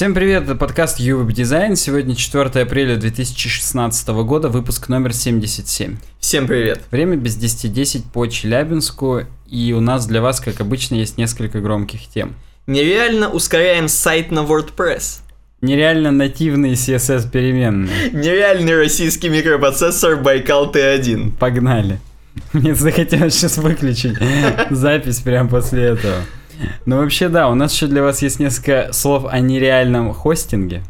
Всем привет, это подкаст UWeb Design. Сегодня 4 апреля 2016 года, выпуск номер 77. Всем привет. Время без 10.10 по Челябинску, и у нас для вас, как обычно, есть несколько громких тем. Нереально ускоряем сайт на WordPress. Нереально нативные CSS переменные. Нереальный российский микропроцессор Байкал Т1. Погнали. Мне захотелось сейчас выключить запись прямо после этого. Ну вообще да, у нас еще для вас есть несколько слов о нереальном хостинге.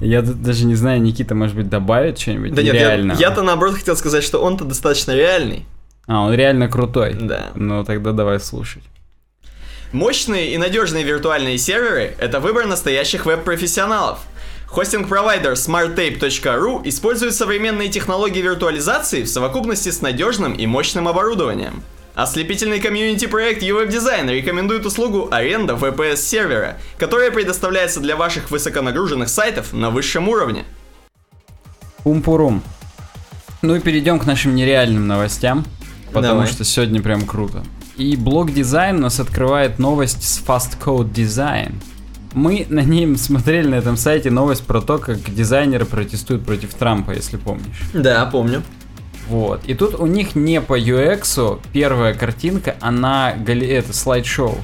Я даже не знаю, Никита, может быть, добавит что-нибудь Да нет, я- нереального? я-то наоборот хотел сказать, что он-то достаточно реальный. А, он реально крутой. Да. Ну тогда давай слушать. Мощные и надежные виртуальные серверы – это выбор настоящих веб-профессионалов. Хостинг-провайдер smarttape.ru использует современные технологии виртуализации в совокупности с надежным и мощным оборудованием. Ослепительный комьюнити-проект UWeb Design рекомендует услугу аренда VPS-сервера, которая предоставляется для ваших высоконагруженных сайтов на высшем уровне. Пум-пурум. Ну и перейдем к нашим нереальным новостям, потому Давай. что сегодня прям круто. И блок дизайн нас открывает новость с Fast Code Design. Мы на ней смотрели на этом сайте новость про то, как дизайнеры протестуют против Трампа, если помнишь. Да, помню. Вот. И тут у них не по UX первая картинка, она это слайд-шоу.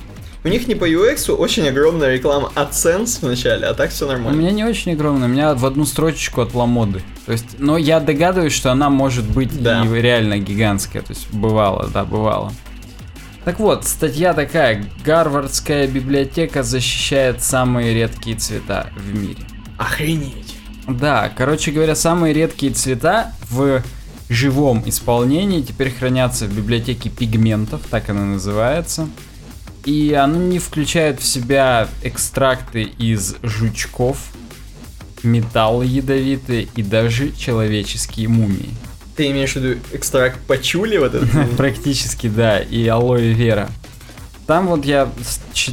У них не по UX очень огромная реклама AdSense в начале, а так все У нормально. меня не очень огромная, у меня в одну строчечку от ламоды. То есть, но я догадываюсь, что она может быть Да. и реально гигантская. То есть, бывало, да, бывало. Так вот, статья такая. Гарвардская библиотека защищает самые редкие цвета в мире. Охренеть. Да, короче говоря, самые редкие цвета в живом исполнении теперь хранятся в библиотеке пигментов, так она называется. И она не включает в себя экстракты из жучков, металлы ядовитые и даже человеческие мумии. Ты имеешь в виду экстракт пачули вот этот? Практически, да, и алоэ вера. Там вот я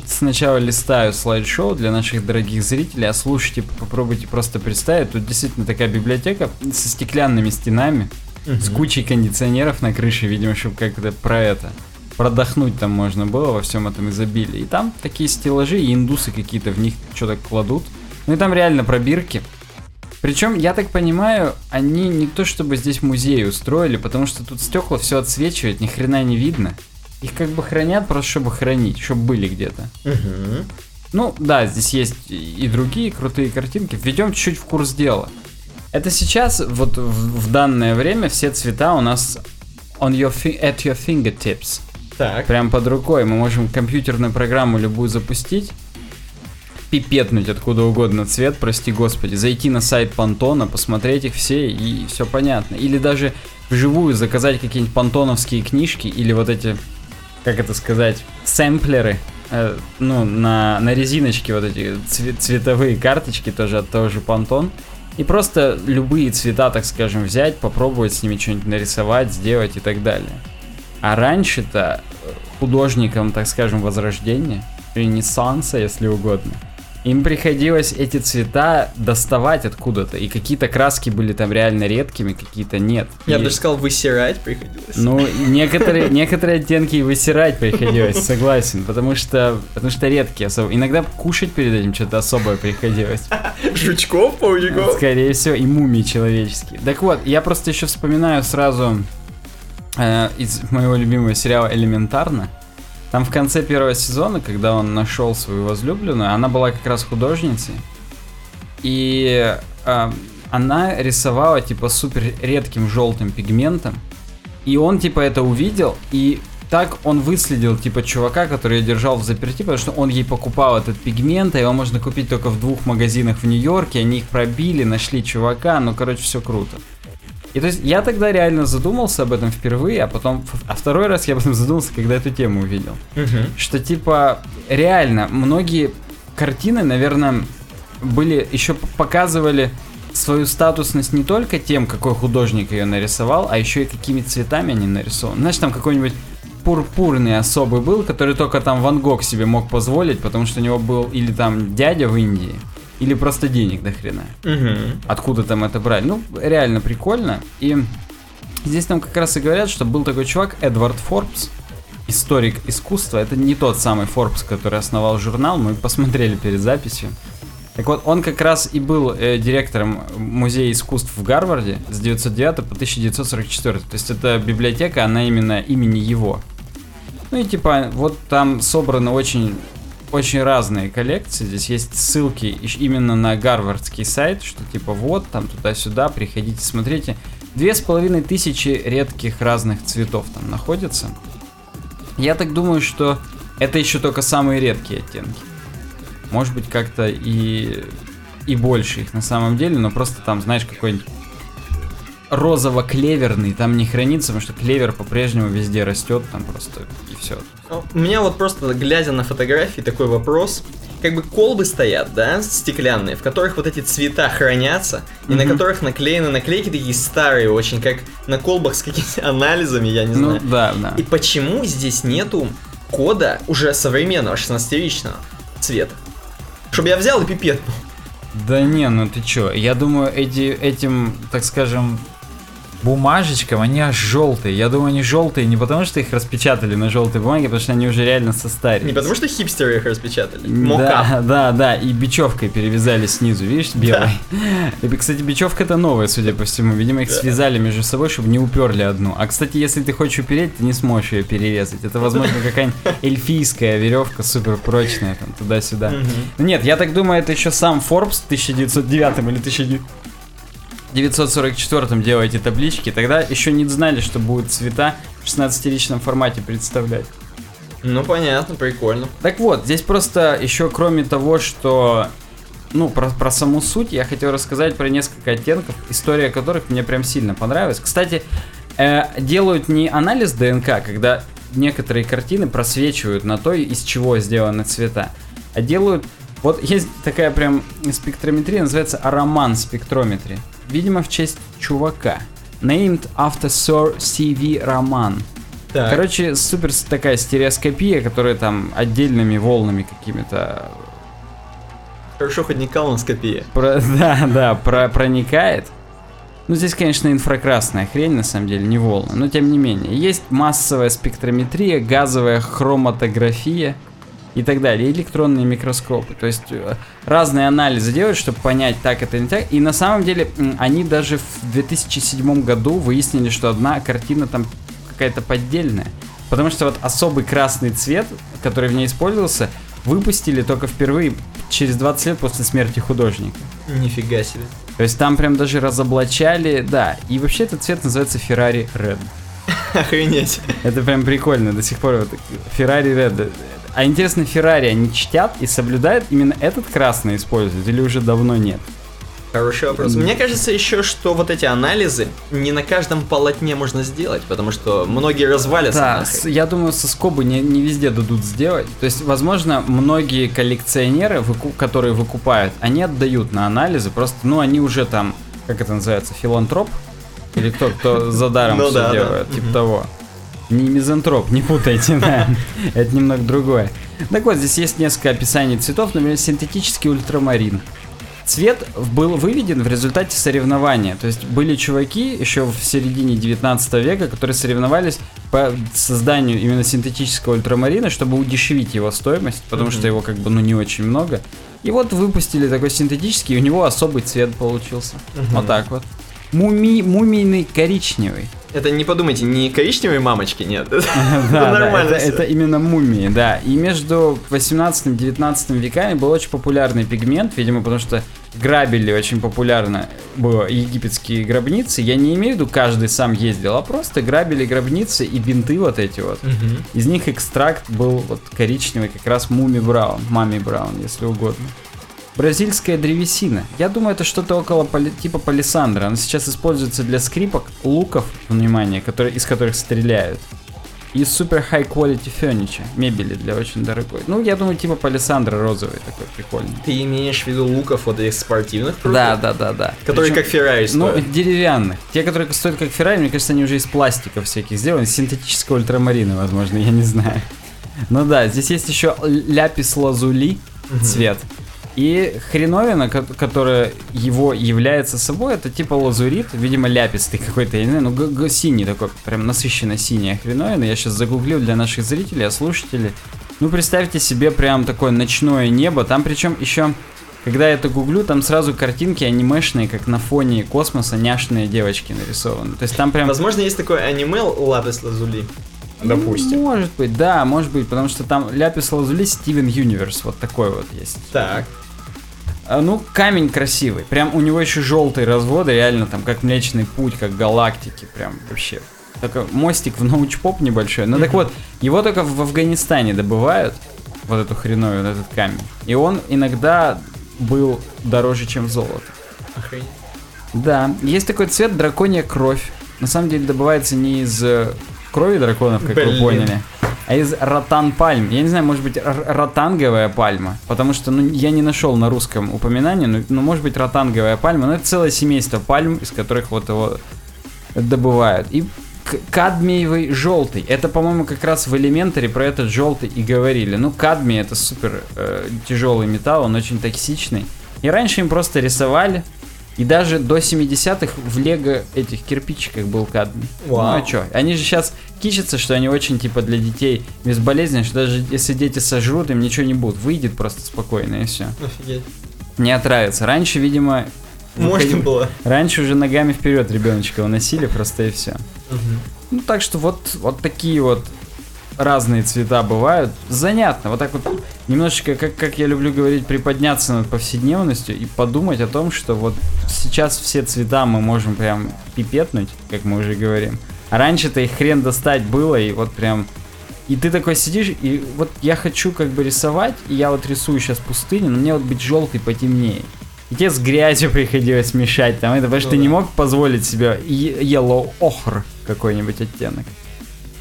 сначала листаю слайд-шоу для наших дорогих зрителей, а слушайте, попробуйте просто представить. Тут действительно такая библиотека со стеклянными стенами, с кучей кондиционеров на крыше, видимо, чтобы как-то про это продохнуть там можно было во всем этом изобилии. И там такие стеллажи, и индусы какие-то в них что-то кладут. Ну и там реально пробирки. Причем, я так понимаю, они не то чтобы здесь музей устроили, потому что тут стекла все отсвечивает, ни хрена не видно. Их как бы хранят просто, чтобы хранить, чтобы были где-то. Мгм. Ну, да, здесь есть и другие крутые картинки. Введем чуть-чуть в курс дела. Это сейчас, вот в, в данное время, все цвета у нас on your fi- at your fingertips. Так. Прям под рукой. Мы можем компьютерную программу любую запустить, пипетнуть откуда угодно цвет, прости господи, зайти на сайт Пантона, посмотреть их все и все понятно. Или даже вживую заказать какие-нибудь пантоновские книжки или вот эти, как это сказать, сэмплеры, э, ну, на, на резиночке вот эти цве- цветовые карточки тоже от того же Пантон. И просто любые цвета, так скажем, взять, попробовать с ними что-нибудь нарисовать, сделать и так далее. А раньше-то э, художникам, так скажем, Возрождения, Ренессанса, если угодно, им приходилось эти цвета доставать откуда-то, и какие-то краски были там реально редкими, какие-то нет. Я И- бы даже сказал, высирать приходилось. ну, некоторые, некоторые оттенки и высирать приходилось, согласен, потому что, потому что редкие особо. Иногда кушать перед этим что-то особое приходилось. Жучков, паучков. Скорее всего, и мумии человеческие. Так вот, я просто еще вспоминаю сразу э, из моего любимого сериала «Элементарно». Там в конце первого сезона, когда он нашел свою возлюбленную, она была как раз художницей. И э, она рисовала типа супер редким желтым пигментом. И он типа это увидел, и так он выследил типа чувака, который ее держал в заперти, потому что он ей покупал этот пигмент, а его можно купить только в двух магазинах в Нью-Йорке, они их пробили, нашли чувака, ну короче все круто. И то есть я тогда реально задумался об этом впервые, а потом, а второй раз я об этом задумался, когда эту тему увидел. Мгм. Что типа реально многие картины, наверное, были еще показывали свою статусность не только тем, какой художник ее нарисовал, а еще и какими цветами они нарисованы. Знаешь, там какой-нибудь пурпурный особый был, который только там Ван Гог себе мог позволить, потому что у него был или там дядя в Индии, или просто денег до хрена Мгм. откуда там это брали. Ну, реально прикольно. И здесь нам как раз и говорят, что был такой чувак Эдвард Форбс, историк искусства. Это не тот самый Форбс, который основал журнал, мы посмотрели перед записью. Так вот, он как раз и был э, директором Музея искусств в Гарварде с 1909 по 1944. То есть эта библиотека, она именно имени его. Ну и типа, вот там собраны очень очень разные коллекции. Здесь есть ссылки именно на гарвардский сайт, что типа вот, там туда-сюда, приходите, смотрите. Две с половиной тысячи редких разных цветов там находятся. Я так думаю, что это еще только самые редкие оттенки. Может быть, как-то и, и больше их на самом деле, но просто там, знаешь, какой-нибудь розово-клеверный там не хранится, потому что клевер по-прежнему везде растет, там просто и все. Ну, у меня вот просто, глядя на фотографии, такой вопрос. Как бы колбы стоят, да, стеклянные, в которых вот эти цвета хранятся, и mm-hmm. на которых наклеены наклейки такие старые очень, как на колбах с какими-то анализами, я не ну знаю. Ну, да, да. И почему здесь нету кода уже современного 16-ричного цвета? Чтобы я взял и пипетнул. Да не, ну ты чё, я думаю, эти, этим, так скажем, бумажечкам, они аж желтые. Я думаю, они желтые не потому, что их распечатали на желтой бумаге, потому что они уже реально состарились. Не потому, что хипстеры их распечатали. Да, да, да, и бечевкой перевязали снизу, видишь, белой. Да. И, кстати, бечевка это новая, судя по всему. Видимо, их да. связали между собой, чтобы не уперли одну. А, кстати, если ты хочешь упереть, ты не сможешь ее перерезать. Это, возможно, какая-нибудь эльфийская веревка супер прочная, там, туда-сюда. Нет, я так думаю, это еще сам Forbes в 1909 или 1900 944 делаете таблички, тогда еще не знали, что будут цвета в 16-ричном формате представлять. Ну, понятно, прикольно. Так вот, здесь просто еще кроме того, что ну, про, про саму суть я хотел рассказать про несколько оттенков, история которых мне прям сильно понравилась. Кстати, э, делают не анализ ДНК, когда некоторые картины просвечивают на то, из чего сделаны цвета, а делают... Вот есть такая прям спектрометрия, называется ароман спектрометрия видимо, в честь чувака. Named after Sir C.V. Роман. Так. Короче, супер такая стереоскопия, которая там отдельными волнами какими-то... Хорошо, хоть не колоноскопия. Про, да, да, про, проникает. Ну, здесь, конечно, инфракрасная хрень, на самом деле, не волны, но тем не менее. Есть массовая спектрометрия, газовая хроматография и так далее, электронные микроскопы. То есть э, разные анализы делают, чтобы понять, так это не так. И на самом деле они даже в 2007 году выяснили, что одна картина там какая-то поддельная. Потому что вот особый красный цвет, который в ней использовался, выпустили только впервые через 20 лет после смерти художника. Нифига себе. То есть там прям даже разоблачали, да. И вообще этот цвет называется Ferrari Red. Охренеть. Это прям прикольно, до сих пор вот Ferrari Red. А интересно, Феррари они чтят и соблюдают именно этот красный используют или уже давно нет? Хороший вопрос. Мне кажется еще, что вот эти анализы не на каждом полотне можно сделать, потому что многие развалятся. Да, с, я думаю, со скобы не, не везде дадут сделать. То есть, возможно, многие коллекционеры, выку, которые выкупают, они отдают на анализы, просто, ну, они уже там, как это называется, филантроп? Или кто, кто за даром ну все делает, типа того. Не мизантроп, не путайте, да. Это немного другое. Так вот, здесь есть несколько описаний цветов, например, синтетический ультрамарин. Цвет был выведен в результате соревнования. То есть были чуваки еще в середине 19 века, которые соревновались по созданию именно синтетического ультрамарина, чтобы удешевить его стоимость, потому mm-hmm. что его как бы ну не очень много. И вот выпустили такой синтетический, и у него особый цвет получился. Mm-hmm. Вот так вот. Муми, мумийный коричневый. Это не подумайте, не коричневые мамочки, нет. Да, нормально. Это именно мумии, да. И между 18 и 19 веками был очень популярный пигмент, видимо, потому что грабили очень популярно было египетские гробницы. Я не имею в виду, каждый сам ездил, а просто грабили гробницы и бинты вот эти вот. Из них экстракт был вот коричневый, как раз муми браун, мами браун, если угодно. Бразильская древесина. Я думаю, это что-то около поли, типа палисандра. Она сейчас используется для скрипок, луков, внимание, которые, из которых стреляют. И супер high quality furniture, мебели для очень дорогой. Ну, я думаю, типа палисандра розовый такой прикольный. Ты имеешь в виду луков вот этих спортивных? Да, да, да, да. Которые Причем, как Феррари ну, стоят. Ну, деревянных. Те, которые стоят как Феррари, мне кажется, они уже из пластика всяких сделаны, синтетического ультрамарина, возможно, я не знаю. Ну да, здесь есть еще ляпис лазули цвет. И хреновина, которая его является собой, это типа лазурит, видимо, ляпистый какой-то, я не знаю, ну синий такой, прям насыщенно синяя хреновина. Я сейчас загуглил для наших зрителей, а слушателей. Ну, представьте себе прям такое ночное небо, там причем еще когда я это гуглю, там сразу картинки анимешные, как на фоне космоса няшные девочки нарисованы. То есть там прям... Возможно, есть такое аниме Лапис Лазули. Допустим. Может быть, да, может быть, потому что там Ляпис Лазули Стивен Юниверс, вот такой вот есть. Так. А, Ну, камень красивый. Прям у него еще желтые разводы, реально там как Млечный Путь, как галактики. Прям вообще. Такой мостик в научпоп небольшой. Ну так вот, его только в Афганистане добывают, вот эту хреновую, вот этот камень. И он иногда был дороже, чем золото. Охренеть. Да, есть такой цвет драконья кровь. На самом деле добывается не из э, крови драконов, как вы Блин. поняли, а из ротан пальм. Я не знаю, может быть, ротанговая пальма, потому что ну, я не нашел на русском упоминания, но, но может быть ротанговая пальма, но это целое семейство пальм, из которых вот его добывают. И кадмиевый желтый. Это, по-моему, как раз в элементаре про этот желтый и говорили. Ну, кадмий это супер э, тяжелый металл, он очень токсичный. И раньше им просто рисовали. И даже до 70-х в лего этих кирпичиках был кадмий. Ну Вау. а чё? Они же сейчас кичатся, что они очень типа для детей безболезненные, что даже если дети сожрут, им ничего не будет. Выйдет просто спокойно и все. Офигеть. Не отравится. Раньше, видимо... Можно выходи- было. Раньше уже ногами вперед ребеночка уносили просто и все. Ну так что вот, вот такие вот разные цвета бывают. Занятно. Вот так вот немножечко, как, как я люблю говорить, приподняться над повседневностью и подумать о том, что вот сейчас все цвета мы можем прям пипетнуть, как мы уже говорим. Раньше-то их хрен достать было, и вот прям... И ты такой сидишь, и вот я хочу как бы рисовать, и я вот рисую сейчас пустыню, но мне вот быть желтый потемнее. И тебе с грязью приходилось мешать там, это, потому что Ну ты не да. мог позволить себе yellow охр какой-нибудь оттенок.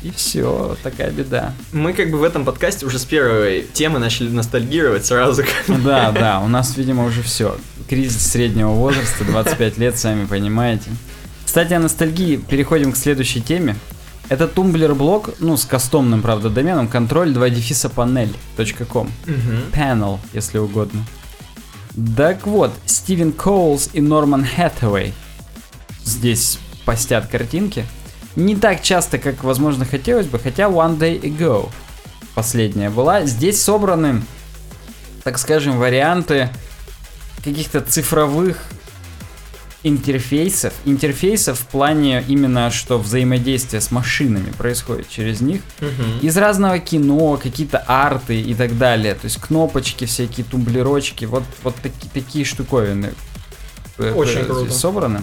И все, такая беда. Мы как бы в этом подкасте уже с первой темы начали ностальгировать сразу. Да, да, у нас, видимо, уже все. Кризис среднего возраста, 25 лет, сами понимаете. Кстати, о ностальгии переходим к следующей теме. Это тумблер-блог, ну, с кастомным, правда, доменом, контроль 2 дефиса. Мгм. Panel, если угодно. Так вот, Стивен Коулс и Норман Хэтэуэй здесь постят картинки. Не так часто, как, возможно, хотелось бы, хотя One Day Ago последняя была. Здесь собраны, так скажем, варианты каких-то цифровых интерфейсов. Интерфейсов в плане именно, что взаимодействие с машинами происходит через них Мгм. из разного кино, какие-то арты и так далее. То есть кнопочки, всякие тумблерочки, вот, вот таки- такие штуковины э, Очень э, круто. собраны.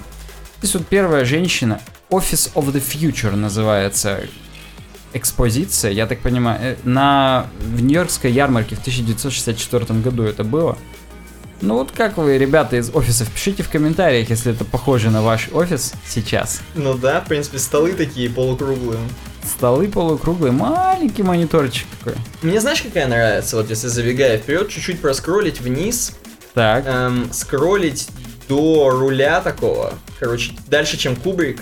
Здесь вот первая женщина, Office of the Future называется экспозиция, я так понимаю, э, на в Нью-Йоркской ярмарке в 1964 году это было. Ну вот как вы, ребята из офисов, пишите в комментариях, если это похоже на ваш офис сейчас. Ну да, в принципе, столы такие полукруглые. Столы полукруглые, маленький мониторчик такой. Мне знаешь, какая нравится? Вот если забегая вперед, чуть-чуть проскролить вниз, Так. эм, скроллить до руля такого, короче, дальше, чем кубрик,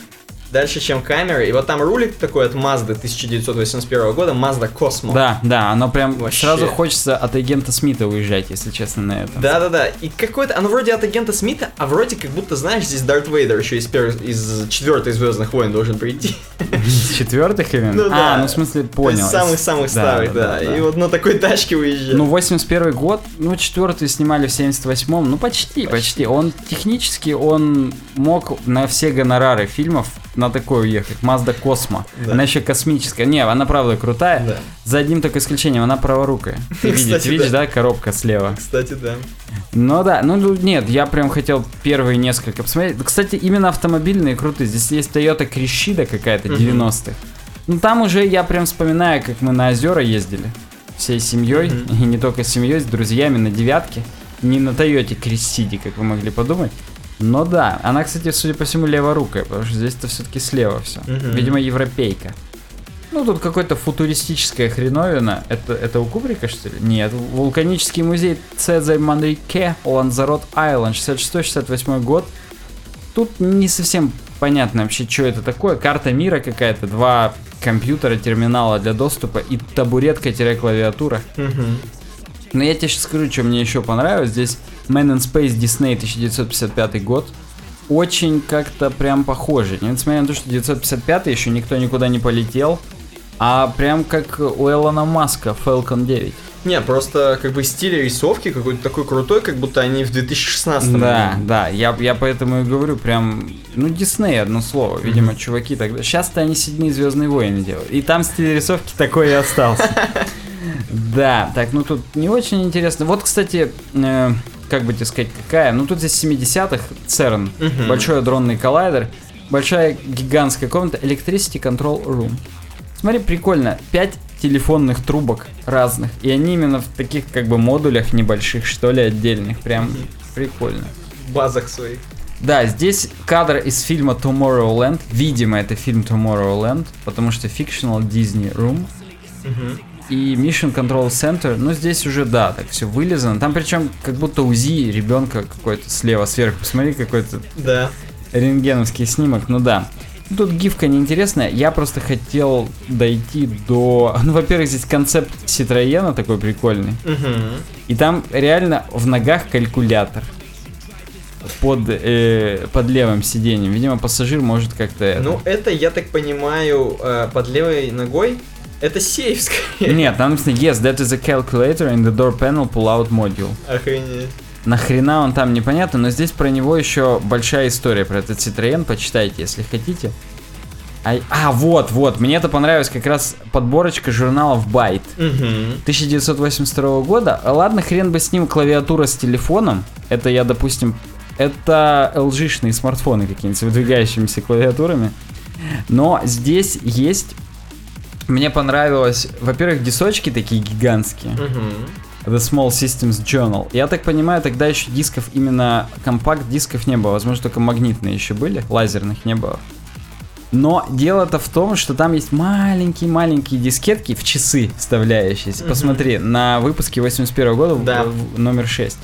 дальше, чем камеры, и вот там рулик такой от Mazda 1981 года, Mazda Cosmo. Да, да, оно прям Вообще. сразу хочется от агента Смита уезжать, если честно, на этом. Да-да-да, и какой-то, оно вроде от агента Смита, а вроде как будто, знаешь, здесь Дарт Вейдер еще из, пер- из четвертой Звездных войн должен прийти. С четвертых именно? Ну да. А, ну в смысле, понял. есть самых-самых Да, старых, да, да, да, И вот на такой тачке уезжает. Ну, 81 год, ну, четвертый снимали в 78-м, ну, почти, почти, Он технически, он мог на все гонорары фильмов на такой уехать. Mazda Cosmo. Да. Она еще космическая. Не, она правда крутая. Да. За одним только исключением, она праворукая. Ты видишь, Кстати, видишь, да. да, коробка слева. Кстати, да. Ну да, ну нет, я прям хотел первые несколько посмотреть. Кстати, именно автомобильные крутые. Здесь есть Toyota Крещида какая-то Мгм. 90-х. Ну там уже я прям вспоминаю, как мы на озера ездили. Всей семьей, и не только с семьей, с друзьями на девятке. Не на Тойоте Крещиде, как вы могли подумать. Но да, она, кстати, судя по всему, леворукая, потому что здесь-то все-таки слева все. Мгм. Видимо, европейка. Ну, тут какой-то футуристическая хреновина. Это, это у Кубрика, что ли? Нет. Вулканический музей Цезарь Манрике, Ланзарот Айленд, 66-68 год. Тут не совсем понятно вообще, что это такое. Карта мира какая-то, два компьютера, терминала для доступа и табуретка-клавиатура. Мгм. Но я тебе сейчас скажу, что мне еще понравилось. Здесь Man in Space Disney 1955 год. Очень как-то прям похоже. Несмотря на то, что 955 еще никто никуда не полетел. А прям как у Элона Маска Falcon 9. Не, просто как бы стиль рисовки какой-то такой крутой, как будто они в 2016 Да, да, я, я поэтому и говорю, прям, ну, Дисней, одно слово. Видимо, чуваки тогда... Сейчас-то они седьмые Звездные войны делают. И там стиль рисовки такой и остался. Да, так, ну тут не очень интересно. Вот, кстати, э, как бы тебе сказать, какая? Ну тут здесь 70-х, ЦЕРН, Мгм. большой адронный коллайдер, большая гигантская комната, Electricity Control Room. Смотри, прикольно, 5 телефонных трубок разных, и они именно в таких как бы модулях небольших, что ли, отдельных, прям прикольно. В базах своих. Да, здесь кадр из фильма Tomorrowland, видимо, это фильм Tomorrowland, потому что Fictional Disney Room, и Mission Control Center, ну здесь уже да, так все вылезано. Там причем как будто УЗИ ребенка какой-то слева сверху. Посмотри, какой-то Да. рентгеновский снимок, ну да. Ну, Тут гифка неинтересная, я просто хотел дойти до... Ну, во-первых, здесь концепт Ситроена такой прикольный. Мгм. И там реально в ногах калькулятор. Под, э, под левым сиденьем. Видимо, пассажир может как-то... Ну, это, я так понимаю, э, под левой ногой, это сейф, скорее. Нет, там написано Yes, that is a calculator in the door panel pull-out module. Охренеть. Нахрена он там непонятно, но здесь про него еще большая история, про этот Citroёn, почитайте, если хотите. А, а, вот, вот, мне это понравилось как раз подборочка журналов Byte. Мгм. 1982 года. Ладно, хрен бы с ним клавиатура с телефоном. Это я, допустим, это LG-шные смартфоны какие-нибудь с выдвигающимися клавиатурами. Но здесь есть... Мне понравилось, во-первых, дисочки такие гигантские. Мгм. The Small Systems Journal. Я так понимаю, тогда еще дисков, именно компакт-дисков не было. Возможно, только магнитные еще были, лазерных не было. Но дело-то в том, что там есть маленькие-маленькие дискетки в часы вставляющиеся. Посмотри, на выпуске 81 года Да. номер 6.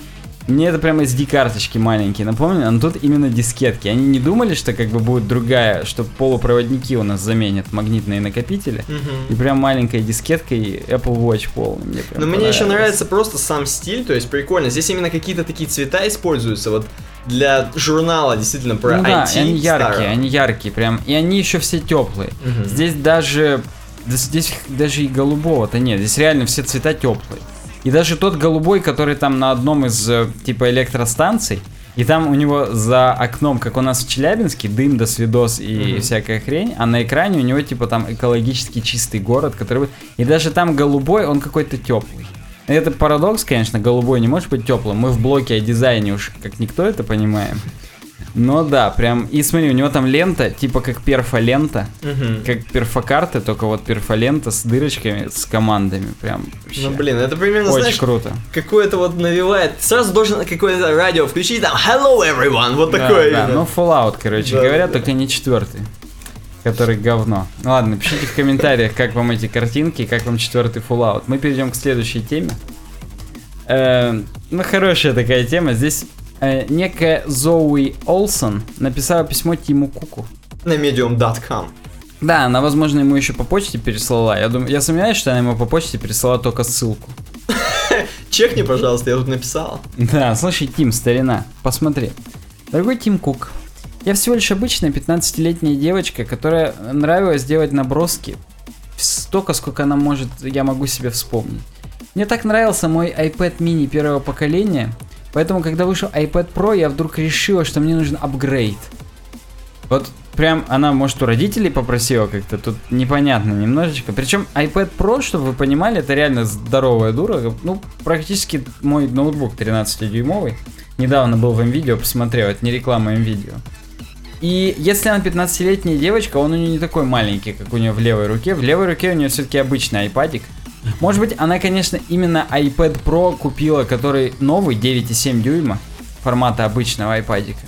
Мне это прямо SD-карточки маленькие напомнили, но тут именно дискетки. Они не думали, что как бы будет другая, что полупроводники у нас заменят магнитные накопители. И Мгм. прям маленькая дискетка и Apple Watch полный. Мне Но мне еще нравится просто сам стиль, то есть прикольно. Здесь именно какие-то такие цвета используются, вот для журнала, действительно, про ну да, IT и они яркие, старого. они яркие прям. И они еще все теплые. Мгм. Здесь даже. да Здесь даже и голубого-то нет. Здесь реально все цвета теплые. И даже тот голубой, который там на одном из э, типа электростанций, и там у него за окном, как у нас в Челябинске, дым до свидос и Мгм. всякая хрень, а на экране у него типа там экологически чистый город, который... И даже там голубой, он какой-то теплый. Это парадокс, конечно, голубой не может быть теплым. Мы в блоке о дизайне уж как никто это понимаем. Но да, прям... И смотри, у него там лента, типа как перфолента, Мгм. как перфокарты, только вот перфолента с дырочками, с командами. Прям вообще. Ну блин, это примерно, Очень знаешь, круто. какое-то вот навевает. Сразу должен какое-то радио включить, там, hello everyone, вот Да, такое. да, именно. ну Fallout, короче Да, говоря, да. только не четвертый. Который говно. Ну Ладно, пишите в комментариях, как вам эти картинки, как вам четвертый Fallout. Мы перейдем к следующей теме. Э, ну, хорошая такая тема. Здесь э, некая Зоуи Олсон написала письмо Тиму Куку. На medium.com. Да, она, возможно, ему еще по почте переслала. Я думаю, я сомневаюсь, что она ему по почте переслала только ссылку. Чекни, пожалуйста, я тут написал. Да, слушай, Тим, старина, посмотри. Дорогой Тим Кук, я всего лишь обычная 15-летняя девочка, которая нравилось делать наброски столько, сколько она может, я могу себе вспомнить. Мне так нравился мой iPad mini первого поколения, поэтому, когда вышел iPad Pro, я вдруг решила, что мне нужен апгрейд. Вот прям она, может, у родителей попросила как-то, тут непонятно немножечко. Причем iPad Pro, чтобы вы понимали, это реально здоровая дура. Ну, практически мой ноутбук 13-дюймовый. Недавно был в видео, посмотрел, это не реклама видео. И если она 15-летняя девочка, он у нее не такой маленький, как у нее в левой руке. В левой руке у нее все-таки обычный iPadик. Может быть, она, конечно, именно iPad Pro купила, который новый, 9,7 дюйма, формата обычного iPadика.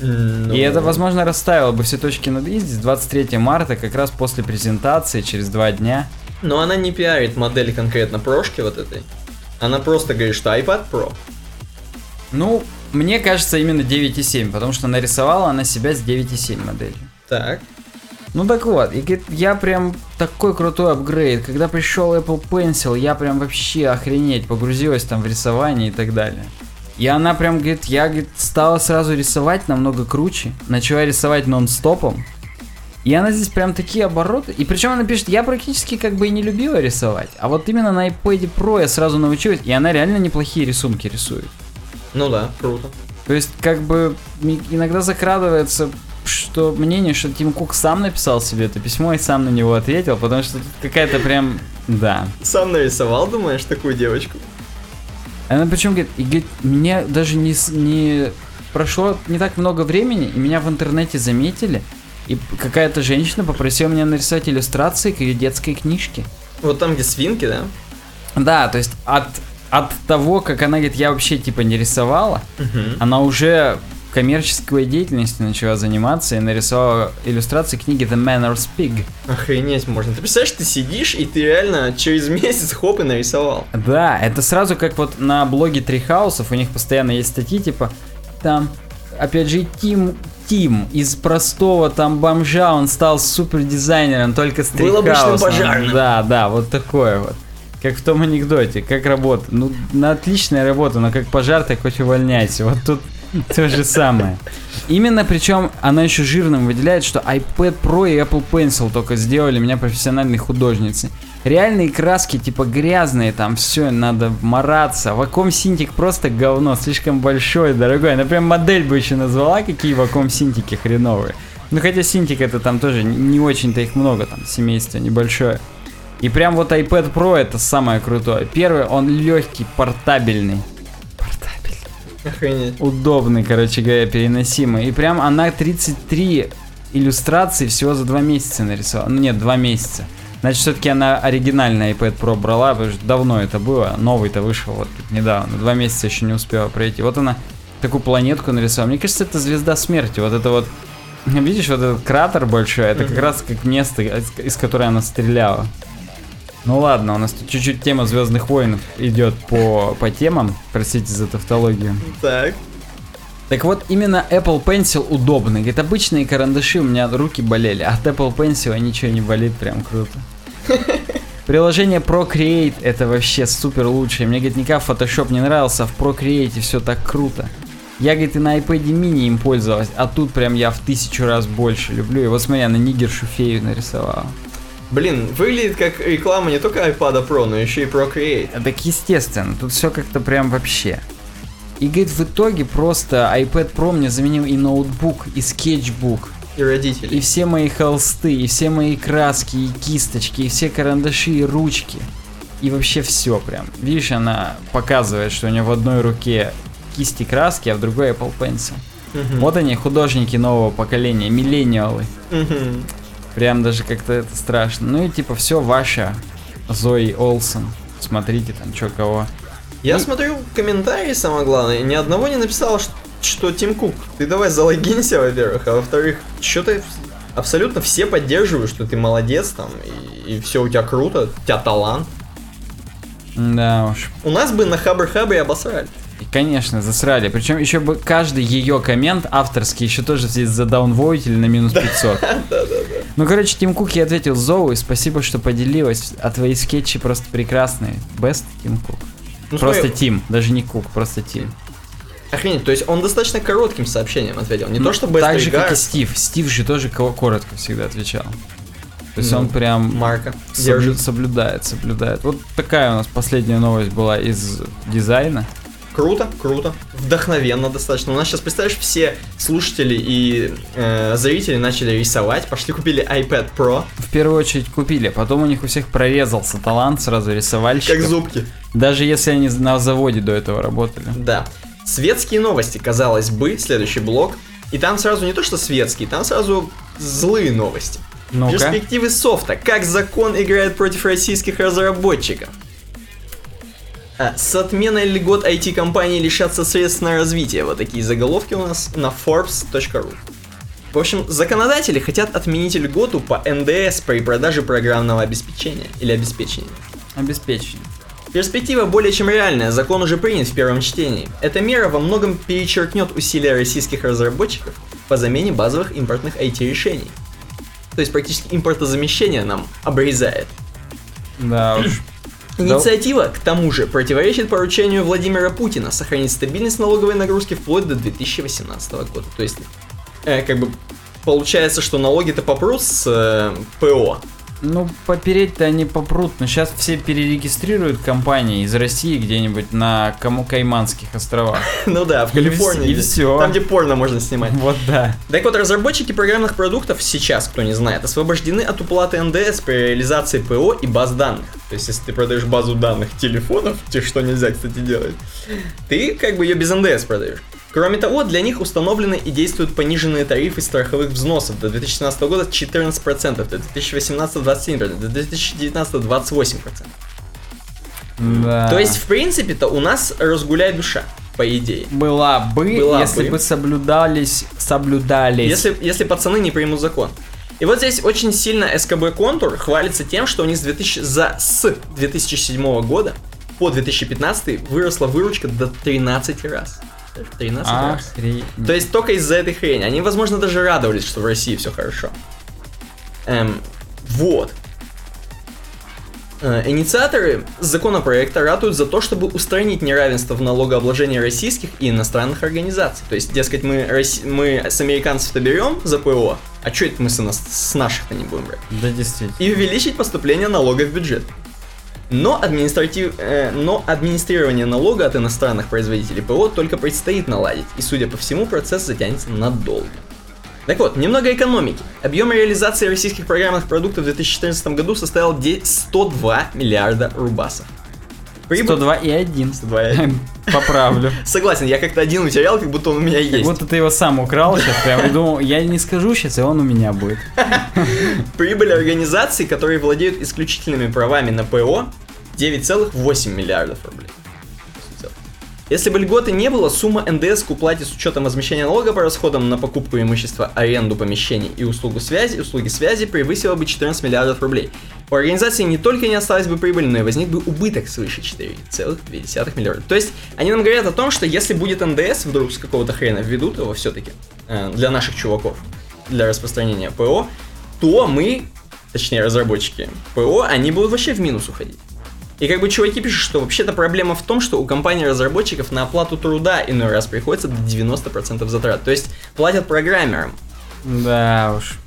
Ну, И это, возможно, расставило бы все точки над «и» здесь 23 марта, как раз после презентации, через два дня. Но она не пиарит модель конкретно прошки вот этой. Она просто говорит, что iPad Pro. Ну, мне кажется, именно 9,7, потому что нарисовала она себя с 9,7 моделью. Так. Ну так вот, и говорит, я прям такой крутой апгрейд. Когда пришел Apple Pencil, я прям вообще охренеть, погрузилась там в рисование и так далее. И она прям говорит, я говорит, стала сразу рисовать намного круче, начала рисовать нон-стопом. И она здесь прям такие обороты. И причем она пишет, я практически как бы и не любила рисовать. А вот именно на iPad Pro я сразу научилась. И она реально неплохие рисунки рисует. Ну да, круто. То есть, как бы, иногда закрадывается что мнение, что Тим Кук сам написал себе это письмо и сам на него ответил, потому что какая-то прям, да. Сам нарисовал, думаешь, такую девочку? Она причем говорит, и говорит, мне даже не, не прошло не так много времени, и меня в интернете заметили, и какая-то женщина попросила меня нарисовать иллюстрации к ее детской книжке. Вот там, где свинки, да? Да, то есть от, от того, как она говорит, я вообще типа не рисовала, Мгм. она уже коммерческой деятельностью начала заниматься и нарисовала иллюстрации книги The Manners Pig. Охренеть можно. Ты представляешь, ты сидишь, и ты реально через месяц хоп и нарисовал. Да, это сразу как вот на блоге Трихаусов, у них постоянно есть статьи, типа, там, опять же, Тим, Тим из простого там бомжа, он стал супер дизайнером только с Был обычным пожарным. Да, да, вот такое вот. Как в том анекдоте, как работа. Ну, на отличная работа, но как пожар, так хоть увольняйся. Вот тут то же самое. Именно причем она еще жирным выделяет, что iPad Pro и Apple Pencil только сделали меня профессиональной художницей. Реальные краски типа грязные, там все, надо мараться. Ваком Синтик просто говно, слишком большой, дорогой. Она прям модель бы еще назвала, какие ваком Синтики хреновые. Ну хотя Синтик это там тоже не очень-то их много, там семейство небольшое. И прям вот iPad Pro это самое крутое. Первый, он легкий, портабельный. Охренеть. удобный, короче говоря, переносимый. И прям она 33 иллюстрации всего за два месяца нарисовала. Ну нет, два месяца. Значит, все-таки она оригинальный iPad Pro брала, потому что давно это было. Новый-то вышел вот недавно. Два месяца еще не успела пройти. Вот она такую планетку нарисовала. Мне кажется, это звезда смерти. Вот это вот Видишь, вот этот кратер большой, это как раз как место, из, из которой она стреляла. Ну ладно, у нас тут чуть-чуть тема Звездных войн идет по, по темам. Простите за тавтологию. Так. Так вот, именно Apple Pencil удобный. Говорит, обычные карандаши у меня руки болели, а от Apple Pencil ничего не болит, прям круто. Приложение Procreate это вообще супер лучшее. Мне, говорит, никак Photoshop не нравился, а в Procreate все так круто. Я, говорит, и на iPad mini им пользовалась, а тут прям я в тысячу раз больше люблю. И вот смотри, она нигершу фею нарисовала. Блин, выглядит как реклама не только iPad Pro, но еще и Procreate. А Так естественно, тут все как-то прям вообще. И говорит, в итоге просто iPad Pro мне заменил и ноутбук, и скетчбук, И родители. и все мои холсты, и все мои краски, и кисточки, и все карандаши, и ручки. И вообще все прям. Видишь, она показывает, что у нее в одной руке кисти краски, а в другой Apple Pencil. Мгм. Вот они, художники нового поколения, миллениалы. Мгм. Прям даже как-то это страшно. Ну и типа все ваше, Зои Олсен. Смотрите там, что кого. Я Ну- смотрю комментарии, самое главное, ни одного не написал, ш- что Тим Кук, ты давай залогинься, во-первых, а во-вторых, что-то абсолютно все поддерживают, что ты молодец там, и, все у тебя круто, у тебя талант. Да уж. У нас бы на Хабр-Хабре обосрали. И, конечно, засрали. Причем еще бы каждый ее коммент авторский еще тоже здесь задаунвойтили на минус 500. Ну, короче, Тим Кук я ответил Зоуи, спасибо, что поделилась, а твои скетчи просто прекрасные. Бест Тим Кук. Ну, Просто смотри, Тим, даже не Кук, просто Тим. охренеть, то есть он достаточно коротким сообщением ответил, не Ну, то что Best Так же, как и Стив. Стив же тоже ко- коротко всегда отвечал. То есть Ну, он прям Марка соблю- держит. соблюдает, соблюдает. Вот такая у нас последняя новость была из дизайна. Круто, круто, вдохновенно достаточно. У нас сейчас, представляешь, все слушатели и э, зрители начали рисовать, пошли купили iPad Pro, В первую очередь купили, потом у них у всех прорезался талант сразу рисовальщиков. как зубки. Даже если они на заводе до этого работали. Да. Светские новости, казалось бы, следующий блок. И там сразу не то, что светские, там сразу злые новости. Ну-ка. Перспективы софта. Как закон играет против российских разработчиков. А, с отменой льгот IT-компании лишатся средств на развитие. Вот такие заголовки у нас на forbes.ru. В общем, законодатели хотят отменить льготу по НДС при продаже программного обеспечения или обеспечения. Обеспечен. Перспектива более чем реальная, закон уже принят в первом чтении. Эта мера во многом перечеркнет усилия российских разработчиков по замене базовых импортных IT-решений. То есть практически импортозамещение нам обрезает. Да уж. Инициатива, к тому же, противоречит поручению Владимира Путина сохранить стабильность налоговой нагрузки вплоть до 2018 года. То есть, э, как бы, получается, что налоги-то попрут с э, ПО. Ну, попереть-то они попрут, но сейчас все перерегистрируют компании из России где-нибудь на кому Кайманских островах. Ну да, в Калифорнии. и всё. Там, где порно можно снимать. Вот да. Так вот, разработчики программных продуктов сейчас, кто не знает, освобождены от уплаты НДС при реализации ПО и баз данных. То есть, если ты продаешь базу данных телефонов, те, что нельзя, кстати, делать, ты как бы ее без НДС продаешь. Кроме того, для них установлены и действуют пониженные тарифы страховых взносов до 2017 года 14%, до 2018 21%, до 2019 28%. Да. То есть, в принципе-то, у нас разгуляй душа, по идее. была бы, Была если бы. бы соблюдались, соблюдались. Если, если пацаны не примут закон. И вот здесь очень сильно СКБ Контур хвалится тем, что у них с, 2000, за, с 2007 года по 2015 выросла выручка до 13 раз. 13 раз. Охренеть. То есть только из-за этой хрени. Они, возможно, даже радовались, что в России все хорошо. Эм, вот. Э, Инициаторы законопроекта ратуют за то, чтобы устранить неравенство в налогообложении российских и иностранных организаций. То есть, дескать, мы, Росси- мы с американцев-то берем за ПО, а что это мы с, нас- с наших-то не будем брать? Да, действительно. И увеличить поступление налога в бюджет. Но, административ... э, но администрирование налога от иностранных производителей ПО только предстоит наладить, и, судя по всему, процесс затянется надолго. Так вот, немного экономики. Объем реализации российских программных продуктов в 2014 году составил де- 102 миллиарда рубасов. Прибыль- 102 и 1. 102 и один. Поправлю. Согласен, я как-то один утерял, как будто он у меня Как есть. будто ты его сам украл сейчас, прям и думал, я не скажу сейчас, и он у меня будет. Прибыль организаций, которые владеют исключительными правами на ПО, 9,8 миллиардов рублей. Если бы льготы не было, сумма НДС к уплате с учетом возмещения налога по расходам на покупку имущества, аренду помещений и услугу связи, услуги связи превысила бы 14 миллиардов рублей. У организации не только не осталась бы прибыль, но и возник бы убыток свыше 4,2 миллиарда. То есть они нам говорят о том, что если будет НДС вдруг с какого-то хрена введут его все-таки э, для наших чуваков, для распространения ПО, то мы, точнее разработчики ПО, они будут вообще в минус уходить. И как бы чуваки пишут, что вообще-то проблема в том, что у компаний-разработчиков на оплату труда иной раз приходится до 90% затрат. То есть платят программерам. Да уж.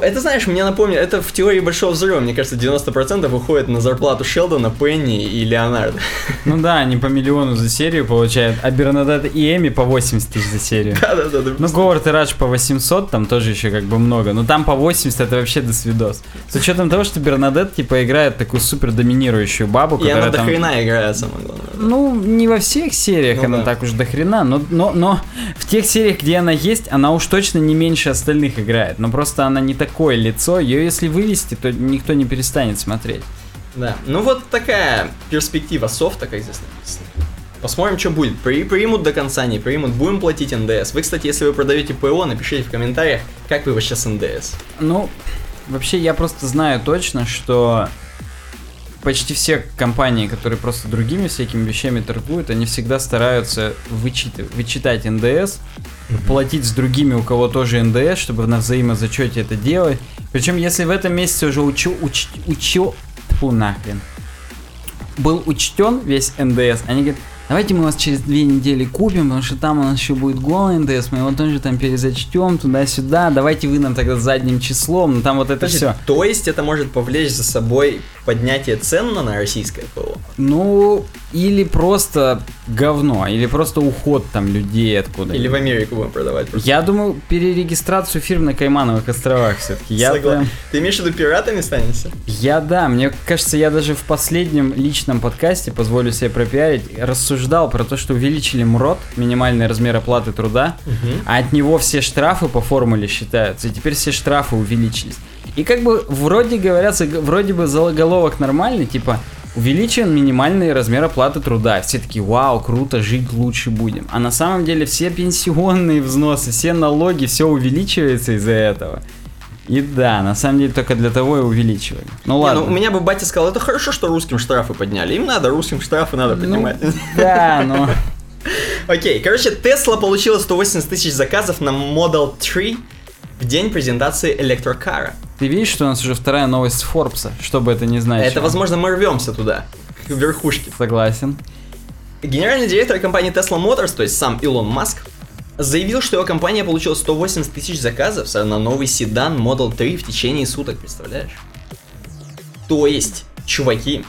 Это, знаешь, мне напомнит, это в теории Большого Взрыва, мне кажется, 90% уходит на зарплату Шелдона, Пенни и Леонардо. Ну да, они по миллиону за серию получают, а Бернадетт и Эми по 80 тысяч за серию. Да-да-да. Ну, Говард и Радж по 800, там тоже еще как бы много. Но там по 80 это вообще до свидос. С учетом того, что Бернадетт, типа, играет такую супер доминирующую бабу, И она которая там... хрена играет, самое главное. Ну, не во всех сериях Ну она да. так уж до хрена, но, но, но в тех сериях, где она есть, она уж точно не меньше остальных играет. Но просто она не такое лицо, ее если вывести, то никто не перестанет смотреть. Да. Ну вот такая перспектива софта, как здесь написано. Посмотрим, что будет. При, примут до конца, не примут. Будем платить НДС. Вы, кстати, если вы продаете ПО, напишите в комментариях, как вы вообще с НДС. Ну, вообще я просто знаю точно, что почти все компании, которые просто другими всякими вещами торгуют, они всегда стараются вычитать, вычитать НДС, платить с другими, у кого тоже НДС, чтобы на взаимозачете это делать. Причем, если в этом месяце уже учу, уч, учу, тьфу нахрен, был учтен весь НДС, они говорят, давайте мы вас через две недели купим, потому что там у нас еще будет голый НДС, мы его тоже там перезачтем туда-сюда, давайте вы нам тогда задним числом, ну там вот это Подожди, все. То есть это может повлечь за собой поднятие цен на российское ПО? Ну, или просто говно, или просто уход там людей откуда. Или в Америку будем продавать? просто? Я думаю, перерегистрацию фирм на Каймановых островах все-таки. Я, Согла- прям- Ты имеешь в виду пиратами станешься? я да, мне кажется, я даже в последнем личном подкасте, позволю себе пропиарить, рассуждал про то, что увеличили МРОД, минимальный размер оплаты труда, а от него все штрафы по формуле считаются, и теперь все штрафы увеличились. И как бы вроде говорят, вроде бы заголовок нормальный, типа увеличен минимальный размер оплаты труда. Все такие, вау, круто, жить лучше будем. А на самом деле все пенсионные взносы, все налоги, все увеличивается из-за этого. И да, на самом деле только для того и увеличивали. Ну Не, ладно. ну, у меня бы батя сказал, это хорошо, что русским штрафы подняли. Им надо, русским штрафы надо Ну, поднимать. Да, но... Окей, короче, Tesla получила 180 тысяч заказов на Model 3 в день презентации электрокара. Ты видишь, что у нас уже вторая новость с Форбса, что бы это ни значило. Это, возможно, мы рвемся туда, к верхушке. Согласен. Генеральный директор компании Tesla Motors, то есть сам Илон Маск, заявил, что его компания получила 180 тысяч заказов на новый седан Model 3 в течение суток, представляешь? То есть, чуваки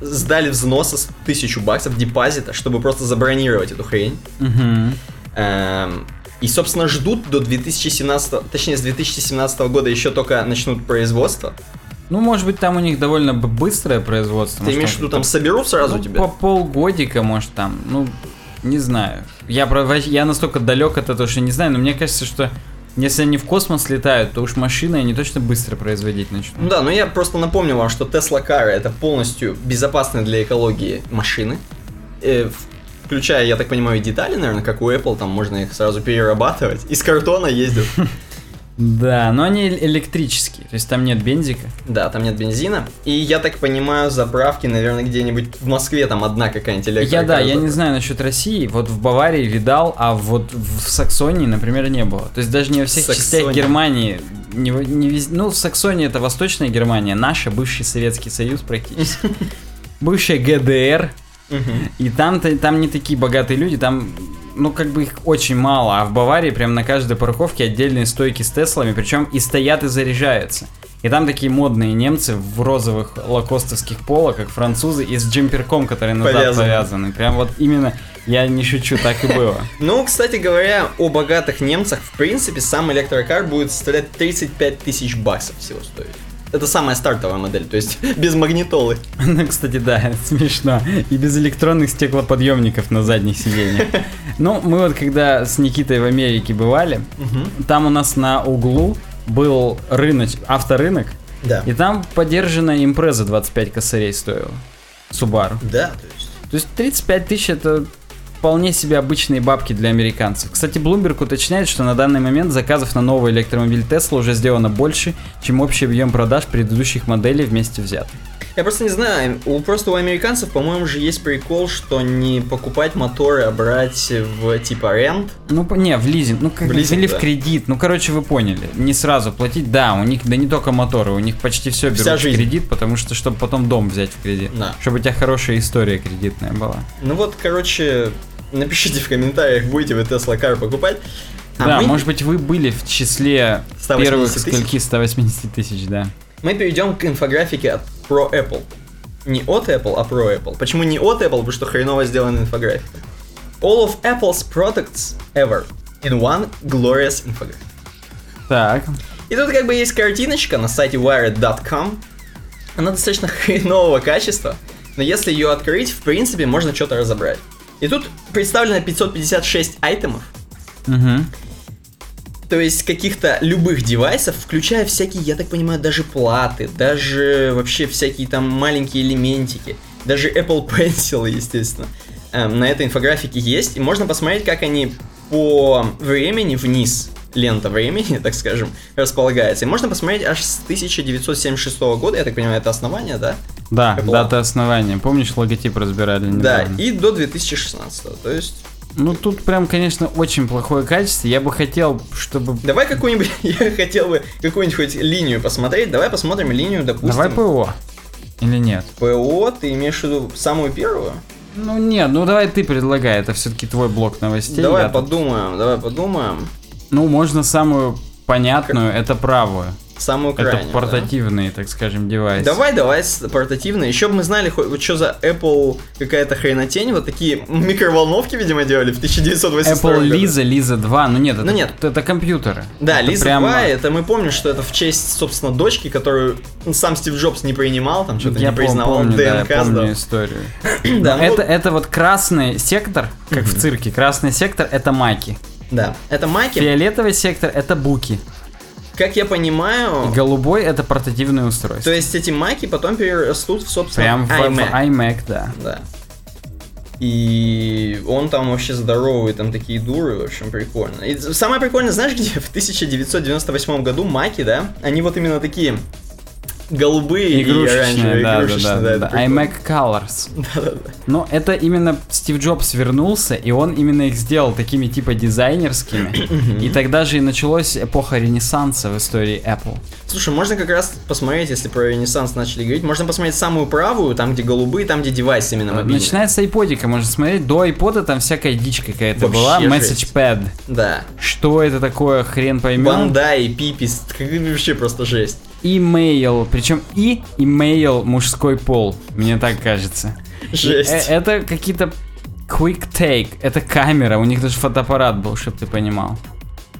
сдали взносы с тысячу баксов депозита, чтобы просто забронировать эту хрень. Мгм. Эм, и, собственно, ждут до 2017, точнее, с 2017 года еще только начнут производство. Ну, может быть, там у них довольно быстрое производство. Ты может, имеешь в виду, там соберут сразу ну, тебе? По полгодика, может, там, ну, не знаю. Я, про- я настолько далек от этого, что не знаю, но мне кажется, что если они в космос летают, то уж машины они точно быстро производить начнут. Ну да, но я просто напомню вам, что Tesla Car это полностью безопасные для экологии машины. Э, включая, я так понимаю, детали, наверное, как у Apple, там можно их сразу перерабатывать. Из картона ездят. Да, но они электрические, то есть там нет бензика. Да, там нет бензина. И я так понимаю, заправки, наверное, где-нибудь в Москве там одна какая-нибудь Я электрокар. да, я не знаю насчет России. Вот в Баварии видал, а вот в Саксонии, например, не было. То есть даже не во всех частях Саксония. Германии, не, не вез- ну в Саксонии это Восточная Германия, наша бывший Советский Союз практически, бывшая ГДР, И там-то там не такие богатые люди, там ну как бы их очень мало, а в Баварии прям на каждой парковке отдельные стойки с Теслами, причем и стоят и заряжаются. И там такие модные немцы в розовых лакостовских поло, как французы, и с джемперком, который назад Повязаны. повязаны. Прям вот именно, я не шучу, так и было. Ну, кстати говоря, о богатых немцах, в принципе, сам электрокар будет составлять 35 тысяч баксов всего стоить. Это самая стартовая модель, то есть без магнитолы. Ну, кстати, да, смешно. И без электронных стеклоподъемников на задних сиденьях. Ну, мы вот когда с Никитой в Америке бывали, там у нас на углу был рынок, авторынок, Да. и там подержанная импреза 25 косарей стоила. Субару. Да, то есть. То есть 35 тысяч это вполне себе обычные бабки для американцев. Кстати, Bloomberg уточняет, что на данный момент заказов на новый электромобиль Tesla уже сделано больше, чем общий объем продаж предыдущих моделей вместе взятых. Я просто не знаю, у, просто у американцев, по-моему, же есть прикол, что не покупать моторы, а брать в типа рент. Ну, не, в лизинг, ну, как В лизинг, или да. в кредит, ну, короче, вы поняли, не сразу платить, да, у них, да не только моторы, у них почти все Вся берут в жизнь. кредит, потому что, чтобы потом дом взять в кредит, Да. чтобы у тебя хорошая история кредитная была. Ну вот, короче, напишите в комментариях, будете вы Tesla Car покупать. А да, мы, может быть, вы были в числе 180 первых скольки 180 тысяч, да. мы перейдем к инфографике от Pro Apple. Не от Apple, а Pro Apple. Почему не от Apple? Потому что хреново сделана инфографика. All of Apple's products ever in one glorious infographic. Так, И тут как бы есть картиночка на сайте wired.com. Она достаточно хренового качества, но если ее открыть, в принципе, можно что-то разобрать. И тут представлено 556 айтемов, угу. То есть каких-то любых девайсов, включая всякие, я так понимаю, даже платы, даже вообще всякие там маленькие элементики, даже Apple Pencil, естественно, эм, на этой инфографике есть, и можно посмотреть, как они по времени вниз, лента времени, так скажем, располагается. И можно посмотреть аж с 1976 года, я так понимаю, это основание, да? Да, Apple. дата основания. Помнишь, логотип разбирали Да, недавно? и до 2016. То есть, Ну, тут прям, конечно, очень плохое качество. Я бы хотел, чтобы... давай какую-нибудь, я хотел бы какую-нибудь хоть линию посмотреть, давай посмотрим линию, допустим. Давай ПО. Или нет? ПО, ты имеешь в виду самую первую? Ну, нет, ну давай ты предлагай. Это все-таки твой блок новостей. давай я тут- подумаем, давай подумаем. Ну, можно самую понятную, это правую. Самую Это крайнюю. да? портативные, так скажем, девайсы. Давай, давай, портативно. Еще бы мы знали, хоть вот что за Apple какая-то хренотень. Вот такие микроволновки, видимо, делали в 1982 Apple. Lisa, Lisa 2, ну нет, это, Ну нет. это компьютеры. Да, Это Лиза прямо- 2, это мы помним, что это в честь, собственно, дочки, которую сам Стив Джобс не принимал, там что-то Я не признавал, помню, да, я ДНК помню историю. Да, ну, это, это вот красный сектор, как в цирке. Красный сектор это маки. да, это маки. Фиолетовый сектор это буки. Как я понимаю, И голубой это портативное устройство. то есть эти маки потом перерастут в, собственно, Прям в, в iMac. iMac, да. Да. И он там вообще здоровый, там такие дуры, в общем, прикольно. И самое прикольное, знаешь где? В 1998 году маки, да, они вот именно такие голубые и Игрушечные, оранжевые. да, да, игрушечные, да, да, да. прикольно. iMac Colors. Да-да-да. Но это именно Стив Джобс вернулся, и он именно их сделал такими типа дизайнерскими. И тогда же и началась эпоха ренессанса в истории Apple. Слушай, можно как раз посмотреть, если про Ренессанс начали говорить, можно посмотреть самую правую, там, где голубые, там, где девайс именно мобильный. Начиная с айподика, можно смотреть. До айпода там всякая дичь какая-то была. Message Pad. Да. Что это такое, хрен поймем. Бандай, Пипис, вообще просто жесть. Имейл. Причем и имейл мужской пол. Мне так кажется. Жесть. Э, Это какие-то quick take. Это камера. У них даже фотоаппарат был, чтобы ты понимал.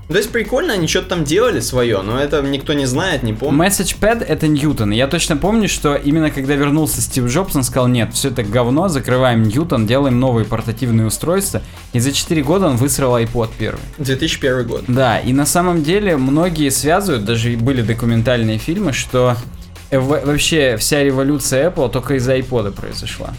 То есть прикольно, они что-то там делали свое, но это никто не знает, не помнит. MessagePad это Ньютон. Я точно помню, что именно когда вернулся Стив Джобс, он сказал, нет, все это говно, закрываем Ньютон, делаем новые портативные устройства. И за 4 года он высрал iPod первый. 2001 год. Да, и на самом деле многие связывают, даже были документальные фильмы, что вообще вся революция Apple только из-за iPod произошла.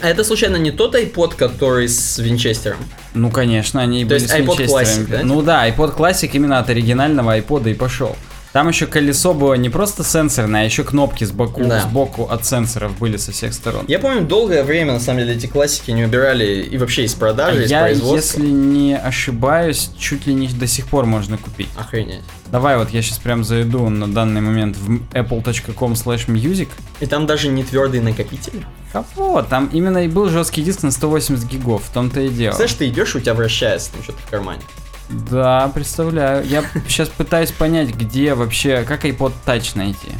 А это случайно не тот iPod, который с Винчестером? Ну, конечно, они То были есть с iPod Винчестерами. Classic, да? Ну да, iPod Classic именно от оригинального iPod и пошел. Там еще колесо было не просто сенсорное, а еще кнопки сбоку, Да. сбоку от сенсоров были со всех сторон. Я помню, долгое время, на самом деле, эти классики не убирали и вообще из продажи, из Я, производства. если не ошибаюсь, чуть ли не до сих пор можно купить. Охренеть. Давай вот я сейчас прям зайду на данный момент в apple.com slash music. И там даже не твердый накопитель. Кого? Там именно и был жесткий диск на 180 гигов, в том-то и дело. Знаешь, ты идешь, у тебя вращается там что-то в кармане. Да, представляю. Я сейчас пытаюсь понять, где вообще, как iPod Touch найти.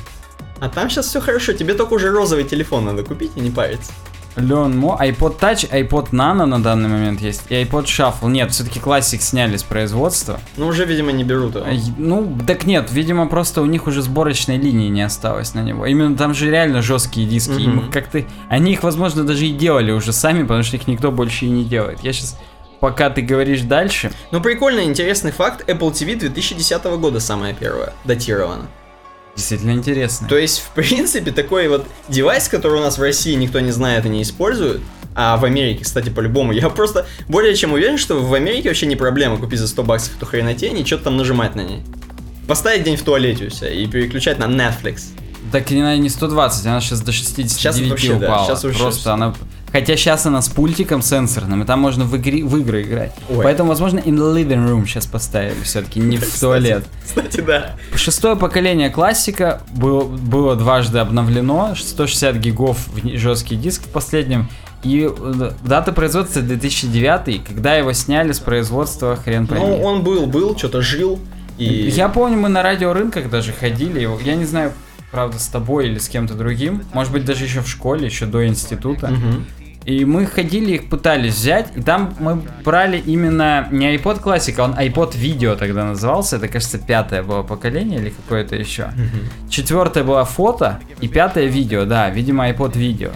А там сейчас все хорошо, тебе только уже розовый телефон надо купить и не париться. Леон Мо, iPod Touch, iPod Nano на данный момент есть, и iPod Shuffle. Нет, все-таки классик сняли с производства. Ну, уже, видимо, не берут его. Ну, так нет, видимо, просто у них уже сборочной линии не осталось на него. Именно там же реально жесткие диски. Им как-то. Они их, возможно, даже и делали уже сами, потому что их никто больше и не делает. Я сейчас. Пока ты говоришь дальше, Ну, прикольно, интересный факт. Apple TV 2010 года самая первая, датирована. действительно интересно. То есть, в принципе, такой вот девайс, который у нас в России никто не знает и не использует, а в Америке, кстати, по-любому, я просто более чем уверен, что в Америке вообще не проблема купить за 100 баксов эту хренотень и что-то там нажимать на ней. Поставить день в туалете у себя и переключать на Netflix. Так не, не 120, она сейчас до 69 Щас вообще, да, упала. щас вообще Просто она... Хотя сейчас она с пультиком сенсорным, и там можно в, игре, в игры играть. Ой. Поэтому, возможно, in the living room сейчас поставили все-таки, не в туалет. Кстати, да. Шестое поколение классика было, было дважды обновлено, 160 гигов в жесткий диск в последнем. И э, дата производства 2009, когда его сняли с производства, хрен пойми. Ну, он был, был, что-то жил. И... Я помню, мы на радиорынках даже ходили, я не знаю, правда, с тобой или с кем-то другим, может быть, даже еще в школе, еще до института. Мгм. И мы ходили, их пытались взять, и там мы брали именно не iPod Classic, а он iPod Video тогда назывался, это, кажется, пятое было поколение или какое-то еще. Четвертое было фото, и пятое видео, да, видимо, iPod Video.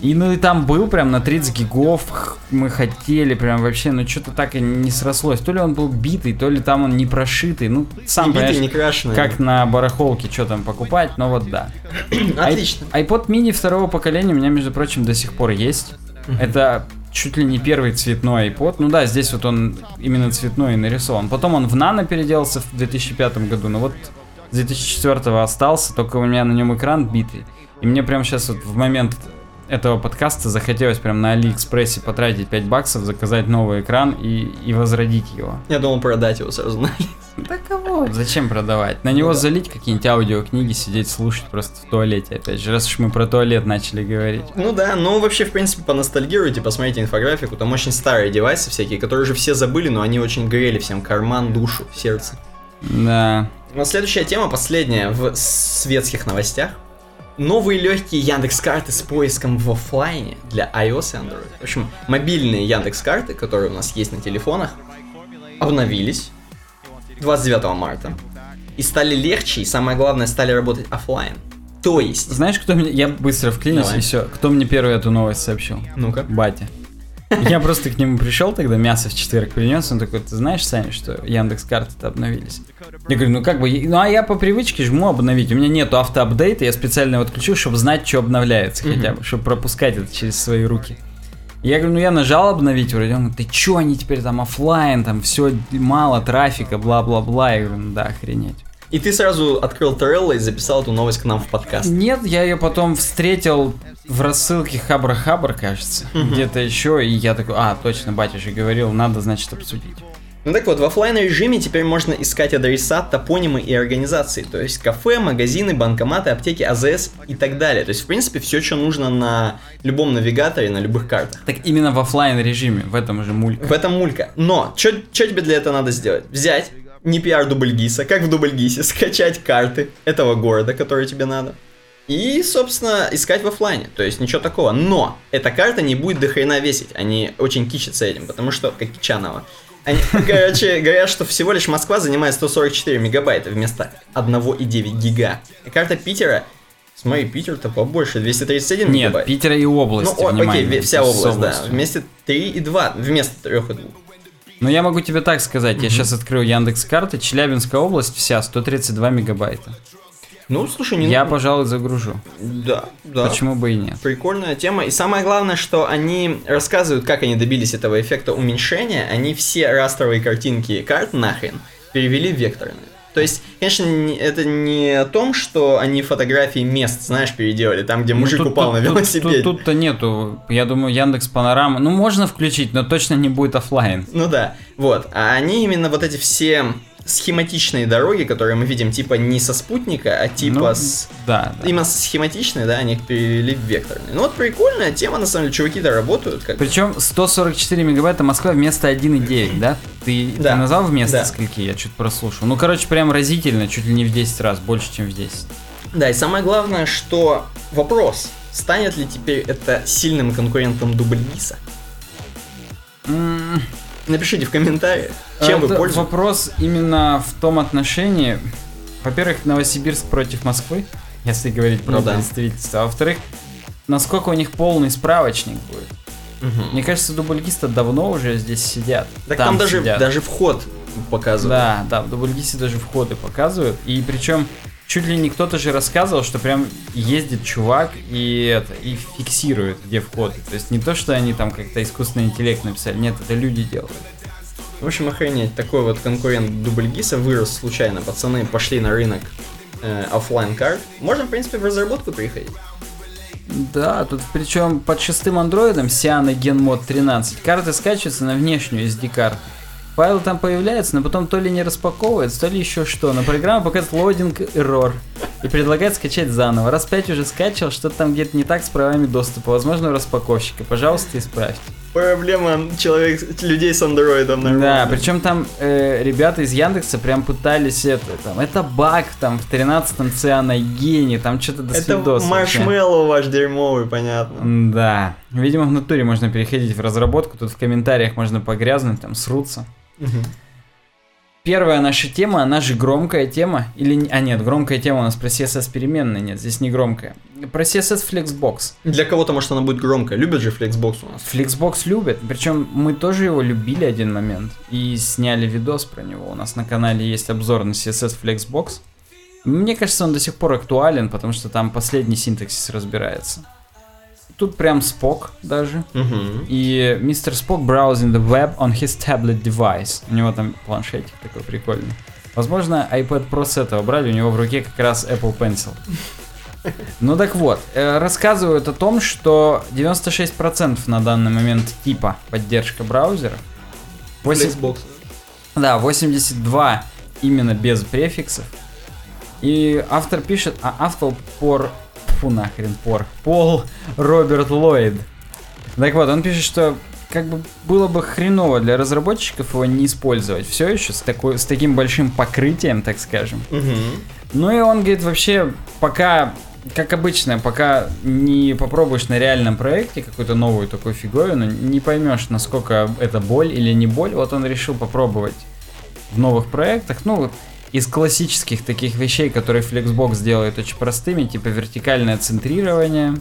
И ну и там был прям на 30 гигов, мы хотели прям вообще, ну что-то так и не срослось. То ли он был битый, то ли там он не прошитый, ну сам не битый, не крашеный. как на барахолке что там покупать, но вот да. Отлично. IPod mini второго поколения у меня, между прочим, до сих пор есть. Это чуть ли не первый цветной iPod. Ну да, здесь вот он именно цветной и нарисован. Потом он в нано переделался в 2005 году, но вот с 2004 остался, только у меня на нем экран битый. И мне прямо сейчас вот в момент этого подкаста захотелось прям на Алиэкспрессе потратить 5 баксов, заказать новый экран и, и возродить его. Я думал продать его сразу на Да кого? Зачем продавать? На него Ну да. залить какие-нибудь аудиокниги, сидеть слушать просто в туалете, опять же, раз уж мы про туалет начали говорить. Ну да, ну вообще, в принципе, поностальгируйте, посмотрите инфографику, там очень старые девайсы всякие, которые уже все забыли, но они очень грели всем карман, душу, сердце. Да. Ну, следующая тема, последняя в светских новостях. Новые легкие Яндекс карты с поиском в оффлайне для iOS и Android. В общем, мобильные Яндекс карты, которые у нас есть на телефонах, обновились 29 марта и стали легче, и самое главное, стали работать оффлайн. То есть, Знаешь, кто мне... Я быстро вклинюсь, Давай. и все. Кто мне первый эту новость сообщил? ну-ка. Батя. Я просто к нему пришел тогда, мясо в четверг принес, он такой, ты знаешь, Саня, что Яндекс карты-то обновились? Я говорю, ну как бы, ну а я по привычке жму обновить, у меня нету автоапдейта, я специально его отключил, чтобы знать, что обновляется хотя бы, чтобы пропускать это через свои руки. Я говорю, ну я нажал обновить, вроде он говорит, ты чё, они теперь там оффлайн, там все мало трафика, бла-бла-бла. Я говорю, ну да, охренеть. И ты сразу открыл Trello и записал эту новость к нам в подкаст. Нет, я ее потом встретил в рассылке Хабрахабр, кажется, где-то еще, и я такой, а, точно, батя же говорил, надо, значит, обсудить. Ну так вот, в оффлайн режиме теперь можно искать адреса, топонимы и организации, то есть кафе, магазины, банкоматы, аптеки, АЗС и так далее. То есть, в принципе, все, что нужно на любом навигаторе, на любых картах. Так именно в оффлайн режиме, в этом же мульке. В этом мулька. Но, что тебе для этого надо сделать? Взять не пиар Дубльгиса, как в Дубльгисе, скачать карты этого города, который тебе надо. И, собственно, искать в офлайне. То есть ничего такого. Но эта карта не будет до хрена весить. Они очень кичатся этим, потому что, как Кичанова, они, короче, говорят, что всего лишь Москва занимает 144 мегабайта вместо 1,9 гига. И карта Питера Смотри, Питер-то побольше, 231 Нет, мегабайт. Питера и область, Ну, о- окей, вся область, да. Вместе 3,2, вместо 3,2. Но я могу тебе так сказать, я сейчас открою Яндекс карты, Челябинская область вся 132 мегабайта. Ну, слушай, не... Я, пожалуй, загружу. Да, да. Почему бы и нет? Прикольная тема. И самое главное, что они рассказывают, как они добились этого эффекта уменьшения. Они все растровые картинки карт нахрен перевели в векторные. То есть, конечно, не- это не о том, что они фотографии мест, знаешь, переделали, там, где Ну, мужик тут- упал тут- на велосипеде. тут- Тут-то нету. Я думаю, Яндекс Панорама. Ну, можно включить, но точно не будет оффлайн. Ну да, вот. А они именно вот эти все схематичные дороги, которые мы видим, типа не со спутника, а типа Ну, с Да, да. Именно схематичные, да, они перевели в векторные. Ну вот прикольная тема, на самом деле, чуваки-то работают как Причем 144 мегабайта Москва вместо 1,9, да? Ты, ты Да, назвал вместо да. скольки? Я чуть прослушал. Ну, короче, прям разительно, чуть ли не в 10 раз, больше, чем в 10. Да, и самое главное, что вопрос, станет ли теперь это сильным конкурентом Дубльгиса? Напишите в комментариях, чем вы это пользуетесь. Вопрос именно в том отношении, во-первых, Новосибирск против Москвы, если говорить про Ну да. представительство, а во-вторых, насколько у них полный справочник будет. Мгм. Мне кажется, дубльгисты давно уже здесь сидят. Так там, даже, сидят. даже вход показывают. Да, да, в дубльгисте даже входы показывают. И причем чуть ли не кто-то же рассказывал, что прям ездит чувак и это и фиксирует, где входы. То есть не то, что они там как-то искусственный интеллект написали, нет, это люди делают. В общем, охренеть, такой вот конкурент Дубльгиса вырос случайно. Пацаны пошли на рынок э, оффлайн карт. Можно, в принципе, в разработку приходить. Да, тут причем под шестым андроидом CyanogenMod 13 карты скачиваются на внешнюю SD-карту. Файл там появляется, но потом то ли не распаковывается, то ли еще что. Но программа показывает loading error и предлагает скачать заново. Раз пять уже скачал, что-то там где-то не так с правами доступа. Возможно, у распаковщика. Пожалуйста, исправьте. Проблема человек, людей с андроидом, Да, наверное. причем там э, ребята из Яндекса прям пытались это, там, это баг, там, в 13-м Циана гений, там что-то до Это свидос маршмеллоу ваш дерьмовый, понятно. Да. Видимо, в натуре можно переходить в разработку. Тут в комментариях можно погрязнуть, там срутся. Первая наша тема, она же громкая тема. Или... А нет, громкая тема у нас про CSS переменные. Нет, здесь не громкая. Про CSS Flexbox. Для кого-то, может, она будет громкая. Любят же Flexbox у нас. Flexbox любят. Причем мы тоже его любили один момент. И сняли видос про него. У нас на канале есть обзор на CSS Flexbox. Мне кажется, он до сих пор актуален, потому что там последний синтаксис разбирается. Тут прям спок даже. Угу. И мистер Спок browsing the web on his tablet device. У него там планшетик такой прикольный. Возможно, iPad Pro с этого брали, у него в руке как раз Apple Pencil. Ну так вот, э, рассказывают о том, что 96% на данный момент типа поддержка браузеров. Восемь- Flexbox. да, 82 именно без префиксов. И автор пишет, а автор пор... Фу нахрен, пор. Пол Роберт Ллойд. Так вот, он пишет, что как бы было бы хреново для разработчиков его не использовать все еще с, такой, с таким большим покрытием, так скажем. Угу. Ну и он говорит, вообще, пока, как обычно, пока не попробуешь на реальном проекте какую-то новую такую фиговину, не поймешь, насколько это боль или не боль. Вот он решил попробовать в новых проектах. Ну, из классических таких вещей, которые Flexbox делает очень простыми, типа вертикальное центрирование,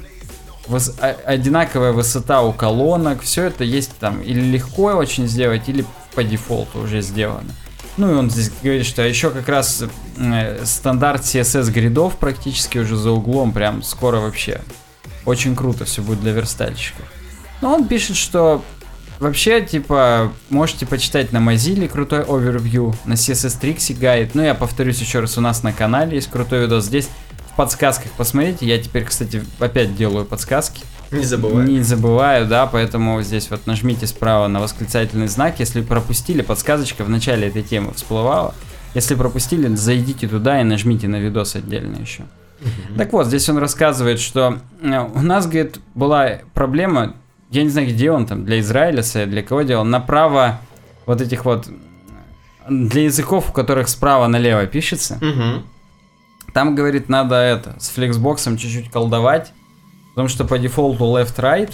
выс- а- одинаковая высота у колонок, все это есть там или легко очень сделать, или по дефолту уже сделано. Ну и он здесь говорит, что еще как раз э, стандарт CSS гридов практически уже за углом, прям скоро вообще. Очень круто все будет для верстальщиков. Но он пишет, что вообще, типа, можете почитать на Mozilla крутой овервью, на CSS Trixie гайд. Ну, я повторюсь еще раз, у нас на канале есть крутой видос. Здесь в подсказках посмотрите. Я теперь, кстати, опять делаю подсказки. Не забывай. Не забываю, да, поэтому здесь вот нажмите справа на восклицательный знак. Если пропустили, подсказочка в начале этой темы всплывала. Если пропустили, зайдите туда и нажмите на видос отдельно еще. Так вот, здесь он рассказывает, что э, у нас, говорит, была проблема, я не знаю, где он там, для Израиля, для кого делал, направо вот этих вот, для языков, у которых справа налево пишется, Мгм. там, говорит, надо это, с флексбоксом чуть-чуть колдовать, потому что по дефолту left-right,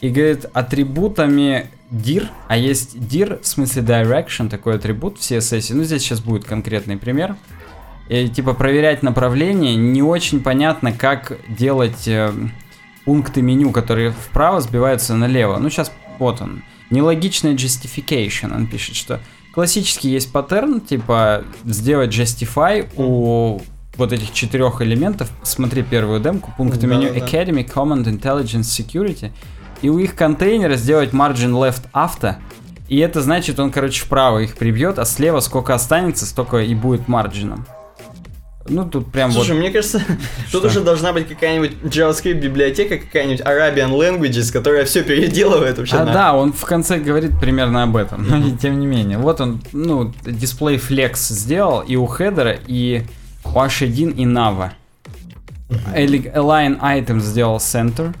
и, говорит, атрибутами dir, а есть dir, в смысле direction, такой атрибут в CSS, ну, здесь сейчас будет конкретный пример, и, типа, проверять направление, не очень понятно, как делать э, пункты меню, которые вправо сбиваются налево. Ну, сейчас, вот он, нелогичная justification, он пишет, что классически есть паттерн, типа, сделать justify у вот этих четырех элементов, смотри первую демку, пункты меню Да-да-да. Academy, Command, Intelligence, Security, и у их контейнера сделать margin left авто, и это значит, он, короче, вправо их прибьет, а слева сколько останется, столько и будет марджином. Ну, тут прям Слушай, вот... мне кажется, тут Что? уже должна быть какая-нибудь JavaScript библиотека, какая-нибудь Arabian Languages, которая все переделывает вообще. А, на- да, он в конце говорит примерно об этом, но и тем не менее. Вот он, ну, дисплей Flex сделал и у хедера, и у H1 и Nava. Eli- Align Item сделал Center.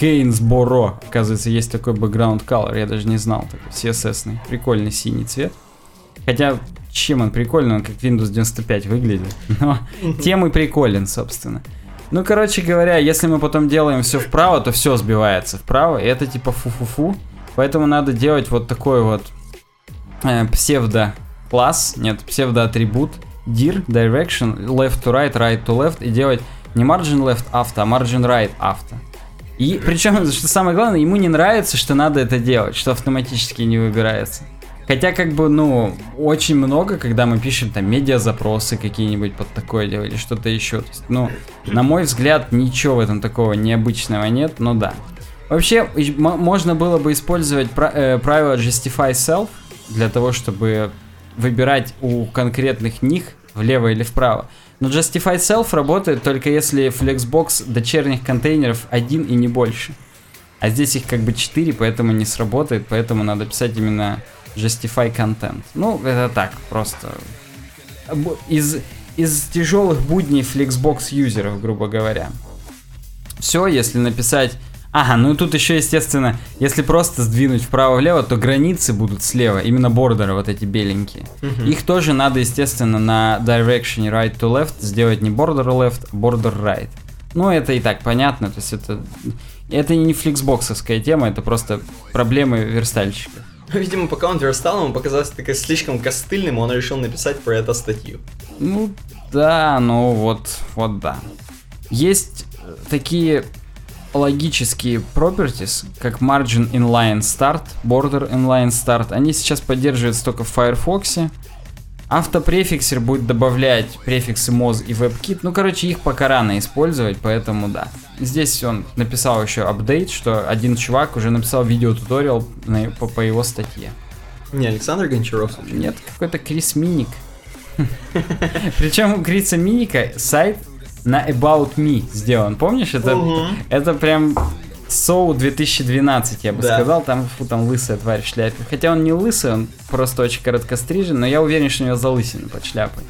Gainsboro, оказывается, есть такой background color, я даже не знал, такой CSS-ный, прикольный синий цвет. Хотя, чем он прикольный, он как Windows 95 выглядит, но тем и приколен, собственно. Ну, короче говоря, если мы потом делаем все вправо, то все сбивается вправо, и это типа фу-фу-фу. Поэтому надо делать вот такой вот э, псевдо-класс, нет, псевдо-атрибут, dir, direction, left to right, right to left, и делать не margin left авто, а margin right авто. И причем, что самое главное, ему не нравится, что надо это делать, что автоматически не выбирается. Хотя, как бы, ну, очень много, когда мы пишем там медиа-запросы какие-нибудь под такое дело или что-то еще. То есть, ну, на мой взгляд, ничего в этом такого необычного нет, но да. Вообще, можно было бы использовать э, правило Justify Self для того, чтобы выбирать у конкретных них влево или вправо. Но Justify Self работает только если Flexbox дочерних контейнеров один и не больше. А здесь их как бы 4, поэтому не сработает, поэтому надо писать именно Justify Content. Ну, это так, просто из, из тяжелых будней Flexbox юзеров, грубо говоря. Все, если написать... Ага, ну и тут еще, естественно, если просто сдвинуть вправо-влево, то границы будут слева, именно бордеры вот эти беленькие. Их тоже надо, естественно, на direction right to left сделать не border left, а border right. Ну, это и так понятно, то есть это... Это не фликсбоксовская тема, это просто проблемы верстальщика. Видимо, пока он верстал, ему показалось такое слишком костыльным, он решил написать про это статью. Ну, да, ну вот, вот да. Есть э, такие логические properties, как margin inline start, border inline start. Они сейчас поддерживаются только в Firefox. Автопрефиксер будет добавлять префиксы moz и WebKit. Ну, короче, их пока рано использовать, поэтому да. Здесь он написал еще апдейт, что один чувак уже написал видеотуториал на- по, по его статье. Не, Александр Гончаров. Нет, какой-то Крис Миник. Причем у Криса Миника сайт на About Me сделан. Помнишь, это, это прям Соу 2012, я бы Да. сказал. Там, фу, там лысая тварь в шляпе. Хотя он не лысый, он просто очень короткострижен, но я уверен, что у него залысина под шляпой.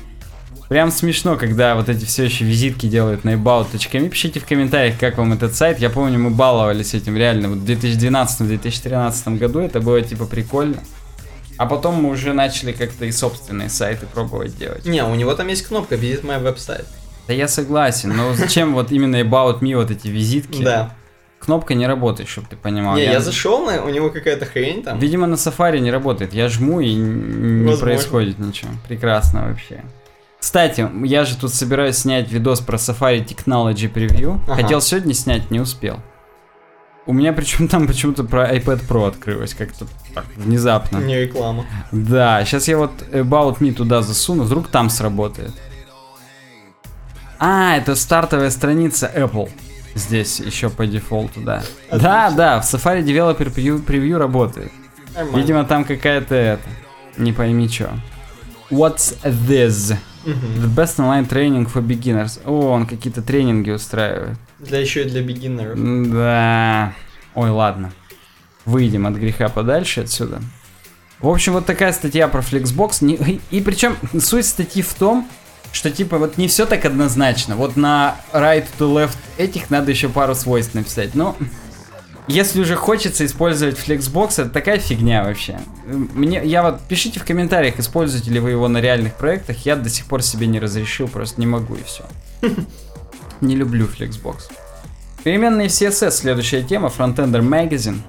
Прям смешно, когда вот эти все еще визитки делают на about.me. Пишите в комментариях, как вам этот сайт. Я помню, мы баловались этим реально. Вот в 2012-2013 году это было типа прикольно. А потом мы уже начали как-то и собственные сайты пробовать делать. Не, у него там есть кнопка Visit My Website. Да я согласен, но зачем вот именно About Me вот эти визитки? Да. Кнопка не работает, чтобы ты понимал. Не, я зашел, на, у него какая-то хрень там. Видимо, на Safari не работает. Я жму и не Возможно. происходит ничего. Прекрасно вообще. Кстати, я же тут собираюсь снять видос про Safari Technology Preview. Ага. Хотел сегодня снять, не успел. У меня причем там почему-то про iPad Pro открылось как-то так, внезапно. Не реклама. Да, сейчас я вот About Me туда засуну, вдруг там сработает. А, это стартовая страница Apple. Здесь еще по дефолту, да. Да, да, в Safari Developer Preview, Preview работает. Нормально. Видимо, там какая-то это. Не пойми что. What's this? Мгм. The best online training for beginners. О, он какие-то тренинги устраивает. Для еще и для бигинеров. Да. Ой, ладно. Выйдем от греха подальше отсюда. В общем, вот такая статья про Flexbox. И причем суть статьи в том, что типа вот не все так однозначно. Вот на right to left этих надо еще пару свойств написать. Но если уже хочется использовать Flexbox, это такая фигня вообще. Мне, я вот пишите в комментариях, используете ли вы его на реальных проектах. Я до сих пор себе не разрешил, просто не могу и все. Не люблю Flexbox. Переменные в CSS, следующая тема, Frontender Magazine.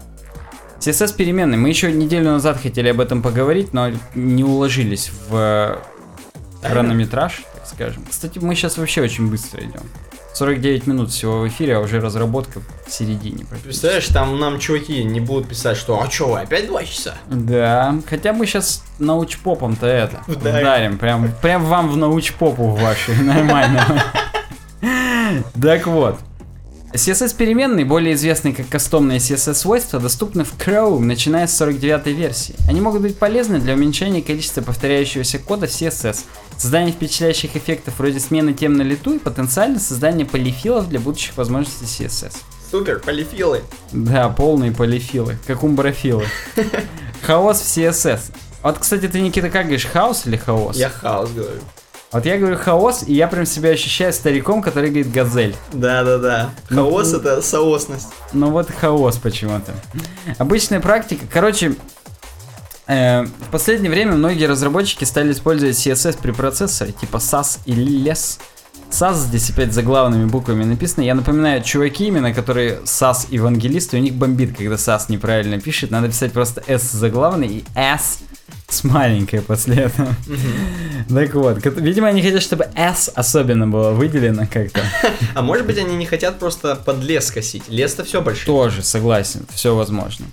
CSS переменные. Мы еще неделю назад хотели об этом поговорить, но не уложились в э, хронометраж, скажем. Кстати, мы сейчас вообще очень быстро идем. 49 минут всего в эфире, а уже разработка в середине. Представляешь, там нам чуваки не будут писать, что «А чё вы, опять два часа?» Да, хотя мы сейчас научпопом-то это Вдарим. вдарим. Прям, прям вам в научпопу вашу, нормально. Так вот. CSS переменные, более известные как кастомные CSS свойства, доступны в Chrome, начиная с 49 версии. Они могут быть полезны для уменьшения количества повторяющегося кода в CSS, создания впечатляющих эффектов вроде смены тем на лету и потенциально создания полифилов для будущих возможностей CSS. Супер, полифилы. Да, полные полифилы, как умброфилы. Хаос в CSS. Вот, кстати, ты, Никита, как говоришь, хаос или хаос? Я хаос говорю. Вот я говорю хаос, и я прям себя ощущаю стариком, который говорит газель. Да-да-да. Ну, Хаос ну. это соосность. Ну вот хаос почему-то. Обычная практика. Короче, в последнее время многие разработчики стали использовать CSS при процессоре, типа SAS или LESS. SAS здесь опять заглавными буквами написано. Я напоминаю, чуваки именно, которые SAS евангелисты, у них бомбит, когда SAS неправильно пишет. Надо писать просто S заглавный и S с маленькой после этого. Так вот, видимо, они хотят, чтобы S особенно было выделено как-то. А может быть они не хотят просто под лес косить? Лес-то все большой. Тоже согласен, все возможно.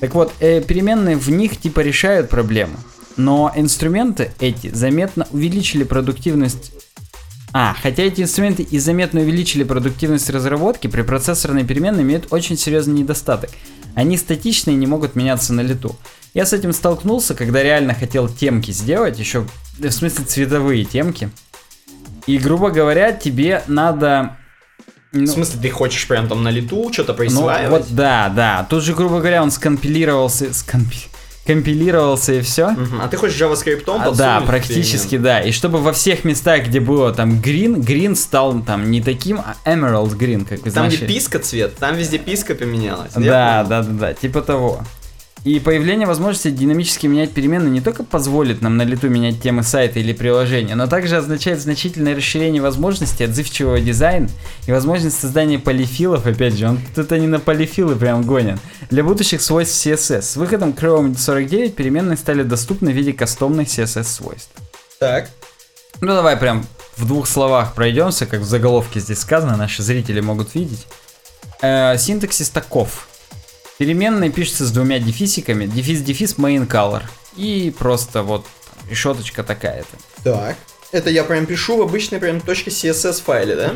Так вот, э, переменные в них типа решают проблему, но инструменты эти заметно увеличили продуктивность. А, хотя эти инструменты и заметно увеличили продуктивность разработки, при процессорной переменной имеют очень серьезный недостаток. Они статичны и не могут меняться на лету. Я с этим столкнулся, когда реально хотел темки сделать, еще, в смысле цветовые темки. И, грубо говоря, тебе надо... В ну, смысле, ты хочешь прям там на лету что-то ну, присваивать? вот да, да. Тут же, грубо говоря, он скомпилировался, скомпи- компилировался и все. Мгм. А ты хочешь JavaScript подсунуть да, в практически, да. И чтобы во всех местах, где было там green, green стал там не таким, а emerald green, как вы Там, где знаете. писка цвет, там везде писка поменялась. Да, да, да, да, типа того. И появление возможности динамически менять переменные не только позволит нам на лету менять темы сайта или приложения, но также означает значительное расширение возможностей отзывчивого дизайна и возможность создания полифилов, опять же, он тут они на полифилы прям гонят, для будущих свойств CSS. С выходом Chrome 49 переменные стали доступны в виде кастомных CSS свойств. Так. Ну давай прям в двух словах пройдемся, как в заголовке здесь сказано, наши зрители могут видеть. Э, синтаксис таков. Переменные пишется с двумя дефисиками, дефис-дефис main color. И просто вот решеточка такая-то. Так. Это я прям пишу в обычной прям .css файле, да?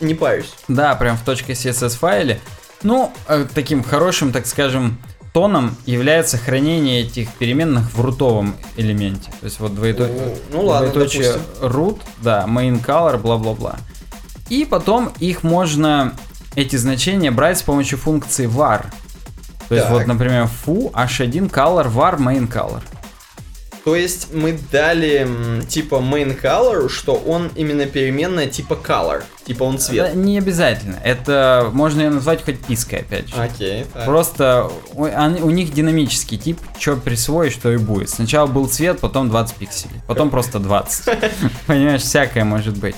Не парюсь. Да, прям в .css файле. Ну, э, таким хорошим, так скажем, тоном является хранение этих переменных в рутовом элементе. То есть вот двоеточие, О, ну ладно, двоеточие допустим. root, да, main color, бла-бла-бла. И потом их можно, эти значения, брать с помощью функции var. То есть Так. вот, например, foo, h1, color, var, main color. То есть мы дали типа main color, что он именно переменная типа color. Типа он цвет. не обязательно. Это можно ее назвать хоть пиской, опять же. Окей. так. Просто у, они- у них динамический тип, что присвоишь, то и будет. Сначала был цвет, потом 20 пикселей, потом просто 20. Понимаешь, всякое может быть.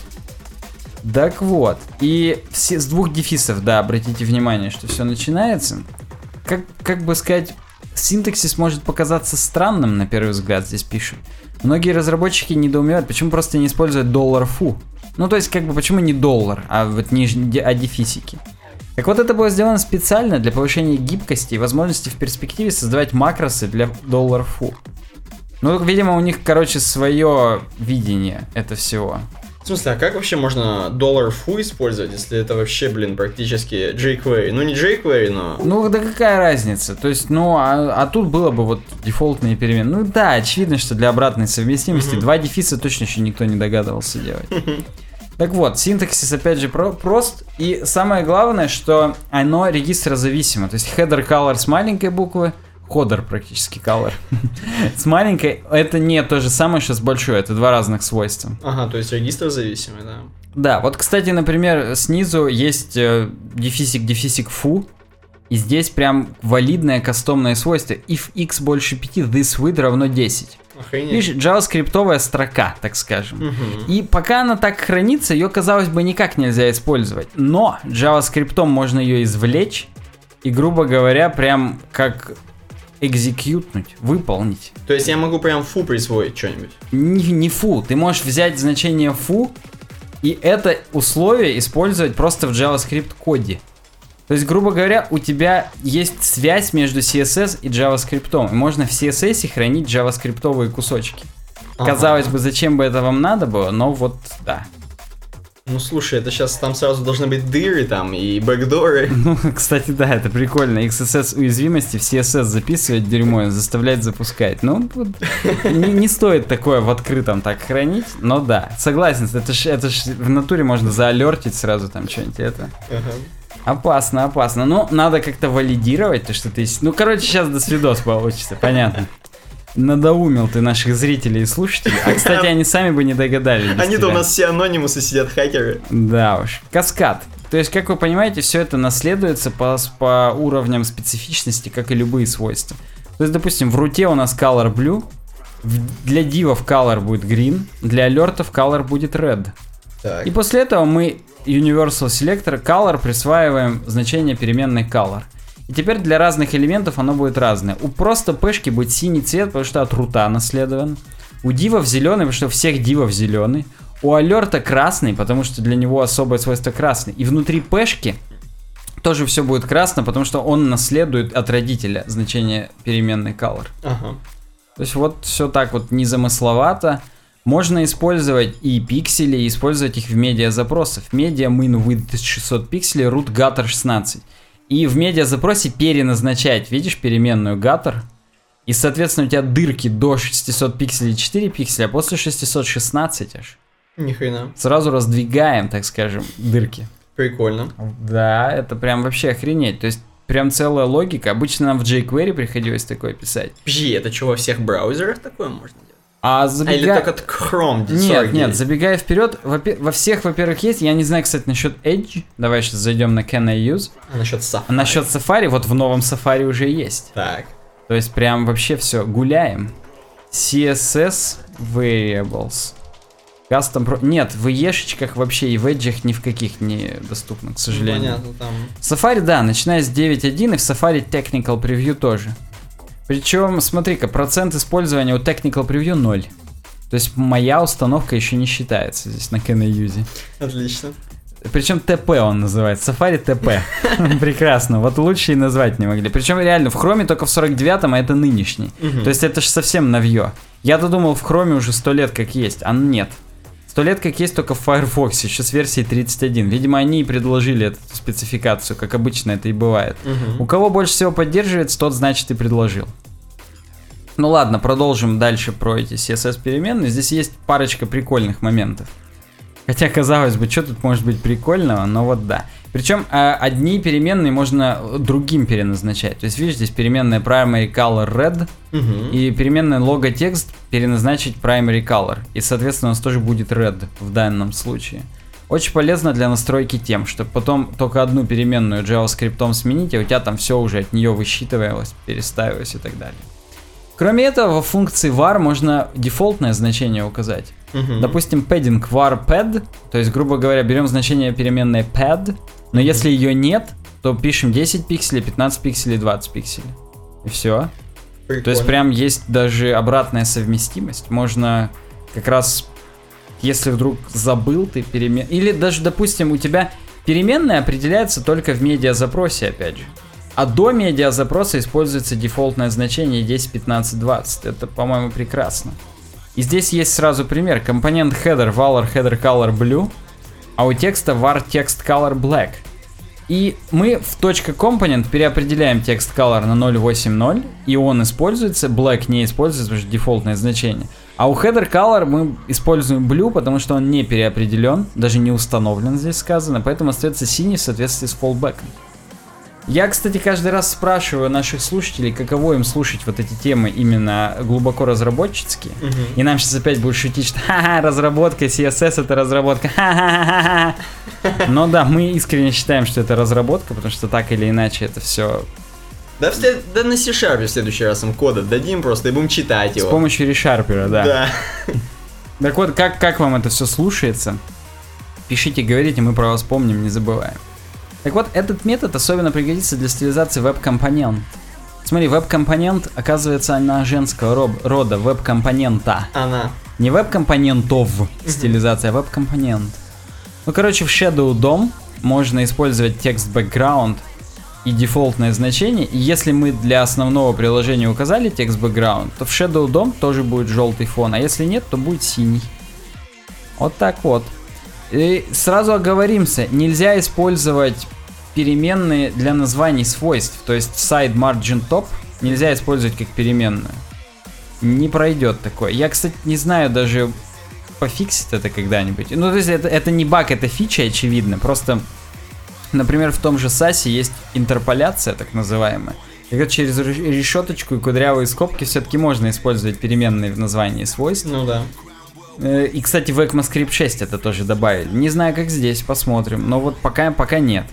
Так вот, и все, с двух дефисов, да, обратите внимание, что все начинается. Как, как бы сказать, синтаксис может показаться странным, на первый взгляд, здесь пишут. Многие разработчики недоумевают, почему просто не используют доллар фу. Ну, то есть, как бы, почему не доллар, а вот нижний, а дефисики. Так вот, это было сделано специально для повышения гибкости и возможности в перспективе создавать макросы для доллар фу. Ну, видимо, у них, короче, свое видение это всего. В смысле, а как вообще можно доллар фу использовать, если это вообще, блин, практически jQuery? Ну, не jQuery, но... Ну, да какая разница? То есть, ну, а, а тут было бы вот дефолтные перемены. Ну да, очевидно, что для обратной совместимости Мгм. два дефиса точно еще никто не догадывался делать. Так вот, синтаксис опять же про- прост. И самое главное, что оно регистрозависимо. То есть header color с маленькой буквы, ходер практически color. С маленькой это не то же самое, что с большой. Это два разных свойства. Ага, то есть регистр зависимый, да. Да, вот, кстати, например, снизу есть э, дефисик, дефисик фу, и здесь прям валидное кастомное свойство. If x больше 5, this with равно 10. Охренеть. Видишь, джаваскриптовая строка, так скажем. Мгм. И пока она так хранится, ее, казалось бы, никак нельзя использовать. Но JavaScript можно ее извлечь и, грубо говоря, прям как экзекьютнуть, выполнить. То есть я могу прям фу присвоить что-нибудь. Не, не фу, ты можешь взять значение фу и это условие использовать просто в JavaScript коде. То есть, грубо говоря, у тебя есть связь между CSS и JavaScript. И можно в CSS хранить JavaScript кусочки. Ага. Казалось бы, зачем бы это вам надо было, но вот да. Ну слушай, это сейчас там сразу должны быть дыры там и бэкдоры. Ну, кстати, да, это прикольно. XSS уязвимости в CSS записывать дерьмо и заставлять запускать. Ну, не, не стоит такое в открытом так хранить, но да. Согласен, это ж, это ж в натуре можно заалертить сразу там что-нибудь это. Опасно, опасно. Ну, надо как-то валидировать то, что ты... Ну, короче, сейчас до свидос получится, понятно. Надоумил ты наших зрителей и слушателей. А, кстати, они сами бы не догадались. Они-то у нас все анонимусы сидят, хакеры. Да уж. Каскад. То есть, как вы понимаете, все это наследуется по, по уровням специфичности, как и любые свойства. То есть, допустим, в руте у нас color blue, для дивов color будет green, для алертов color будет red. Так. И после этого мы Universal Selector color присваиваем значение переменной color. И теперь для разных элементов оно будет разное. У просто пешки будет синий цвет, потому что от рута наследован. У дивов зеленый, потому что всех дивов зеленый. У алерта красный, потому что для него особое свойство красный. И внутри пешки тоже все будет красно, потому что он наследует от родителя значение переменной color. Ага. То есть вот все так вот незамысловато. Можно использовать и пиксели, и использовать их в медиа запросах. Медиа min width 600 пикселей, root gutter 16. И в медиа запросе переназначать, видишь, переменную gutter. И, соответственно, у тебя дырки до 600 пикселей 4 пикселя, а после 616 аж. Ни хрена. Сразу раздвигаем, так скажем, дырки. Прикольно. Да, это прям вообще охренеть. То есть прям целая логика. Обычно нам в jQuery приходилось такое писать. Подожди, это что, во всех браузерах такое можно делать? А А или забегая... только от Chrome? Нет, 49? нет, забегая вперед, во-пе- во всех, во-первых, есть. Я не знаю, кстати, насчет Edge. Давай сейчас зайдем на Can I Use. Насчет Safari? Насчет Safari, вот в новом Safari уже есть. Так. То есть прям вообще все, гуляем. CSS Variables. Custom Pro... Нет, в EE-шечках вообще и в Edge ни в каких не доступно, к сожалению. Понятно, там. Safari, да, начиная с 9.1 и в Safari Technical Preview тоже. Причем, смотри-ка, процент использования у Technical Preview 0. То есть моя установка еще не считается здесь на CanIUse. Отлично. Причем ТП он называется. Safari ТП. Прекрасно. Вот лучше и назвать не могли. Причем реально в Хроме только в 49-м, а это нынешний. То есть это же совсем новье. Я-то думал в Хроме уже 100 лет как есть, а нет. 100 лет как есть только в Firefox, еще с версией 31. Видимо, они и предложили эту спецификацию, как обычно это и бывает. Мгм. У кого больше всего поддерживается, тот, значит, и предложил. Ну ладно, продолжим дальше про эти CSS переменные. Здесь есть парочка прикольных моментов. Хотя, казалось бы, что тут может быть прикольного, но вот да. Причем а, одни переменные можно другим переназначать. То есть, видишь, здесь переменная primary color red, Мгм. и переменная логотекст переназначить primary color. И, соответственно, у нас тоже будет red в данном случае. Очень полезно для настройки тем, чтобы потом только одну переменную JavaScript сменить, а у тебя там все уже от нее высчитывалось, переставилось и так далее. Кроме этого, во функции var можно дефолтное значение указать. Мгм. Допустим, padding var pad, то есть, грубо говоря, берем значение переменной pad, но если ее нет, то пишем 10 пикселей, 15 пикселей, 20 пикселей. И все. То есть Прикольно. прям есть даже обратная совместимость. Можно как раз, если вдруг забыл ты перемен... Или даже, допустим, у тебя переменная определяется только в медиазапросе, опять же. А до медиазапроса используется дефолтное значение 10, 15, 20. Это, по-моему, прекрасно. И здесь есть сразу пример. Компонент header valor header color blue, а у текста var text color black. И мы в .component переопределяем текст color на 0.8.0, и он используется, black не используется, потому что дефолтное значение. А у header color мы используем blue, потому что он не переопределен, даже не установлен здесь сказано, поэтому остается синий в соответствии с fallback. Я, кстати, каждый раз спрашиваю наших слушателей, каково им слушать вот эти темы именно глубоко разработческие. Мгм. И нам сейчас опять будут шутить, что ха-ха, разработка, CSS это разработка, ха-ха-ха-ха. Но да, мы искренне считаем, что это разработка, потому что так или иначе это все Да, в след- да на C-Sharp в следующий раз им код отдадим просто и будем читать с его. помощью решарпера, да. Да. Так вот, как, как вам это все слушается? Пишите, говорите, мы про вас помним, не забываем. Так вот, этот метод особенно пригодится для стилизации веб-компонент. Смотри, веб-компонент, оказывается, она женского роб- рода, веб-компонента. Она. Не веб-компонентов стилизация, а веб-компонент. Ну, короче, в Shadow DOM можно использовать текст background и дефолтное значение. И если мы для основного приложения указали текст background, то в Shadow DOM тоже будет желтый фон, а если нет, то будет синий. Вот так вот. И сразу оговоримся, нельзя использовать переменные для названий свойств, то есть side margin top нельзя использовать как переменную. Не пройдет такое. Я, кстати, не знаю даже пофиксит это когда-нибудь. Ну, то есть это, это не баг, это фича, очевидно. Просто, например, в том же SASE есть интерполяция, так называемая. И вот через ре- решеточку и кудрявые скобки все-таки можно использовать переменные в названии свойств. Ну да. Э, И, кстати, в ECMAScript 6 это тоже добавили. Не знаю, как здесь, посмотрим. Но вот пока, пока нет.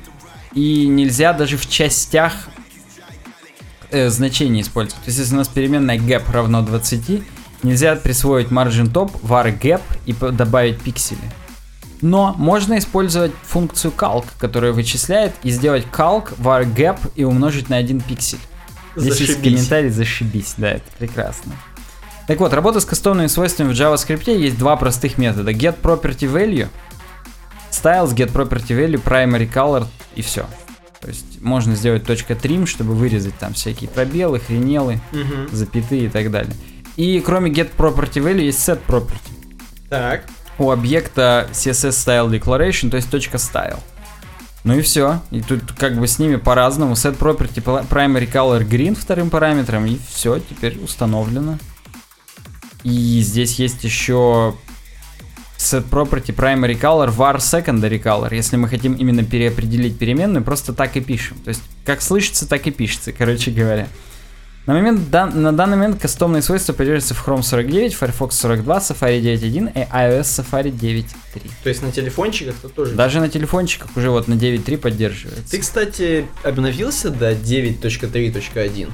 И нельзя даже в частях э, значений использовать. То есть, если у нас переменная gap равно 20, нельзя присвоить margin top, var gap и добавить пиксели. Но можно использовать функцию calc, которая вычисляет, и сделать calc var gap и умножить на один пиксель. Здесь есть комментарий, зашибись, да, это прекрасно. Так вот, работа с кастомными свойствами в JavaScript есть два простых метода. Get property value, styles, get property value, primary color и все. То есть можно сделать .trim, чтобы вырезать там всякие пробелы, хренелы, Мгм. запятые и так далее. И кроме get property value есть set property. Так. У объекта CSS style declaration, то есть .style. Ну и все. И тут как бы с ними по-разному. Set property primary color green вторым параметром. И все, теперь установлено. И здесь есть еще set property primary color var secondary color. Если мы хотим именно переопределить переменную, просто так и пишем. То есть как слышится, так и пишется, короче говоря. На, момент, на данный момент кастомные свойства поддерживаются в Chrome 49, Firefox 42, Safari 9.1 и iOS Safari 9.3. То есть на телефончиках-то тоже. Даже на телефончиках уже вот на 9.3 поддерживается. Ты, кстати, обновился до 9.3.1?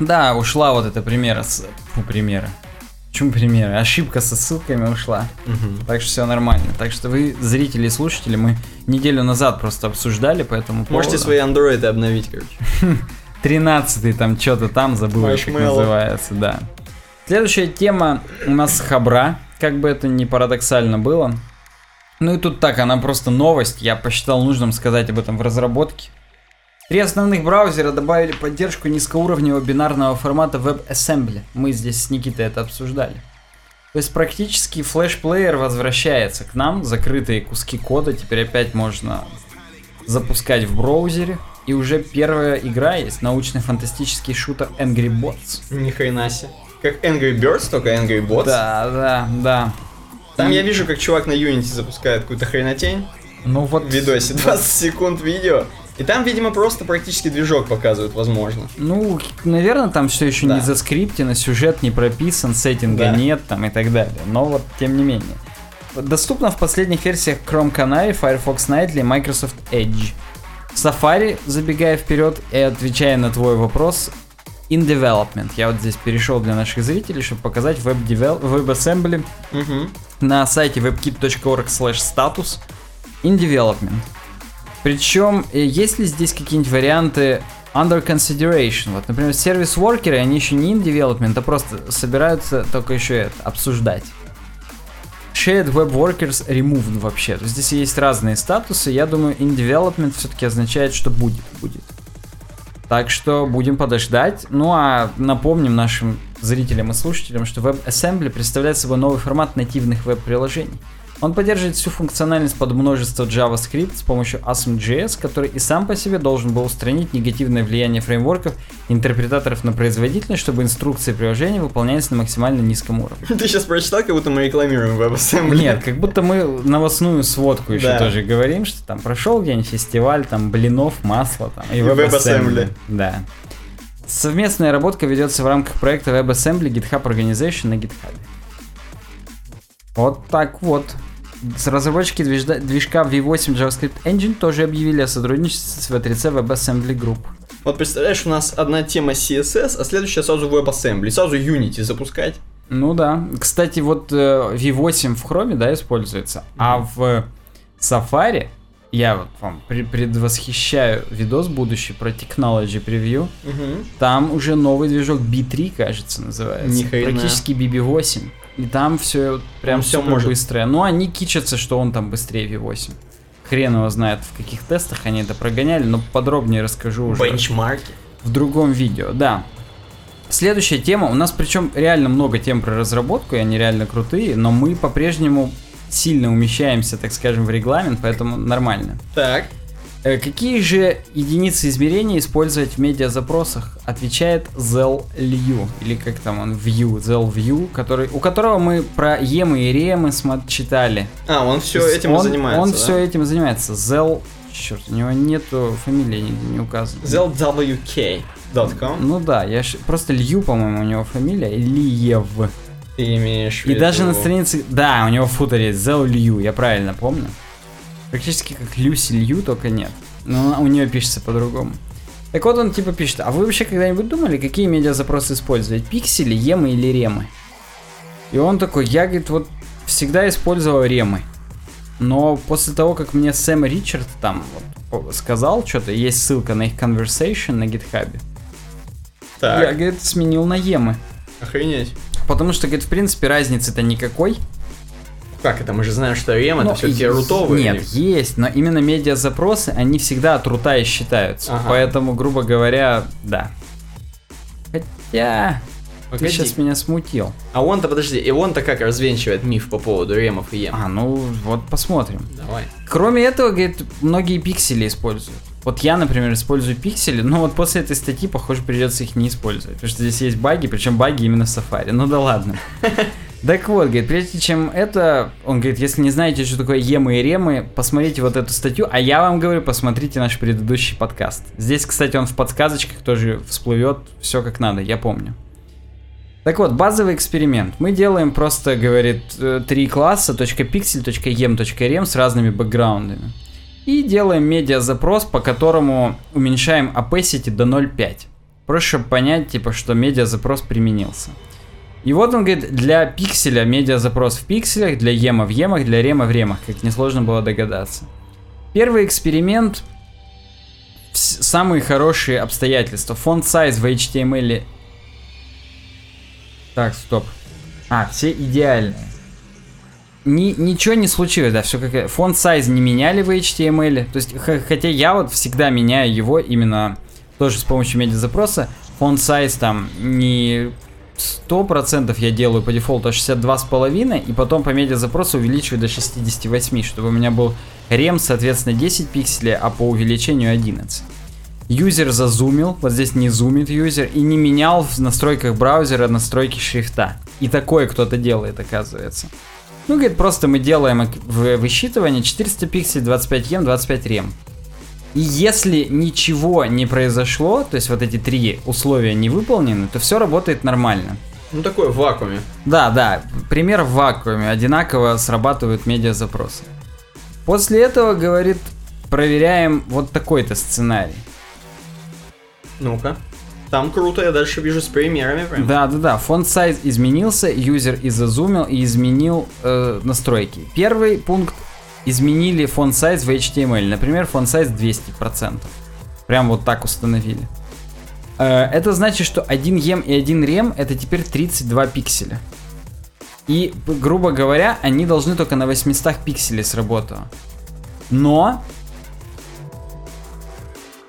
Да, ушла вот эта примера с... Фу, примера. Почему примера? Ошибка со ссылками ушла. Угу. Так что все нормально. Так что вы, зрители и слушатели, мы неделю назад просто обсуждали по этому Можете поводу. свои андроиды обновить, короче. 13 там что-то там, забыл, как называется, да. Следующая тема у нас хабра, как бы это ни парадоксально было. Ну и тут так, она просто новость, я посчитал нужным сказать об этом в разработке. Три основных браузера добавили поддержку низкоуровневого бинарного формата WebAssembly. Мы здесь с Никитой это обсуждали. То есть практически флеш-плеер возвращается к нам, закрытые куски кода теперь опять можно запускать в браузере. И уже первая игра есть, научно-фантастический шутер Angry Bots. Ни хрена себе. Как Angry Birds, только Angry Bots. Да, да, да. Там я вижу, как чувак на Unity запускает какую-то хренотень Ну вот... в видосе, 20 секунд видео. И там, видимо, просто практически движок показывают, возможно. Ну, наверное, там все еще Да. не заскриптено, сюжет не прописан, сеттинга Да. нет там и так далее. Но вот, тем не менее. Доступно в последних версиях Chrome Canary, Firefox Nightly и Microsoft Edge. Safari, забегая вперед и отвечая на твой вопрос, in development. Я вот здесь перешел для наших зрителей, чтобы показать WebAssembly Угу. на сайте webkit.org status in development. Причем, э, есть ли здесь какие-нибудь варианты under consideration? Вот, например, сервис-воркеры, они еще не in development, а просто собираются только еще это, обсуждать. Shared Web Workers removed вообще. То есть здесь есть разные статусы. Я думаю, in development все-таки означает, что будет. будет. Так что будем подождать. Ну а напомним нашим зрителям и слушателям, что WebAssembly представляет собой новый формат нативных веб-приложений. Он поддерживает всю функциональность под множество JavaScript с помощью Asm.js, который и сам по себе должен был устранить негативное влияние фреймворков интерпретаторов на производительность, чтобы инструкции приложения выполнялись на максимально низком уровне. Ты сейчас прочитал, как будто мы рекламируем WebAssembly. Нет, как будто мы новостную сводку еще Да. тоже говорим, что там прошел день, фестиваль, там блинов, масла там, и, И WebAssembly. WebAssembly. Да. Совместная работа ведется в рамках проекта WebAssembly GitHub Organization на GitHub. Вот так вот. С разработчики движда- движка V8 JavaScript Engine тоже объявили о сотрудничестве с V3C WebAssembly Group. Вот представляешь, у нас одна тема CSS, а следующая сразу WebAssembly. Сразу Unity запускать. Ну да. Кстати, вот э, V8 в Chrome, да, используется, а в Safari я вот вам пре- предвосхищаю видос будущий про Technology Preview. Там уже новый движок B3, кажется, называется. Ни хрена. Практически BB8. И там все прям супер может. быстрое. Но они кичатся, что он там быстрее V8. Хрен его знает, в каких тестах они это прогоняли, но подробнее расскажу уже Бенчмарки. в другом видео, да. Следующая тема, у нас причем реально много тем про разработку, и они реально крутые, но мы по-прежнему сильно умещаемся, так скажем, в регламент, поэтому нормально. Так. Э, Какие же единицы измерения использовать в медиазапросах? Отвечает ZelLU, или как там он, View, ZelView, который, у которого мы про емы и ремы читали. А, он все этим и он, занимается. Он да? все этим и занимается. Zell, черт, у него нету фамилии нигде не указано. ZLWK.com. Ну да, я ж... просто Лью, по-моему, у него фамилия, Ильев. Ты имеешь в И виду- даже на странице, да, у него в футере Зел Лью, я правильно помню. Практически как Люси Лью, только нет. Но она- у нее пишется по-другому. Так вот он типа пишет, а вы вообще когда-нибудь думали, какие медиазапросы использовать? Пиксели, емы или ремы? И он такой, я, говорит, вот всегда использовал ремы. Но после того, как мне Сэм Ричард там вот, сказал что-то, есть ссылка на их conversation на гитхабе, я, говорит, сменил на емы. охренеть. Потому что, говорит, в принципе, разницы-то никакой. Как это? Мы же знаем, что REM это все-таки рутовые. Нет, есть, но именно медиазапросы, они всегда от рута и считаются. Ага. Поэтому, грубо говоря, да. Хотя, ты Погоди. сейчас меня смутил. А он-то, подожди, и он-то как развенчивает миф по поводу ремов и ем? А, ну вот посмотрим. Давай. Кроме этого, говорит, многие пиксели используют. Вот я, например, использую пиксели, но вот после этой статьи, похоже, придется их не использовать. Потому что здесь есть баги, причем баги именно в Safari. Ну да ладно. Так вот, говорит, прежде чем это, он говорит, если не знаете, что такое емы и ремы, посмотрите вот эту статью, а я вам говорю, посмотрите наш предыдущий подкаст. Здесь, кстати, он в подсказочках тоже всплывет, все как надо, я помню. Так вот, базовый эксперимент. Мы делаем просто, говорит, э, три класса .pixel, .em, .rem с разными бэкграундами. И делаем медиа-запрос, по которому уменьшаем opacity до 0.5. Просто чтобы понять, типа, что медиа-запрос применился. И вот он говорит, для пикселя медиа-запрос в пикселях, для ема в емах, для рема в ремах, как несложно было догадаться. Первый эксперимент, самые хорошие обстоятельства. Фонд size в HTML. Так, стоп. А, все идеальные. Ни, ничего не случилось, да, все как... Фонд size не меняли в HTML. То есть, хотя я вот всегда меняю его именно тоже с помощью медиазапроса. Фонд size там не 100% я делаю по дефолту, а 62,5, и потом по медиазапросу увеличиваю до 68, чтобы у меня был рем, соответственно, 10 пикселей, а по увеличению 11. Юзер зазумил, вот здесь не зумит юзер, и не менял в настройках браузера настройки шрифта. И такое кто-то делает, оказывается. Ну, говорит, просто мы делаем высчитывание 400 пикселей, 25 ем, 25 рем. И если ничего не произошло, то есть вот эти три условия не выполнены, то все работает нормально. Ну такое в вакууме. Да, да, пример в вакууме, одинаково срабатывают медиазапросы. После этого, говорит, проверяем вот такой-то сценарий. Ну-ка. Там круто, я дальше вижу с примерами прям. Да, да, да. Фонд сайз изменился, юзер и зазумил и изменил э, настройки. Первый пункт изменили фонд сайз в HTML. Например, фонд сайз 200%. Прям вот так установили. Э, это значит, что один ем и один рем это теперь 32 пикселя. И, грубо говоря, они должны только на 800 пикселей сработать. Но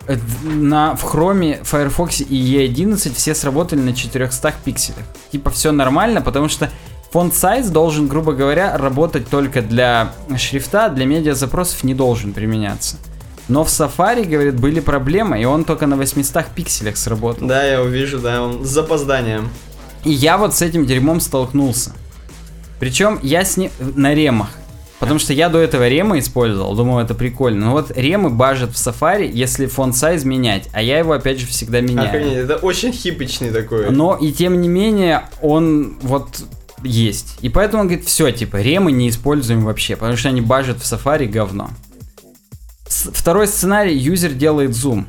э, на, в Chrome, Firefox и E11 все сработали на 400 пикселях. Типа все нормально, потому что фонд size должен, грубо говоря, работать только для шрифта, для медиа запросов не должен применяться. Но в Safari, говорит, были проблемы, и он только на 800 пикселях сработал. Да, я увижу, да, он с запозданием. И я вот с этим дерьмом столкнулся. Причем я с ним на ремах. Потому что я до этого ремы использовал, думал, это прикольно. Но вот ремы бажат в Safari, если фон сайз менять, а я его опять же всегда меняю. Охренеть, это очень хипочный такой. Но и тем не менее, он вот есть. И поэтому он говорит, все, типа, ремы не используем вообще, потому что они бажат в Safari говно. С- второй сценарий, юзер делает зум.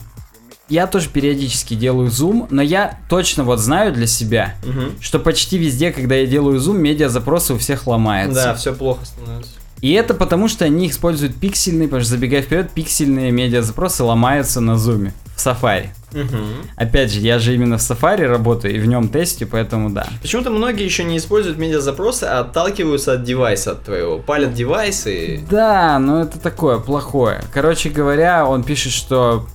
Я тоже периодически делаю зум, но я точно вот знаю для себя, Мгм. что почти везде, когда я делаю зум, медиа запросы у всех ломаются. Да, все плохо становится. И это потому, что они используют пиксельные, потому что забегая вперед, пиксельные медиа запросы ломаются на зуме в Safari. Мгм. Опять же, я же именно в Safari работаю и в нем тестю, поэтому да. Почему-то многие еще не используют медиазапросы, а отталкиваются от девайса от твоего. Палят девайс и... Да, но это такое плохое. Короче говоря, он пишет, что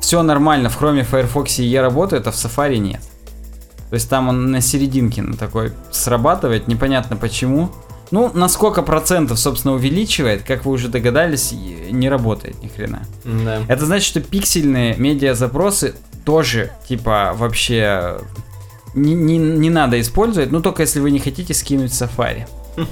все нормально в Chrome, Firefox и E работает, а в Safari нет. То есть там он на серединке на такой срабатывает, непонятно почему. Ну, на сколько процентов, собственно, увеличивает, как вы уже догадались, не работает ни хрена. Да. Это значит, что пиксельные медиа-запросы тоже, типа, вообще не, не, не надо использовать, ну только если вы не хотите скинуть Safari.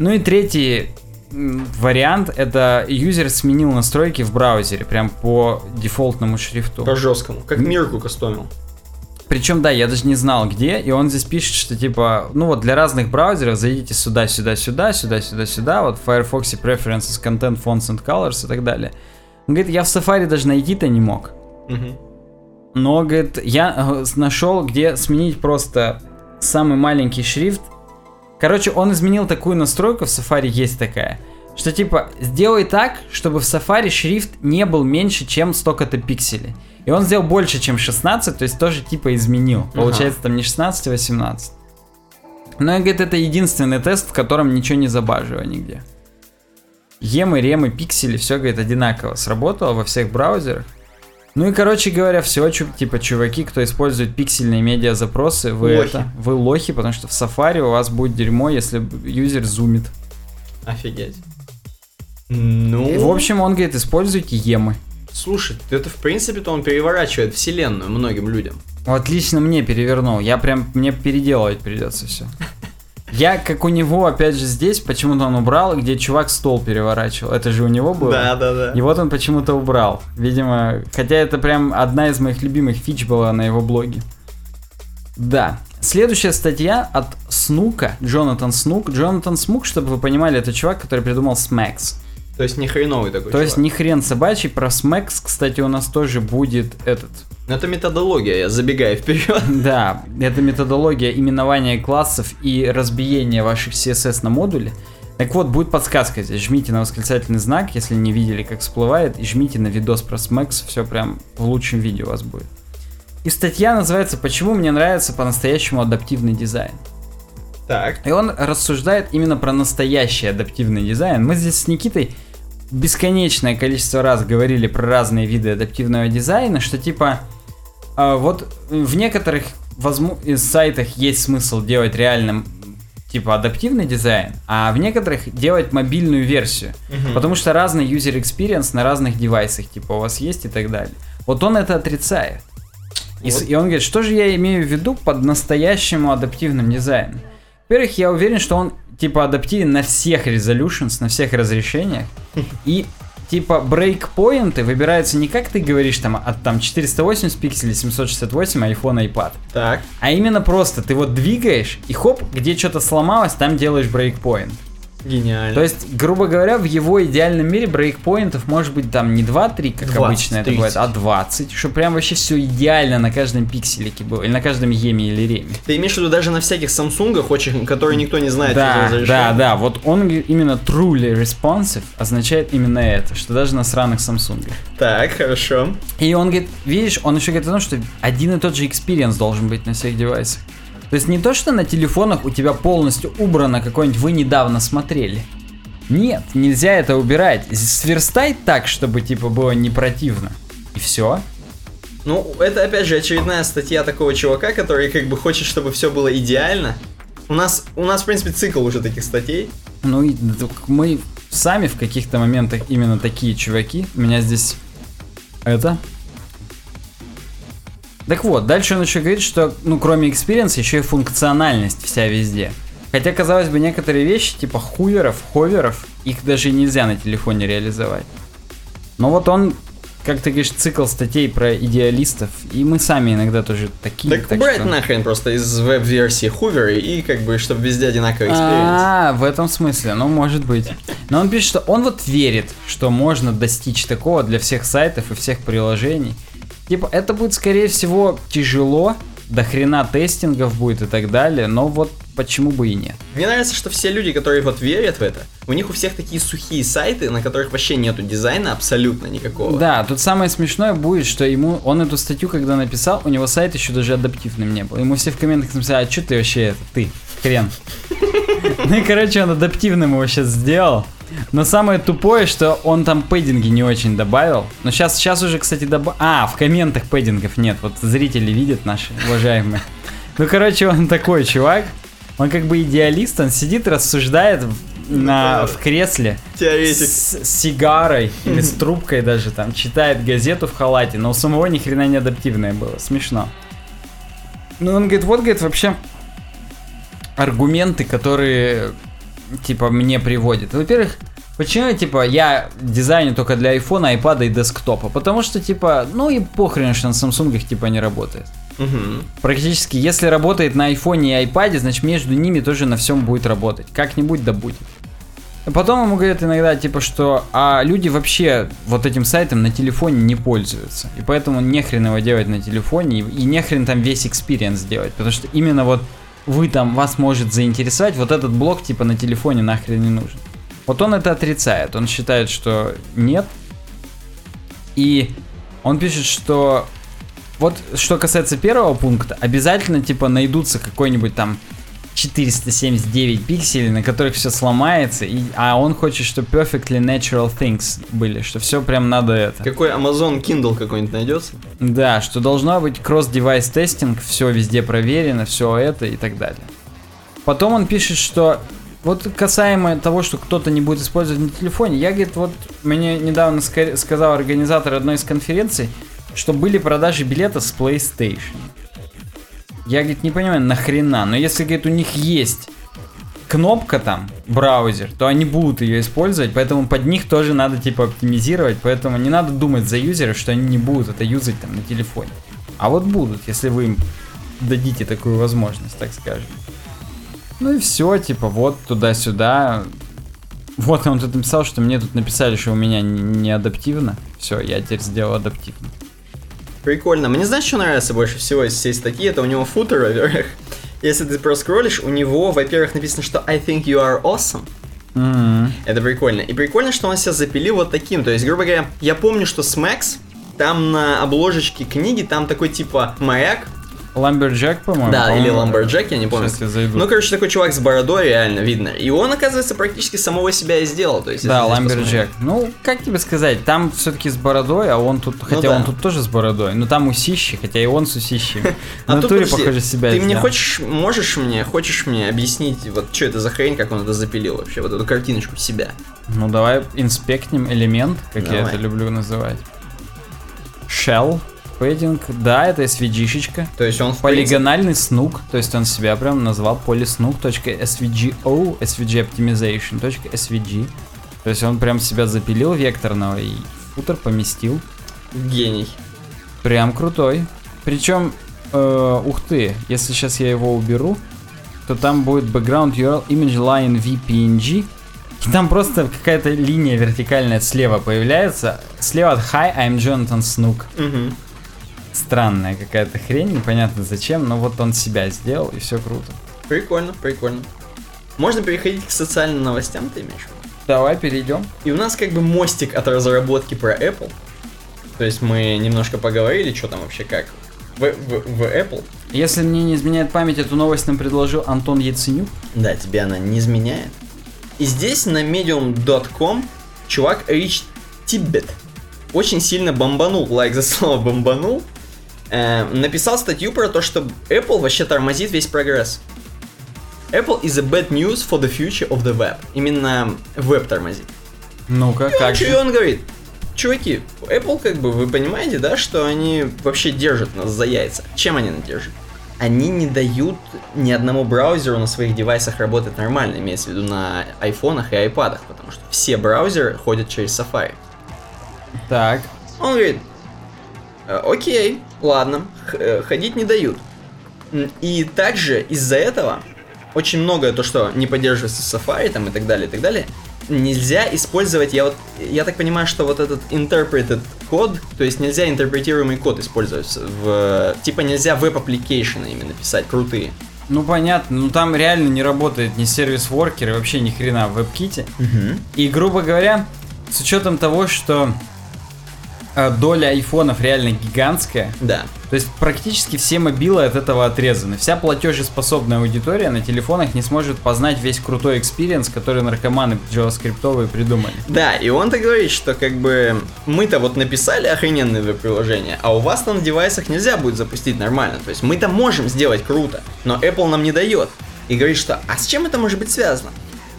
Ну и третий вариант, это юзер сменил настройки в браузере, прям по дефолтному шрифту. По жесткому. Как Мирку кастомил. Причем, да, я даже не знал где, и он здесь пишет, что типа, ну вот для разных браузеров зайдите сюда, сюда, сюда, сюда, сюда, сюда, вот в Firefox Preferences, Content, Fonts and Colors и так далее. Он говорит, я в Safari даже найти-то не мог. Мгм. Но, говорит, я э, нашел, где сменить просто самый маленький шрифт. Короче, он изменил такую настройку, в Safari есть такая, что типа, сделай так, чтобы в Safari шрифт не был меньше, чем столько-то пикселей. И он сделал больше, чем 16, то есть тоже типа изменил. Получается там не 16, а 18. Но, говорит, это единственный тест, в котором ничего не забаживало нигде. Емы, ремы, пиксели, все, говорит, одинаково сработало во всех браузерах. Ну и, короче говоря, все, типа, чуваки, кто использует пиксельные медиа запросы, вы Лохи. это, вы лохи, потому что в Safari у вас будет дерьмо, если юзер зумит. Офигеть. Ну, И, в общем, он говорит, используйте емы. слушай, это в принципе-то он переворачивает вселенную многим людям. Вот лично мне перевернул, я прям, мне переделывать придется все. Я, как у него, опять же, здесь, почему-то он убрал, где чувак стол переворачивал. Это же у него было. Да, да, да. И вот он почему-то убрал. Видимо, хотя это прям одна из моих любимых фич была на его блоге. Да. Следующая статья от Снука, Джонатан Снук. Джонатан Смук, чтобы вы понимали, это чувак, который придумал Smacks. То есть не хреновый такой То есть не хрен собачий, про Smacks, кстати, у нас тоже будет этот. Но это методология, я забегаю вперед. Да, это методология именования классов и разбиения ваших CSS на модули. Так вот, будет подсказка здесь. Жмите на восклицательный знак, если не видели, как всплывает, и жмите на видос про Smacks, все прям в лучшем виде у вас будет. И статья называется «Почему мне нравится по-настоящему адаптивный дизайн». Так. И он рассуждает именно про настоящий адаптивный дизайн. Мы здесь с Никитой бесконечное количество раз говорили про разные виды адаптивного дизайна, что типа а, вот в некоторых возму- сайтах есть смысл делать реальным типа адаптивный дизайн, а в некоторых делать мобильную версию. Мгм. Потому что разный user experience на разных девайсах, типа у вас есть и так далее. Вот он это отрицает. И, Вот. и он говорит, что же я имею в виду под настоящему адаптивным дизайном? Во-первых, я уверен, что он типа адаптивен на всех resolutions, на всех разрешениях. И типа брейкпоинты выбираются не как ты говоришь там от там 480 пикселей, 768, iPhone, iPad. Так. А именно просто ты вот двигаешь и хоп, где что-то сломалось, там делаешь брейкпоинт. Гениально. То есть, грубо говоря, в его идеальном мире брейкпоинтов может быть там не 2-3, как 20, обычно это 30. бывает, а 20, чтобы прям вообще все идеально на каждом пикселике было, или на каждом еме или реме. Ты имеешь в виду даже на всяких Самсунгах, очень, которые никто не знает, что Да, да, да, вот он именно truly responsive означает именно это, что даже на сраных Samsung. Так, хорошо. И он говорит, видишь, он еще говорит о том, что один и тот же experience должен быть на всех девайсах. То есть не то, что на телефонах у тебя полностью убрано какой-нибудь вы недавно смотрели. Нет, нельзя это убирать. Сверстай так, чтобы типа было не противно. И все. Ну, это опять же очередная статья такого чувака, который как бы хочет, чтобы все было идеально. У нас, у нас, в принципе, цикл уже таких статей. Ну и мы сами в каких-то моментах именно такие чуваки. У меня здесь это. Так вот, дальше он еще говорит, что, ну, кроме experience а, еще и функциональность вся везде. Хотя, казалось бы, некоторые вещи, типа hover ов, hover ов, их даже нельзя на телефоне реализовать. Но вот он, как ты говоришь, цикл статей про идеалистов, и мы сами иногда тоже такие. Так, убрать что- нахрен просто из веб-версии hover ы и как бы, чтобы везде одинаковый experience. А, в этом смысле, ну может быть. Но он пишет, что он вот верит, что можно достичь такого для всех сайтов и всех приложений. Типа, это будет, скорее всего, тяжело, до хрена тестингов будет и так далее, но вот почему бы и нет. Мне нравится, что все люди, которые вот верят в это, у них у всех такие сухие сайты, на которых вообще нету дизайна абсолютно никакого. Да, тут самое смешное будет, что ему, он эту статью, когда написал, у него сайт еще даже адаптивным не был. Ему все в комментах написали, а что ты вообще, это, ты, хрен. Ну и, короче, он адаптивным его сейчас сделал. Но самое тупое, что он там пэддинги не очень добавил. Но сейчас, сейчас уже, кстати, добавил... А, в комментах пэддингов нет. Вот зрители видят наши уважаемые. Ну, короче, он такой чувак. Он как бы идеалист, он сидит, рассуждает в- на, в кресле Теоретик. с, с сигарой или с трубкой даже там, читает газету в халате, но у самого ни хрена не адаптивное было. Смешно. Ну, он говорит, вот, говорит, вообще аргументы, которые, типа, мне приводят. Во-первых, почему, типа, я дизайню только для айфона, айпада и десктопа? Потому что, типа, ну и похрен, что на Samsung, типа, не работает. Мгм. Практически, если работает на айфоне и айпаде, значит между ними тоже на всем будет работать. Как-нибудь да будет. А Потом ему говорят иногда, типа, что а люди вообще вот этим сайтом на телефоне не пользуются. И поэтому нехрен его делать на телефоне, и, и нехрен там весь experience делать. Потому что именно вот вы там, вас может заинтересовать, вот этот блок типа на телефоне нахрен не нужен. Вот он это отрицает. Он считает, что нет. И он пишет, что вот что касается первого пункта, обязательно типа найдутся какой-нибудь там 479 пикселей, на которых все сломается, и, а он хочет, чтобы perfectly natural things были, что все прям надо это. Какой Amazon Kindle какой-нибудь найдется? Да, что должно быть кросс-девайс тестинг, все везде проверено, все это и так далее. Потом он пишет, что вот касаемо того, что кто-то не будет использовать на телефоне, я, говорит, вот мне недавно ска- сказал организатор одной из конференций, что были продажи билетов с PlayStation. Я, говорит, не понимаю, нахрена, но если, говорит, у них есть кнопка там, браузер, то они будут ее использовать, поэтому под них тоже надо типа оптимизировать, поэтому не надо думать за юзеров, что они не будут это юзать там на телефоне. А вот будут, если вы им дадите такую возможность, так скажем. Ну и все, типа, вот туда-сюда. Вот он тут написал, что мне тут написали, что у меня не, не адаптивно. Все, я теперь сделал адаптивно. Прикольно. Мне знаешь, что нравится больше всего из всей статьи? Это у него футер, во-первых. Если ты проскроллишь, у него, во-первых, написано, что I think you are awesome. М. Это прикольно. И прикольно, что он себя запилил вот таким. То есть, грубо говоря, я помню, что с Max, там на обложечке книги, там такой типа маяк. Ламберджек, по-моему. Да, или по-моему. Lumberjack, я не помню. Сейчас я зайду. Ну, короче, такой чувак с бородой реально видно. И он, оказывается, практически самого себя и сделал. То есть, Да, Ламберджек. Ну, как тебе сказать, там все-таки с бородой, а он тут, хотя Ну да. он тут тоже с бородой, но там усищи, хотя и он с усищами. А натуре, подожди, похоже, себя Ты мне хочешь, можешь мне, хочешь мне объяснить, вот что это за хрень, как он это запилил вообще, вот эту картиночку себя? Ну, давай инспектнем элемент, как я это люблю называть. Shell, padding, да, это SVG-шечка. То есть он в принципе- Полигональный снук, то есть он себя прям назвал polysnook.svgo, svg optimization.svg. То есть он прям себя запилил векторного и футер поместил. гений. Прям крутой. Причем, э, ух ты, если сейчас я его уберу, то там будет background URL image line vpng. И там просто какая-то линия вертикальная слева появляется. Слева от Hi, I'm Jonathan Snook. Мгм. Странная какая-то хрень, непонятно зачем, но вот он себя сделал, и все круто. Прикольно, прикольно. Можно переходить к социальным новостям, ты имеешь в виду? Давай перейдем. И у нас как бы мостик от разработки про Apple. То есть мы немножко поговорили, что там вообще как. В, в- в Apple. Если мне не изменяет память, эту новость нам предложил Антон Яценюк. Да, тебе она не изменяет. И здесь на medium.com чувак Рич Тибет очень сильно бомбанул, лайк за слово бомбанул, э, написал статью про то, что Apple вообще тормозит весь прогресс. Apple is a bad news for the future of the web. Именно веб тормозит. Ну-ка, как И он говорит, чуваки, Apple, как бы, вы понимаете, да, что они вообще держат нас за яйца. Чем они нас держат? Они не дают ни одному браузеру на своих девайсах работать нормально, имеется в виду на айфонах и айпадах, потому что все браузеры ходят через Safari. Так. Он говорит, «Э, окей, ладно, э, ходить не дают. И также из-за этого очень многое то, что не поддерживается в Safari там и так далее, и так далее, нельзя использовать, я вот, я так понимаю, что вот этот interpreted код, то есть нельзя интерпретируемый код использовать в, типа нельзя web application ы именно писать, крутые. Ну понятно, ну там реально не работает ни service worker и вообще ни хрена в WebKit. И, грубо говоря, с учетом того, что э, доля айфонов реально гигантская, Да. то есть практически все мобилы от этого отрезаны. Вся платежеспособная аудитория на телефонах не сможет познать весь крутой experience, который наркоманы JavaScript придумали. Да, и он-то говорит, что как бы мы-то вот написали охрененное веб-приложение, а у вас там на девайсах нельзя будет запустить нормально. То есть мы-то можем сделать круто, но Apple нам не дает. И говорит, что а с чем это может быть связано?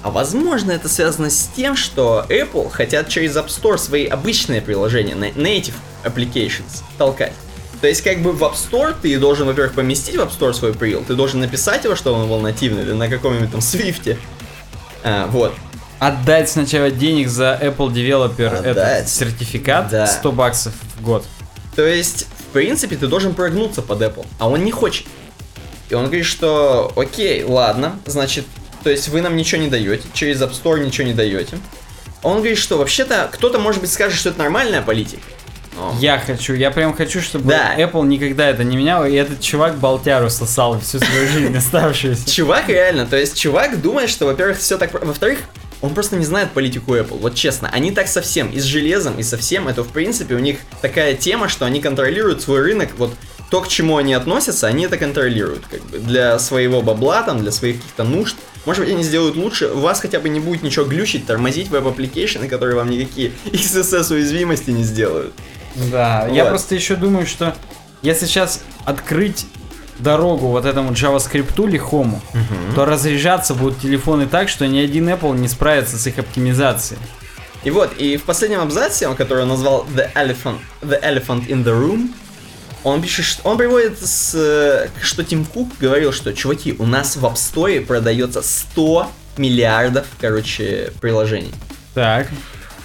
А возможно это связано с тем, что Apple хотят через App Store свои обычные приложения, native applications, толкать. То есть как бы в App Store ты должен, во-первых, поместить в App Store свой прил, ты должен написать его, что он был нативный, или на каком-нибудь там Swift. А, вот. Отдать сначала денег за Apple Developer этот сертификат Да. 100 баксов в год. То есть, в принципе, ты должен прогнуться под Apple, а он не хочет. И он говорит, что окей, ладно, значит, то есть вы нам ничего не даете, через App Store ничего не даете. Он говорит, что вообще-то кто-то, может быть, скажет, что это нормальная политика. Но- Я хочу, я прям хочу, чтобы Да. Apple никогда это не менял, и этот чувак болтяру сосал всю свою жизнь оставшуюся. Чувак реально, то есть чувак думает, что, во-первых, все так... Во-вторых, он просто не знает политику Apple. Вот честно, они так совсем, и с железом, и со всем, это в принципе у них такая тема, что они контролируют свой рынок, вот то, к чему они относятся, они это контролируют, как бы, для своего бабла, там, для своих каких-то нужд. Может быть, они сделают лучше, у вас хотя бы не будет ничего глючить, тормозить web application ы, которые вам никакие XSS-уязвимости не сделают. Да, я Вот. просто еще думаю, что если сейчас открыть дорогу вот этому JavaScript лихому, то разряжаться будут телефоны так, что ни один Apple не справится с их оптимизацией. И вот, и в последнем абзаце, который он назвал The Elephant, The Elephant in the Room, он пишет, что он приводит, с, что Тим Кук говорил, что, чуваки, у нас в App Store продается 100 миллиардов, короче, приложений. Так.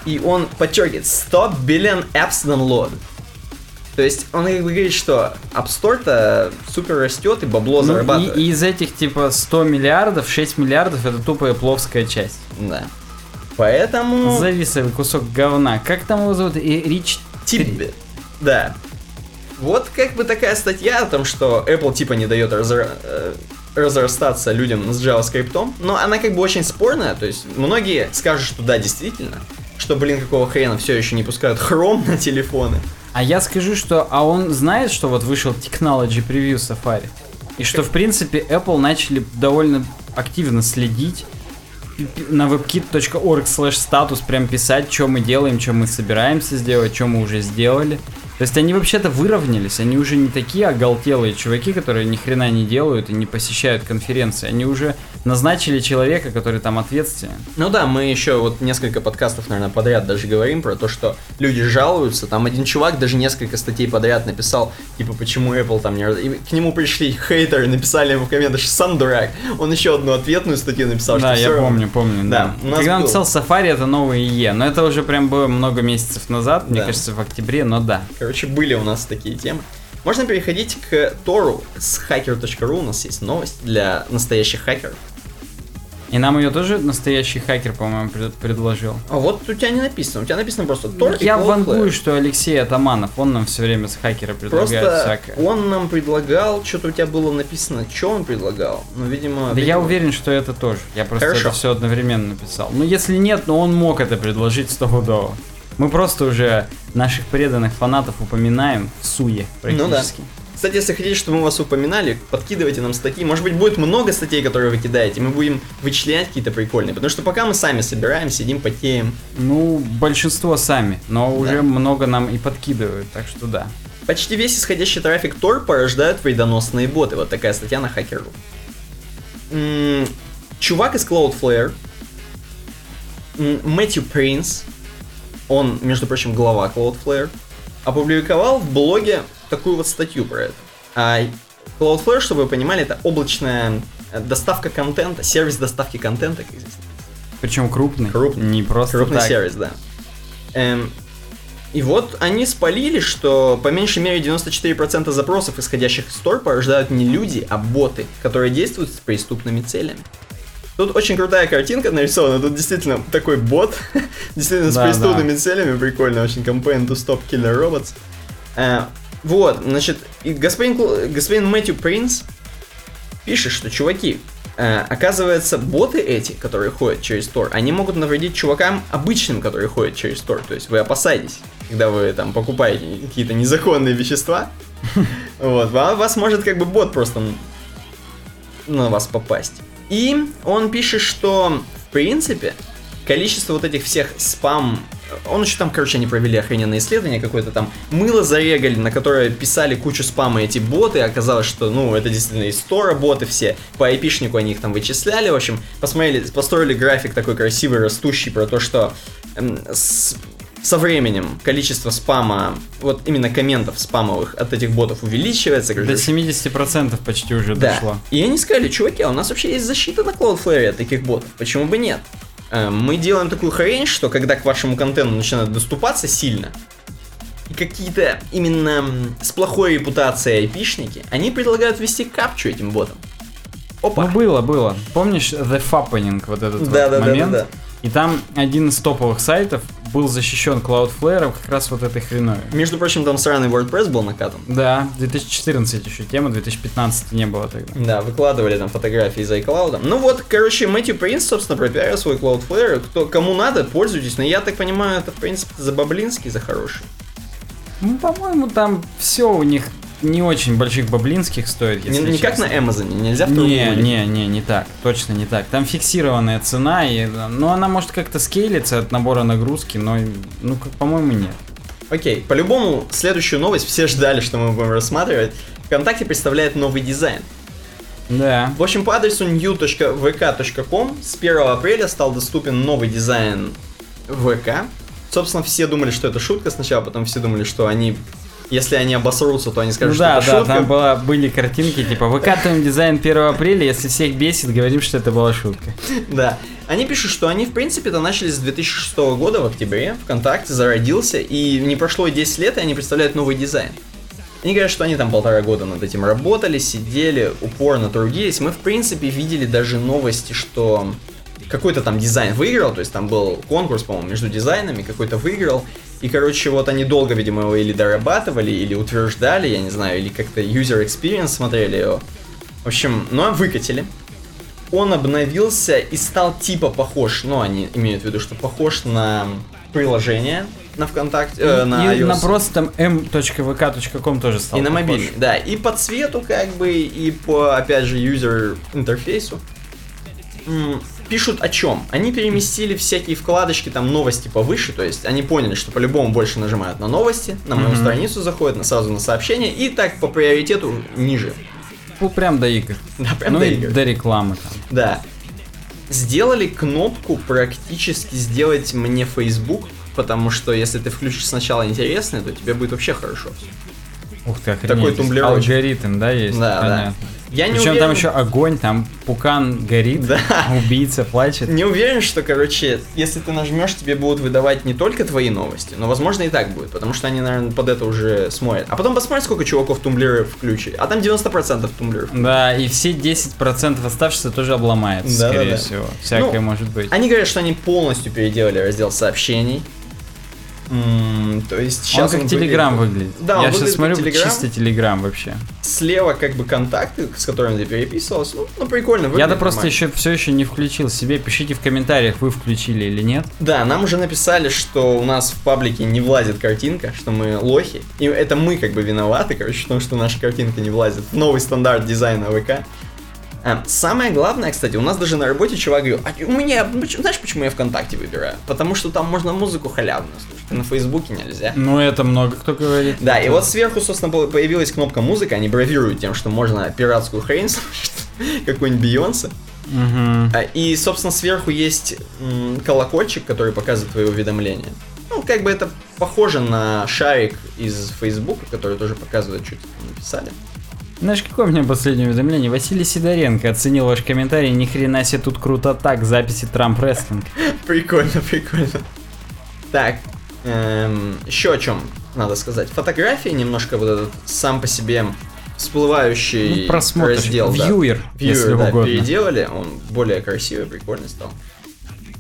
И он подчеркивает, 100 billion apps download. То есть он как бы говорит, что App Store-то супер растет и бабло Ну, зарабатывает. и, и из этих типа 100 миллиардов, 6 миллиардов это тупая пловская часть. Да. Поэтому... Зависовый кусок говна. Как там его зовут? И Рич... Типбит. Да. Вот как бы такая статья о том, что Apple типа не дает разра- э, разрастаться людям с JavaScript, но она как бы очень спорная, то есть многие скажут, что да, действительно, что, блин, какого хрена все еще не пускают Chrome на телефоны. А я скажу, что... А он знает, что вот вышел Technology Preview Safari? И что, в принципе, Apple начали довольно активно следить на webkit.org slash статус прям писать, что мы делаем, что мы собираемся сделать, что мы уже сделали. То есть они вообще-то выровнялись, они уже не такие оголтелые чуваки, которые ни хрена не делают и не посещают конференции. Они уже назначили человека, который там ответственен. Ну да, мы еще вот несколько подкастов, наверное, подряд даже говорим про то, что люди жалуются. Там один чувак даже несколько статей подряд написал, типа, почему Apple там не... И к нему пришли хейтеры, написали ему в комментах, что сам дурак. Он еще одну ответную статью написал, да, что я равно- помню, помню, да. Да, Когда он был. писал Safari, это новый IE, но это уже прям было много месяцев назад, мне Да. кажется, в октябре, но да. Короче, были у нас такие темы. Можно переходить к Тору с hacker.ru. У нас есть новость для настоящих хакеров. И нам ее тоже настоящий хакер, по-моему, пред- предложил. А вот у тебя не написано. У тебя написано просто Тор Я вангую, что Алексей Атаманов, он нам все время с хакера предлагает Просто всякое. он нам предлагал, что-то у тебя было написано, что он предлагал. Ну, видимо... Да я видимо- уверен, что это тоже. Я просто Хорошо. это все одновременно написал. Ну, если нет, но он мог это предложить стопудово. Мы просто уже наших преданных фанатов упоминаем в суе Ну да. практически. Кстати, если хотите, чтобы мы вас упоминали, подкидывайте нам статьи. Может быть, будет много статей, которые вы кидаете, мы будем вычленять какие-то прикольные. Потому что пока мы сами собираем, сидим, потеем. Ну, большинство сами, но уже много нам и подкидывают, так что да. Почти весь исходящий трафик Tor порождают вредоносные боты. Вот такая статья на. М, Чувак из Cloudflare, Мэтью Принц, он, между прочим, глава Cloudflare, опубликовал в блоге такую вот статью про это. А Cloudflare, чтобы вы понимали, это облачная э, доставка контента, сервис доставки контента, как здесь Причем крупный. Крупный. Не просто Крупный так. сервис, да. Эм, и вот они спалили, что по меньшей мере 94% запросов, исходящих из Tor, порождают не люди, а боты, которые действуют с преступными целями. Тут очень крутая картинка нарисована, тут действительно такой бот, действительно с Да, преступными целями, прикольно, очень campaign to stop killer robots. Э, вот, значит, и господин, господин Мэтью Принц пишет, что, чуваки, э, оказывается, боты эти, которые ходят через Тор, они могут навредить чувакам обычным, которые ходят через Тор. То есть вы опасаетесь, когда вы там покупаете какие-то незаконные вещества, вот, ва- вас может как бы бот просто на вас попасть. И он пишет, что в принципе количество вот этих всех спам он еще там, короче, они провели охрененное исследование какое-то там. Мыло зарегали, на которое писали кучу спама эти боты. Оказалось, что, ну, это действительно из Тора боты все. По айпишнику они их там вычисляли. В общем, посмотрели, построили график такой красивый, растущий про то, что эм, с- со временем количество спама, вот именно комментов спамовых от этих ботов увеличивается. До короче, 70% почти уже да. дошло. И они сказали, чуваки, а у нас вообще есть защита на Cloudflare от таких ботов, почему бы нет? Э, Мы делаем такую хрень, что когда к вашему контенту начинают доступаться сильно, и какие-то именно с плохой репутацией айпишники, они предлагают ввести капчу этим ботам. Опа! Ну, было, было. Помнишь The Fappening, вот этот вот Да, да, да, момент? да, да. И там один из топовых сайтов был защищен Cloudflare как раз вот этой хреной. Между прочим, там сраный WordPress был накатан. Да, 2014 еще тема, 2015 не было тогда. Да, выкладывали там фотографии из iCloud. Ну вот, короче, Мэтью Принц, собственно, пропиарил свой Cloudflare. Кто, кому надо, пользуйтесь. Но я так понимаю, это, в принципе, за баблинский, за хороший. Ну, по-моему, там все у них не очень больших баблинских стоит, Не, если не как честно. на Amazon, нельзя в Не, не, не, не так, точно не так. Там фиксированная цена, и, ну, она может как-то скейлиться от набора нагрузки, но, ну, как, по-моему, нет. Окей, по-любому, следующую новость все ждали, что мы будем рассматривать. ВКонтакте представляет новый дизайн. Да. В общем, по адресу new.vk.com с 1 апреля стал доступен новый дизайн ВК. Собственно, все думали, что это шутка сначала, потом все думали, что они, если они обосрутся, то они скажут, Ну да, что да, это шутка. там была, были картинки, типа, выкатываем дизайн 1 апреля, если всех бесит, говорим, что это была шутка. Да. Они пишут, что они, в принципе-то, начали с 2006 года в октябре. ВКонтакте зародился, и не прошло и 10 лет, и они представляют новый дизайн. Они говорят, что они там полтора года над этим работали, сидели, упорно трудились. Мы, в принципе, видели даже новости, что какой-то там дизайн выиграл, то есть там был конкурс, по-моему, между дизайнами, какой-то выиграл. И, короче, вот они долго, видимо, его или дорабатывали, или утверждали, я не знаю, или как-то user experience смотрели его. В общем, ну а выкатили он обновился и стал типа похож, ну, они имеют в виду, что похож на приложение на ВКонтакте, э, на и iOS. на просто там m.vk.com тоже стал и на похож. мобильный, да, и по цвету как бы, и по, опять же, юзер интерфейсу. Пишут о чем? Они переместили всякие вкладочки, там новости повыше, то есть они поняли, что по-любому больше нажимают на новости, на мою Мгм. страницу заходят, на сразу на сообщения, и так по приоритету ниже. Ну, прям до игр. Да, прям ну до игр. до рекламы там. Да. Сделали кнопку практически сделать мне Facebook, потому что если ты включишь сначала интересное, то тебе будет вообще хорошо. Ух ты, охренеть. Такой тумблерочек. Алгоритм, да, есть? Да, да. Я не Причем уверен, там еще огонь, там пукан горит, Да. убийца плачет. не уверен, что, короче, если ты нажмешь, тебе будут выдавать не только твои новости, но, возможно, и так будет, потому что они, наверное, под это уже смотрят. А потом посмотрят, сколько чуваков тумблеры включили. А там 90% тумблеров. Да, и все 10% оставшихся тоже обломается, Да, да, скорее да. всего. Всякое Ну, может быть. Они говорят, что они полностью переделали раздел сообщений. То есть сейчас он как Телеграм выглядит. Да, он Я сейчас выглядит смотрю, Telegram. чисто Телеграм вообще. Слева как бы контакты, с которыми ты переписывался. Ну, ну, прикольно. Я-то выглядит просто еще все еще не включил себе. Пишите в комментариях, вы включили или нет. Да, нам уже написали, что у нас в паблике не влазит картинка, что мы лохи. И это мы как бы виноваты, короче, в том, что наша картинка не влазит новый стандарт дизайна ВК. А, самое главное, кстати, у нас даже на работе чувак говорил, а у меня, знаешь, почему я ВКонтакте выбираю? Потому что там можно музыку халявную слушать, а на Фейсбуке нельзя. Ну, это много кто говорит. Да, и вот сверху, собственно, по- появилась кнопка музыка, они бравируют тем, что можно пиратскую хрень слушать, какой-нибудь Бейонсе. А, И, собственно, сверху есть колокольчик, который показывает твои уведомления. Ну, как бы это похоже на шарик из Фейсбука, который тоже показывает, что тебе написали. Знаешь, какое у меня последнее уведомление? Василий Сидоренко оценил ваш комментарий. Ни хрена себе тут круто так. Записи Трамп Рестлинг. Прикольно, прикольно. Так, эм, еще о чем надо сказать. Фотографии немножко вот этот сам по себе всплывающий Ну, просмотр. раздел. да. Вьюер, если Viewer, да, угодно. переделали, он более красивый, прикольный стал.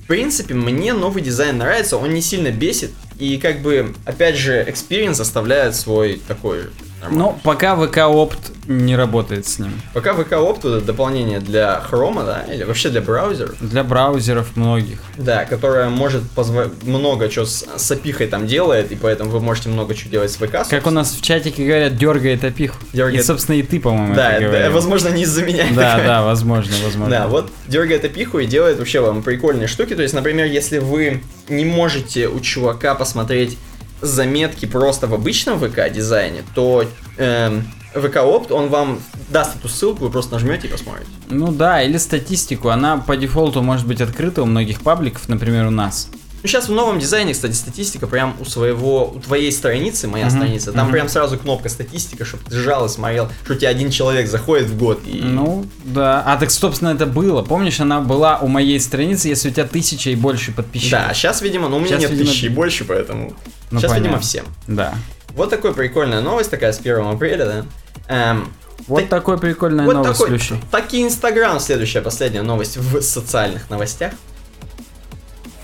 В принципе, мне новый дизайн нравится, он не сильно бесит, и как бы, опять же, experience оставляет свой такой нормальный. Но пока ВК Опт не работает с ним. Пока VK Opt это дополнение для Chrome, да, или вообще для браузеров, Для браузеров многих. да, которое может позва- много чего с, с опихой там делает, и поэтому вы можете много чего делать с ВК. Как у собственно. нас в чатике говорят, дергает опиху. Дергает. И, собственно, и ты, по-моему, Да, это да, возможно, не из-за меня. Да, да, возможно, возможно. Да, вот дергает опиху и делает вообще вам прикольные штуки. То есть, например, если вы не можете у чувака посмотреть заметки просто в обычном ВК дизайне, то эм, ВК Опт, он вам даст эту ссылку, вы просто нажмете и посмотрите. Ну да, или статистику. Она по дефолту может быть открыта у многих пабликов, например, у нас. Ну, сейчас в новом дизайне, кстати, статистика прям у своего, у твоей страницы, моя Мгм, страница, там мгм. прям сразу кнопка статистика, чтобы ты жал и смотрел, что у тебя один человек заходит в год и... Ну, да. А так, собственно, это было. Помнишь, она была у моей страницы, если у тебя тысяча и больше подписчиков. Да, сейчас, видимо, ну у меня Щас, нет видимо, тысячи и больше, поэтому... Ну, сейчас, видимо, понятно. всем. Да. Вот такая прикольная новость, такая с 1 апреля, да. Эм, Вот Так- такой прикольная вот новость, такой, Слющий. таки Инстаграм, следующая, последняя новость в социальных новостях.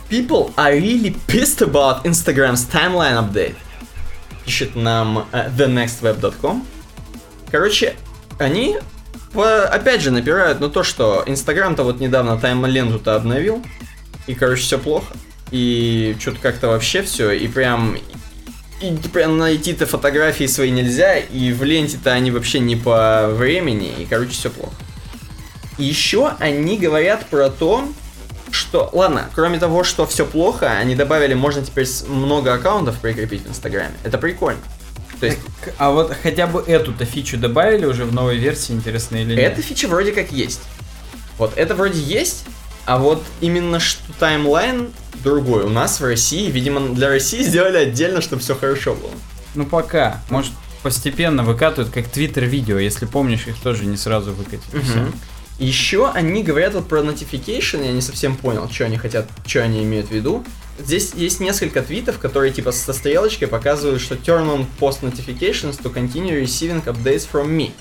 People are really pissed about Instagram's timeline update. Пишет нам э, thenextweb.com. Короче, они по- опять же напирают на то, что Инстаграм-то вот недавно таймленту-то обновил, и, короче, все плохо. И что-то как-то вообще все, и прям и прям найти-то фотографии свои нельзя, и в ленте-то они вообще не по времени, и, короче, все плохо. И еще они говорят про то, что, ладно, кроме того, что все плохо, они добавили, можно теперь много аккаунтов прикрепить в Инстаграме. Это прикольно. То есть, Так, а вот хотя бы эту-то фичу добавили уже в новой версии, интересно или нет? эта фича вроде как есть. Вот, это вроде есть, а вот именно что таймлайн другой. У нас в России, видимо, для России сделали отдельно, чтобы все хорошо было. Ну пока. Может, постепенно выкатывают, как твиттер видео. Если помнишь, их тоже не сразу выкатили. всё. Мгм. Еще они говорят вот про notification, я не совсем понял, что они хотят, что они имеют в виду. Здесь есть несколько твитов, которые типа со стрелочкой показывают, что turn on post notifications to continue receiving updates from me.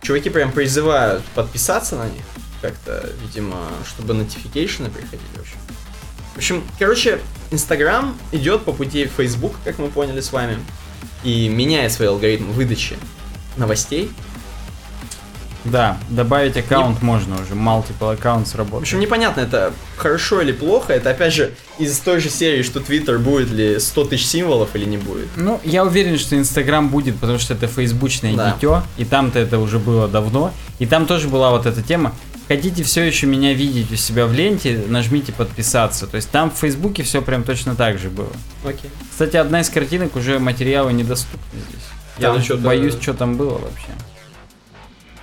Чуваки прям призывают подписаться на них, как-то, видимо, чтобы notification приходили в общем. В общем, короче, Инстаграм идет по пути Facebook, как мы поняли с вами, и меняет свой алгоритм выдачи новостей. Да, добавить аккаунт можно уже. Multiple аккаунт В сработает. общем, непонятно, это хорошо или плохо. Это, опять же, из той же серии, что Твиттер будет ли 100 тысяч символов или не будет. Ну, я уверен, что Инстаграм будет, потому что это фейсбучное Да. дитё, и там-то это уже было давно, и там тоже была вот эта тема. Хотите все еще меня видеть у себя в ленте, нажмите подписаться. То есть там в Фейсбуке все прям точно так же было. Окей. Кстати, одна из картинок уже материалы недоступны здесь. Я Там вот что-то- боюсь, что там было вообще.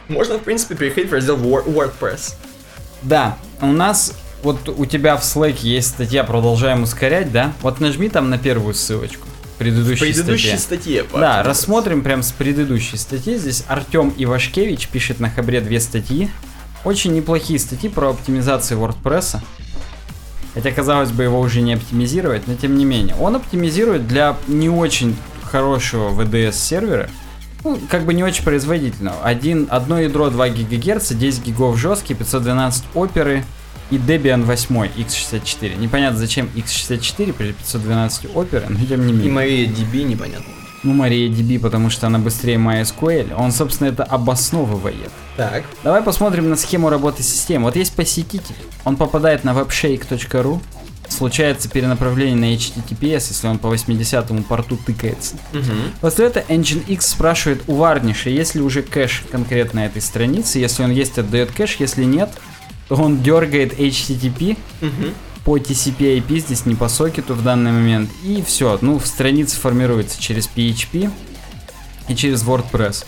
Можно, в принципе, переходить в раздел Wor- WordPress. Да, у нас вот у тебя в Slack есть статья «Продолжаем ускорять», да? Вот нажми там на первую ссылочку. В Предыдущей предыдущей статье. статье. Да, рассмотрим прям с предыдущей статьи. Здесь Артем Ивашкевич пишет на Хабре две статьи. Очень неплохие статьи про оптимизацию WordPress. Хотя, казалось бы, его уже не оптимизировать, но тем не менее. Он оптимизирует для не очень хорошего VDS сервера, ну, как бы не очень производительного. Один, одно ядро 2 ГГц, 10 гигов жесткий, 512 оперы, и Debian 8 x64. Непонятно, зачем x64 при 512 оперы, но тем не И менее. Мария DB непонятно. Ну, MariaDB, потому что она быстрее MySQL. Он, собственно, это обосновывает. Так. Давай посмотрим на схему работы системы. Вот есть посетитель, он попадает на webshake.ru, случается перенаправление на HTTPS, если он по 80-му порту тыкается. Мгм. После этого Nginx спрашивает у Varnish, есть ли уже кэш конкретно этой страницы. Если он есть, отдает кэш. Если нет, то он дергает HTTP Мгм. по TCP IP, здесь не по сокету в данный момент. И все, ну, страница формируется через PHP и через WordPress.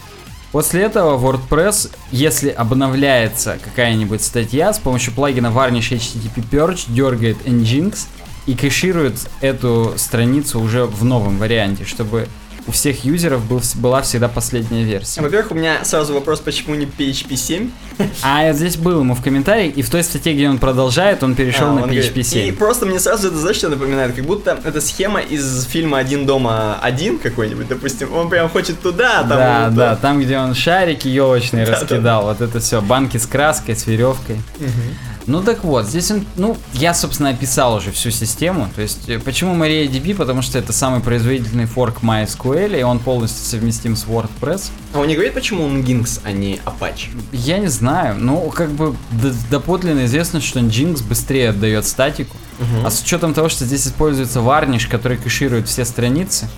После этого WordPress, если обновляется какая-нибудь статья, с помощью плагина Varnish HTTP Purge дергает Nginx и кэширует эту страницу уже в новом варианте, чтобы у всех юзеров был, была всегда последняя версия. Во-первых, у меня сразу вопрос, почему не PHP 7? А я здесь был ему в комментариях, и в той статье, где он продолжает, он перешел А, на он PHP говорит- 7. И просто мне сразу это, знаешь, что напоминает? Как будто это схема из фильма «Один дома один» какой-нибудь, допустим. Он прям хочет туда, а там... да, вот да, там, где он шарики елочные Да, да, раскидал, вот это все, банки с краской, с веревкой. Мгм. Ну так вот, здесь он, ну, я, собственно, описал уже всю систему. То есть, э, почему MariaDB? Потому что это самый производительный форк MySQL, и он полностью совместим с WordPress. А он не говорит, почему он Gings, а не Apache? Я не знаю, ну, как бы доподлинно известно, что Nginx быстрее отдает статику. Мгм. А с учетом того, что здесь используется Varnish, который кэширует все страницы,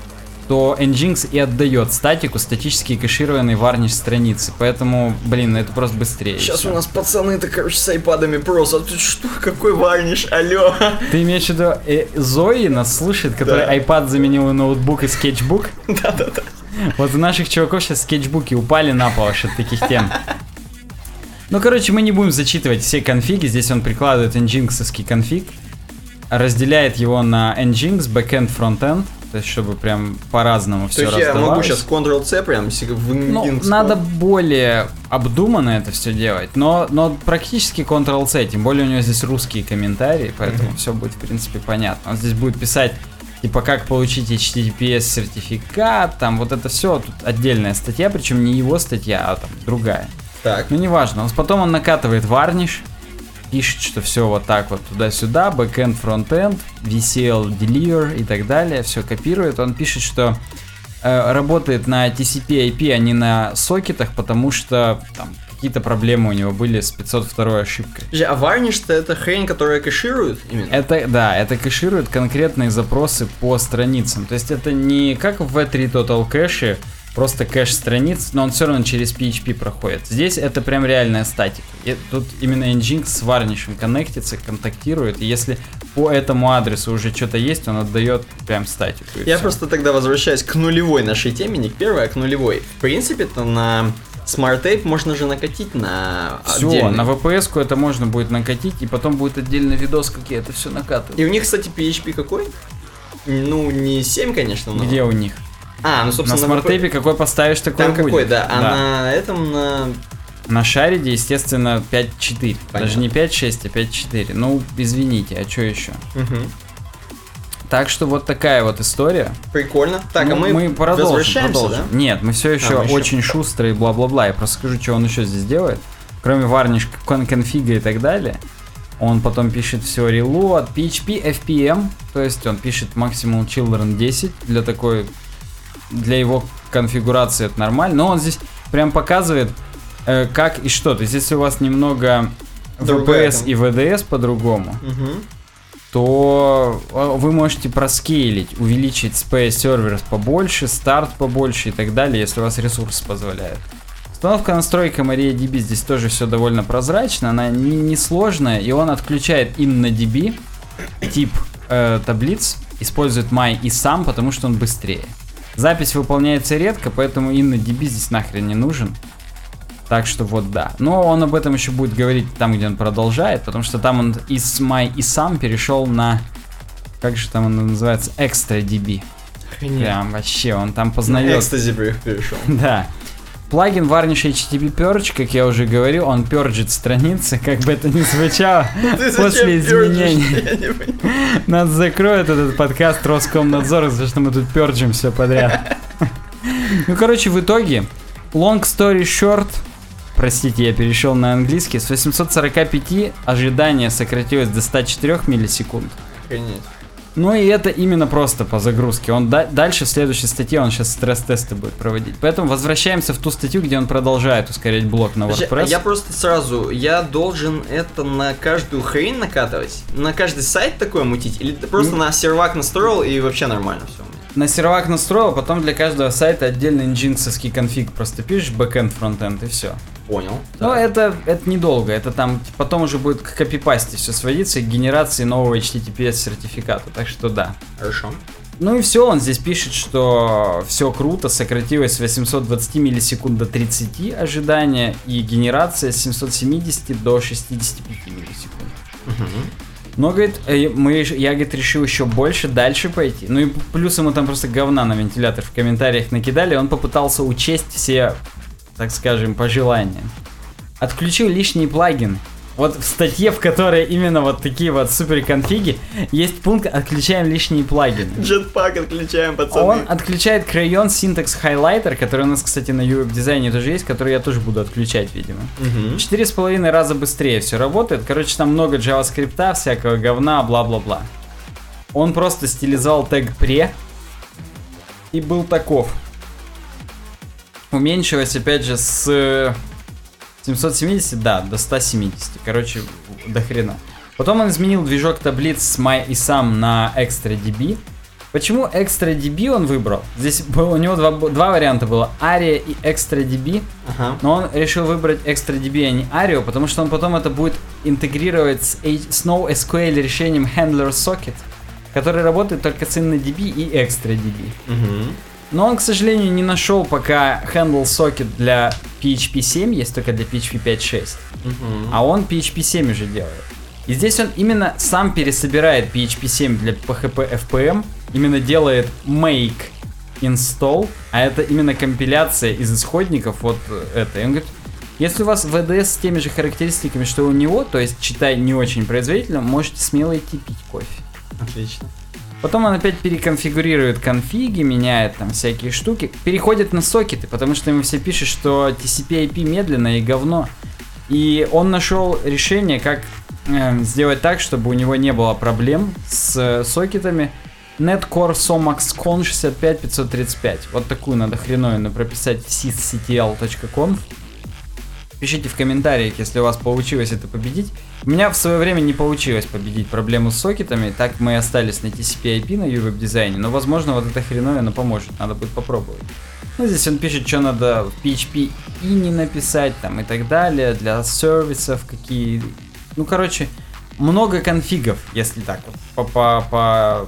то Nginx и отдает статику статически кэшированной Varnish страницы. Поэтому, блин, это просто быстрее. Сейчас у нас пацаны-то, короче, с айпадами просто. А тут что? Какой варниш? Алло. Ты имеешь в виду э, Зои нас слушает, который Да. iPad заменил на ноутбук и скетчбук? Да-да-да. Вот у наших чуваков сейчас скетчбуки упали на пол от таких тем. Ну, короче, мы не будем зачитывать все конфиги. Здесь он прикладывает nginx конфиг, разделяет его на nginx, backend, frontend, то есть чтобы прям по-разному То все есть я могу сейчас Ctrl-C прям в Ну, надо более обдуманно это все делать, но, но практически Ctrl-C, тем более у него здесь русские комментарии, поэтому все будет, в принципе, понятно. Он здесь будет писать, типа, как получить HTTPS сертификат, там вот это все, тут отдельная статья, причем не его статья, а там другая. Так. Ну, неважно, потом он накатывает варниш, пишет, что все вот так вот туда-сюда, backend, frontend, VCL, deliver и так далее, все копирует. Он пишет, что э, работает на TCP IP, а не на сокетах, потому что там какие-то проблемы у него были с 502 ошибкой. А варниш-то это хрень, которая кэширует именно? Это, да, это кэширует конкретные запросы по страницам. То есть это не как в V3 Total Cache, просто кэш страниц, но он все равно через PHP проходит. Здесь это прям реальная статика. И тут именно Nginx с варнишем коннектится, контактирует, и если по этому адресу уже что-то есть, он отдает прям статику. Я всё. просто тогда возвращаюсь к нулевой нашей теме, не к первой, а к нулевой. В принципе-то на SmartApe можно же накатить на Все, отдельный. на VPS-ку это можно будет накатить, и потом будет отдельный видос, как я это все накатываю. И у них, кстати, PHP какой? Ну, не 7, конечно, но... Где у них? А, ну, На собственно, SmartApe какой поставишь, такой Там будет. какой, да. А на этом, на... На shared е, естественно, 5.4. Понятно. Даже не 5.6, а 5.4. Ну, извините, а что еще? Мгм. Так что вот такая вот история. Прикольно. Так, Ну, а мы, продолжим, возвращаемся, продолжим. да? Нет, мы все еще мы еще- очень шустрые, бла-бла-бла. Я просто скажу, что он еще здесь делает. Кроме варниш, кон- конфига и так далее. Он потом пишет все reload, PHP, FPM, то есть он пишет Maximal Children 10 для такой, для его конфигурации это нормально. Но он здесь прям показывает, э, как и что. То есть если у вас немного VPS и VDS по-другому, Мгм. то э, вы можете проскейлить, увеличить Space Servers побольше, старт побольше и так далее, если у вас ресурсы позволяют. Установка настройка MariaDB здесь тоже все довольно прозрачно, она не, не сложная, и он отключает именно DB, тип э, таблиц, использует my и сам, потому что он быстрее. Запись выполняется редко, поэтому именно DB здесь нахрен не нужен. Так что вот да. Но он об этом еще будет говорить там, где он продолжает, потому что там он из my и сам перешел на... Как же там он называется? Extra DB. Охренеть. Прям вообще, он там На познает... экстази при- перешел. Да. Плагин Varnish HTTP Purge, как я уже говорил, он пержит страницы, как бы это ни звучало, зачем после изменений. Нас закроет этот подкаст Роскомнадзор, за что мы тут перджим все подряд. Ну, короче, в итоге, long story short, Простите, я перешел на английский. С 845 ожидание сократилось до 104 миллисекунд. Охренеть. Ну и это именно просто по загрузке. Он да- дальше в следующей статье он сейчас стресс-тесты будет проводить. Поэтому возвращаемся в ту статью, где он продолжает ускорять блок на Подожди, WordPress. а я просто сразу, я должен это на каждую хрень накатывать? На каждый сайт такое мутить? Или ты просто на сервак настроил и вообще нормально все? На сервак настроил, потом для каждого сайта отдельный нжинксовский конфиг. Просто пишешь бэкэнд, фронтенд и все. Понял. Но Так. это, это недолго, это там потом уже будет к копипасте все сводиться к генерации нового HTTPS сертификата, так что да. Хорошо. Ну и все, он здесь пишет, что все круто, сократилось с 820 миллисекунд до 30 ожидания и генерация с 770 до 65 миллисекунд. Но, говорит, э, мы, я, говорит, решил еще больше, дальше пойти. Ну и плюс ему там просто говна на вентилятор в комментариях накидали, он попытался учесть все, так скажем, пожелания. Отключил лишние плагины. Вот в статье, в которой именно вот такие вот супер конфиги, есть пункт «Отключаем лишние плагины». Джетпак отключаем, пацаны. Он отключает Crayon Syntax Highlighter, который у нас, кстати, на UWeb дизайне тоже есть, который я тоже буду отключать, видимо. Четыре с половиной раза быстрее все работает. Короче, там много JavaScript, всякого говна, бла-бла-бла. Он просто стилизовал тег пре и был таков. Уменьшилось, опять же, с э, 770, да, до 170. Короче, до хрена. Потом он изменил движок таблиц с My и сам на ExtraDB. Почему ExtraDB он выбрал? Здесь было, у него два, два варианта было. Aria и ExtraDB. Ага. Но он решил выбрать ExtraDB, а не Ario, потому что он потом это будет интегрировать с, с NoSQL решением Handler Socket, который работает только с InnoDB и ExtraDB. Мгм. Но он, к сожалению, не нашел пока Handle Socket для PHP 7, есть только для PHP 5.6. Мгм. А он PHP 7 уже делает. И здесь он именно сам пересобирает PHP 7 для PHP FPM, именно делает make install, а это именно компиляция из исходников вот э, это. И он говорит, если у вас VDS с теми же характеристиками, что у него, то есть читай не очень производительно, можете смело идти пить кофе. Отлично. Потом он опять переконфигурирует конфиги, меняет там всякие штуки, переходит на сокеты, потому что ему все пишут, что TCP/IP медленно и говно. И он нашел решение, как эм, сделать так, чтобы у него не было проблем с э, сокетами. Netcore Somax Con 65535. Вот такую надо хреновину прописать в sysctl.conf. Пишите в комментариях, если у вас получилось это победить. У меня в свое время не получилось победить проблему с сокетами, так мы и остались на TCP/IP на UWeb дизайне, но возможно вот эта хреновина поможет, надо будет попробовать. Ну, здесь он пишет, что надо в PHP и не написать там и так далее, для сервисов какие... Ну, короче, много конфигов, если так вот, по... по, по...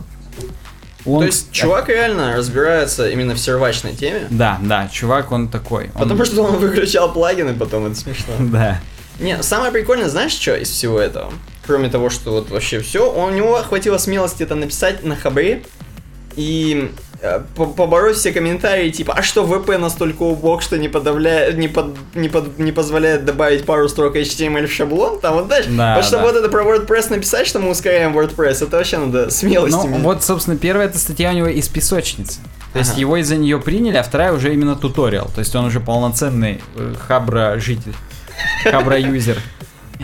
Он- То есть чувак реально разбирается именно в сервачной теме? Да, да, чувак, он такой. он- Потому что он выключал плагины потом, это смешно. Да. Не, самое прикольное, знаешь, что из всего этого? Кроме того, что вот вообще все, у него хватило смелости это написать на хабре и э, по- побороть все комментарии, типа, а что ВП настолько убог, что не подавляет, не, под, не, под- не позволяет добавить пару строк HTML в шаблон, там вот дальше. Да, чтобы да. вот это про WordPress написать, что мы ускоряем WordPress, это вообще надо смелости. Ну, иметь. вот, собственно, первая эта статья у него из песочницы. То есть Ага. его из-за нее приняли, а вторая уже именно туториал. То есть он уже полноценный э, хабра-житель. Хабра-юзер.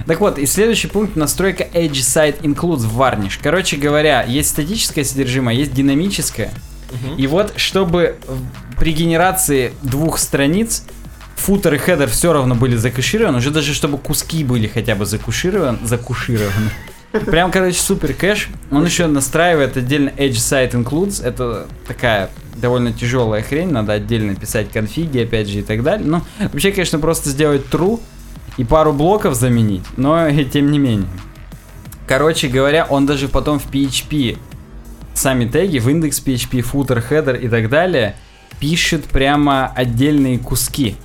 Так вот, и следующий пункт настройка Edge Site Includes Varnish. Короче говоря, есть статическое содержимое, есть динамическое. Мгм. И вот, чтобы при генерации двух страниц футер и хедер все равно были закэшированы, уже даже чтобы куски были хотя бы закушированы, закушированы. Прям, короче, супер кэш. Он еще настраивает отдельно Edge Site Includes. Это такая довольно тяжелая хрень. Надо отдельно писать конфиги, опять же, и так далее. Ну, вообще, конечно, просто сделать true и пару блоков заменить. Но тем не менее. Короче говоря, он даже потом в PHP сами теги, в индекс PHP, footer, header и так далее, пишет прямо отдельные куски.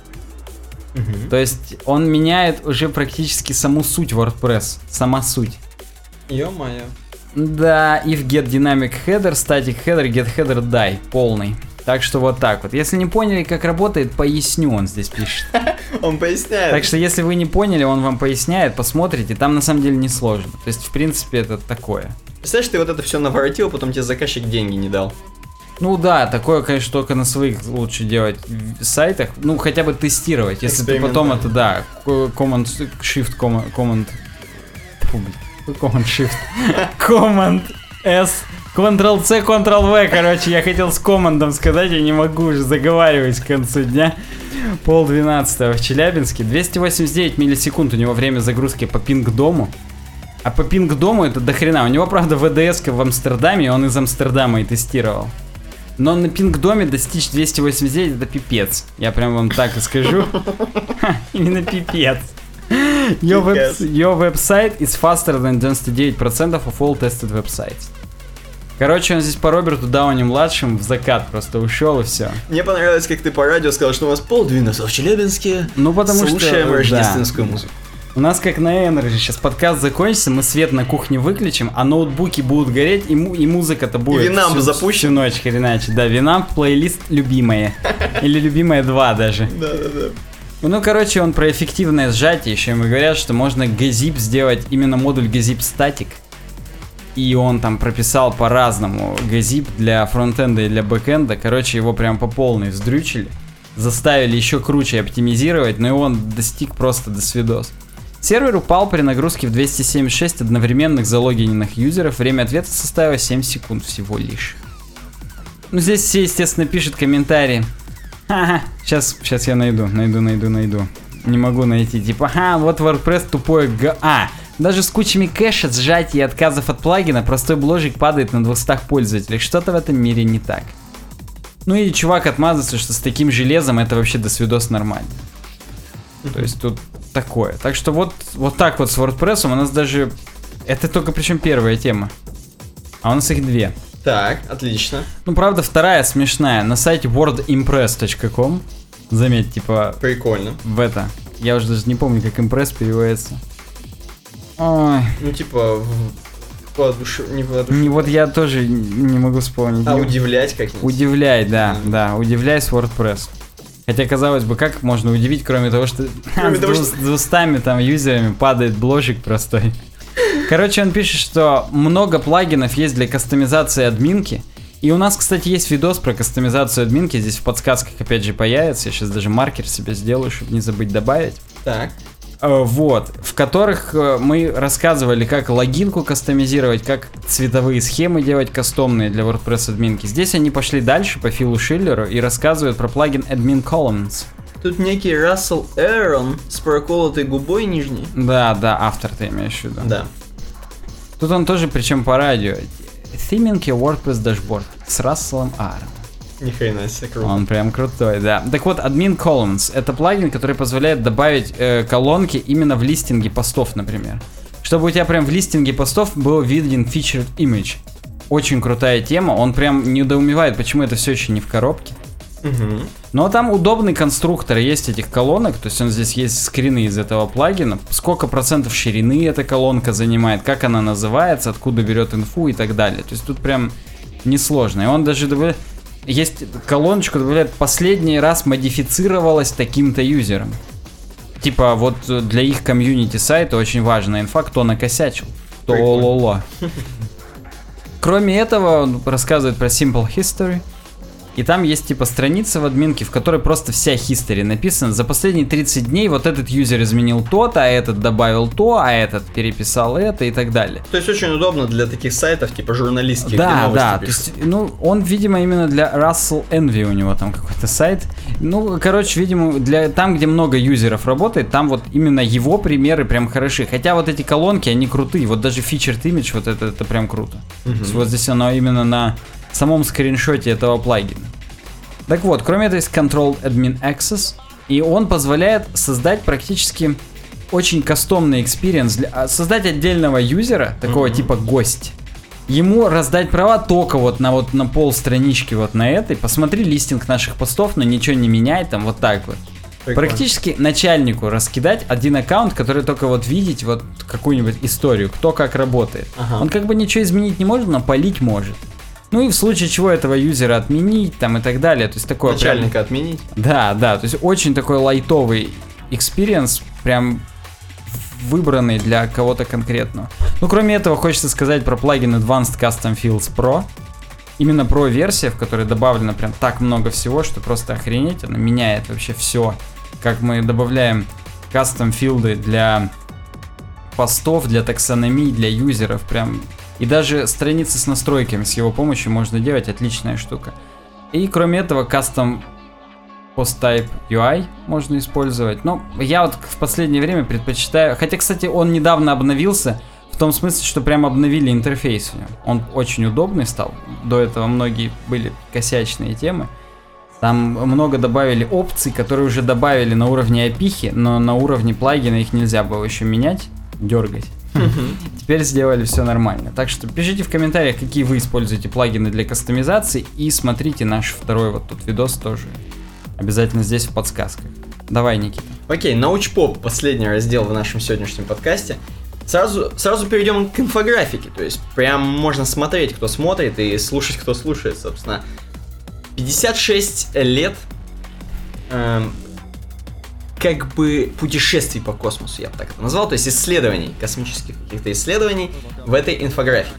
Мгм. То есть он меняет уже практически саму суть WordPress. Сама суть. Ё-моё. Да, if get dynamic header, static header, get header die, полный. Так что вот так вот. Если не поняли, как работает, поясню, он здесь пишет. Он поясняет. Так что если вы не поняли, он вам поясняет, посмотрите, там на самом деле не сложно. То есть, в принципе, это такое. Представляешь, ты вот это все наворотил, потом тебе заказчик деньги не дал. Ну да, такое, конечно, только на своих лучше делать сайтах. Ну, хотя бы тестировать. Если ты потом это, да, Command Shift, Command... command Shift. Command S. Ctrl-C, Ctrl-V, короче, я хотел с командом сказать, я не могу уже заговаривать к концу дня. Пол двенадцатого в Челябинске. 289 миллисекунд у него время загрузки по пинг-дому. А по пинг-дому это дохрена. У него, правда, ВДС в Амстердаме, он из Амстердама и тестировал. Но на пинг-доме достичь 289 это пипец. Я прям вам так и скажу. Именно пипец. Your, web, your website is faster than 99% of all tested websites. Короче, он здесь по Роберту Дауни младшим в закат просто ушел и все. Мне понравилось, как ты по радио сказал, что у нас пол в Челябинске. Ну потому Слушаем что слушаем рождественскую да. музыку. У нас как на Energy, сейчас подкаст закончится, мы свет на кухне выключим, а ноутбуки будут гореть, и, му- и музыка-то будет и винам всю, запущен. всю ночь, хреначе. Да, винам плейлист любимые. Или любимые два даже. Да, да, да. Ну, короче, он про эффективное сжатие, еще ему говорят, что можно gzip сделать именно модуль gzip static. И он там прописал по-разному gzip для фронтенда и для бэкенда. Короче, его прям по полной вздрючили. Заставили еще круче оптимизировать, но и он достиг просто до свидос. Сервер упал при нагрузке в 276 одновременных залогиненных юзеров. Время ответа составило 7 секунд всего лишь. Ну, здесь все, естественно, пишут комментарии. Ага, сейчас, сейчас я найду, найду, найду, найду. Не могу найти. Типа, ага, вот WordPress тупой г... А, даже с кучами кэша, сжатий и отказов от плагина простой бложик падает на 200 пользователей. Что-то в этом мире не так. Ну и чувак отмазывается, что с таким железом это вообще до свидос нормально. То есть тут такое. Так что вот, вот так вот с WordPress у нас даже... Это только причем первая тема. А у нас их две. Так, отлично. Ну, правда, вторая смешная. На сайте wordimpress.com. Заметь, типа... Прикольно. В это. Я уже даже не помню, как импресс переводится. Ой. Ну, типа, в... Воодуш... Не, воодуш... не Вот я тоже не могу вспомнить. А, не... удивлять как-нибудь. Удивляй, да, mm. да, удивляй с WordPress. Хотя, казалось бы, как можно удивить, кроме того, что кроме с, того, что... с 200 там юзерами падает бложик простой. Короче, он пишет, что много плагинов есть для кастомизации админки. И у нас, кстати, есть видос про кастомизацию админки. Здесь в подсказках опять же появится. Я сейчас даже маркер себе сделаю, чтобы не забыть добавить. Так. Э, вот, в которых э, мы рассказывали, как логинку кастомизировать, как цветовые схемы делать кастомные для WordPress админки. Здесь они пошли дальше по Филу Шиллеру и рассказывают про плагин Admin Columns. Тут некий Рассел Эрон с проколотой губой нижней. Да, да, автор ты имеешь в виду. Да. Тут он тоже, причем по радио. Theming your WordPress dashboard с Расселом Ааром. Ни хрена себе, круто. Он прям крутой, да. Так вот, Admin Columns — это плагин, который позволяет добавить э, колонки именно в листинге постов, например. Чтобы у тебя прям в листинге постов был виден featured image. Очень крутая тема, он прям недоумевает, почему это все еще не в коробке. Угу. Но там удобный конструктор есть этих колонок, то есть он здесь есть скрины из этого плагина, сколько процентов ширины эта колонка занимает, как она называется, откуда берет инфу и так далее. То есть тут прям несложно. И он даже есть колоночку, добавляет, последний раз модифицировалась таким-то юзером. Типа вот для их комьюнити сайта очень важная инфа, кто накосячил, кто лоло. Кроме этого, он рассказывает про Simple History, и там есть типа страница в админке, в которой просто вся хистори написана. За последние 30 дней вот этот юзер изменил то-то, а этот добавил то, а этот переписал это и так далее. То есть очень удобно для таких сайтов, типа журналистских. Да, да. То есть, ну, он, видимо, именно для Russell Envy у него там какой-то сайт. Ну, короче, видимо, для там, где много юзеров работает, там вот именно его примеры прям хороши. Хотя вот эти колонки, они крутые. Вот даже featured image, вот это, это прям круто. Угу. То есть вот здесь оно именно на самом скриншоте этого плагина. Так вот, кроме этого есть Control Admin Access, и он позволяет создать практически очень кастомный experience, для, а, создать отдельного юзера, такого mm-hmm. типа гость, ему раздать права только вот на вот на пол странички вот на этой, посмотри листинг наших постов, но ничего не меняй, там вот так вот. Прикольно. Практически начальнику раскидать один аккаунт, который только вот видеть вот какую-нибудь историю, кто как работает. Ага. Он как бы ничего изменить не может, но палить может. Ну и в случае чего этого юзера отменить там и так далее. То есть такое Начальника прям... отменить? Да, да. То есть очень такой лайтовый experience, прям выбранный для кого-то конкретного. Ну, кроме этого, хочется сказать про плагин Advanced Custom Fields Pro. именно pro версия, в которой добавлено прям так много всего, что просто охренеть, она меняет вообще все. Как мы добавляем custom field ы для постов, для таксономии, для юзеров, прям. И даже страницы с настройками с его помощью можно делать, отличная штука. И кроме этого, кастом PostType UI можно использовать. Но я вот в последнее время предпочитаю... Хотя, кстати, он недавно обновился, в том смысле, что прям обновили интерфейс в нем. Он очень удобный стал. До этого многие были косячные темы. Там много добавили опций, которые уже добавили на уровне опихи, но на уровне плагина их нельзя было еще менять, дергать. Теперь сделали все нормально. Так что пишите в комментариях, какие вы используете плагины для кастомизации, и смотрите наш второй вот тут видос тоже. Обязательно здесь в подсказках. Давай, Никита. Окей, научпоп, последний раздел в нашем сегодняшнем подкасте. Сразу, сразу перейдем к инфографике, то есть прям можно смотреть, кто смотрит, и слушать, кто слушает, собственно. 56 лет эм, как бы путешествий по космосу, я бы так это назвал, то есть исследований, космических каких-то исследований в этой инфографике.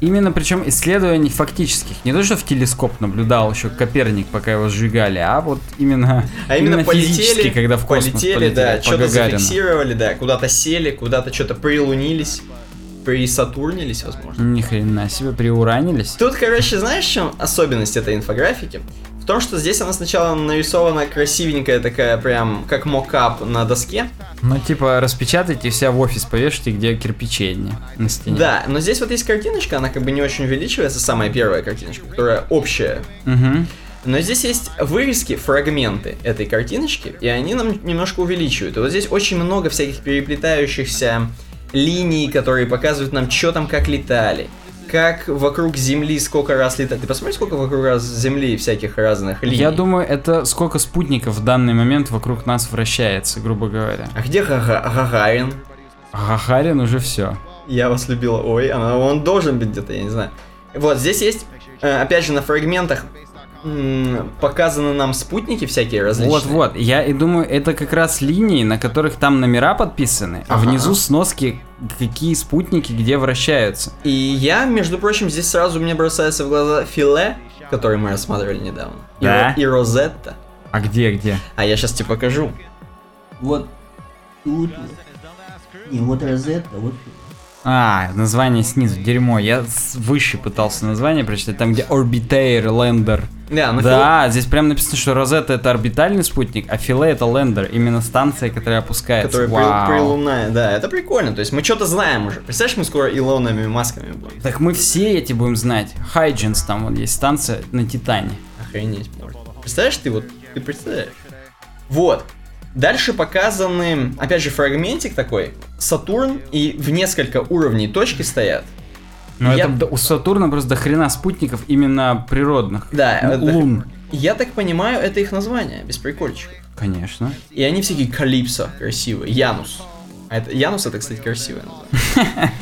Именно причем исследований фактических. Не то, что в телескоп наблюдал еще Коперник, пока его сжигали, а вот именно, а именно, именно полетели, когда в космос полетели, полетели да, что-то зафиксировали, да, куда-то сели, куда-то что-то прилунились присатурнились, возможно. Ни хрена себе, приуранились. Тут, короче, знаешь, в чем особенность этой инфографики? В том, что здесь она сначала нарисована красивенькая такая, прям как мокап на доске. Ну, типа, распечатайте себя в офис повешайте, где кирпичи на стене. Да, но здесь вот есть картиночка, она как бы не очень увеличивается, самая первая картиночка, которая общая. Угу. Но здесь есть вырезки, фрагменты этой картиночки, и они нам немножко увеличивают. И вот здесь очень много всяких переплетающихся линий, которые показывают нам, что там как летали как вокруг Земли сколько раз летать. Ты посмотри, сколько вокруг раз Земли всяких разных линий. Я думаю, это сколько спутников в данный момент вокруг нас вращается, грубо говоря. А где Гагарин? Гагарин уже все. Я вас любила. Ой, он должен быть где-то, я не знаю. Вот, здесь есть, э, опять же, на фрагментах показаны нам спутники всякие различные. Вот-вот, я и думаю, это как раз линии, на которых там номера подписаны, а ага. внизу сноски, какие спутники где вращаются. И я, между прочим, здесь сразу мне бросается в глаза филе, который мы рассматривали недавно. Да? И, и Розетта. А где, где? А я сейчас тебе покажу. Вот тут. Не, вот Розетта, вот а, название снизу, дерьмо. Я выше пытался название прочитать, там где Orbitair, Lander. Да, да здесь прям написано, что Розетта это орбитальный спутник, а Филе это лендер, именно станция, которая опускается. Которая Вау. При, прилунная, да, это прикольно, то есть мы что-то знаем уже. Представляешь, мы скоро Илонами масками будем. Так мы все эти будем знать. Хайджинс там вот есть станция на Титане. Охренеть может. Представляешь, ты вот, ты представляешь? Вот, Дальше показаны, опять же, фрагментик такой. Сатурн и в несколько уровней точки стоят. Но я... это у Сатурна просто до хрена спутников именно природных. Да, лун. Я так понимаю, это их название, без прикольчиков. Конечно. И они всякие Калипсо красивые, Янус. А это, Янус это, кстати, красивое название.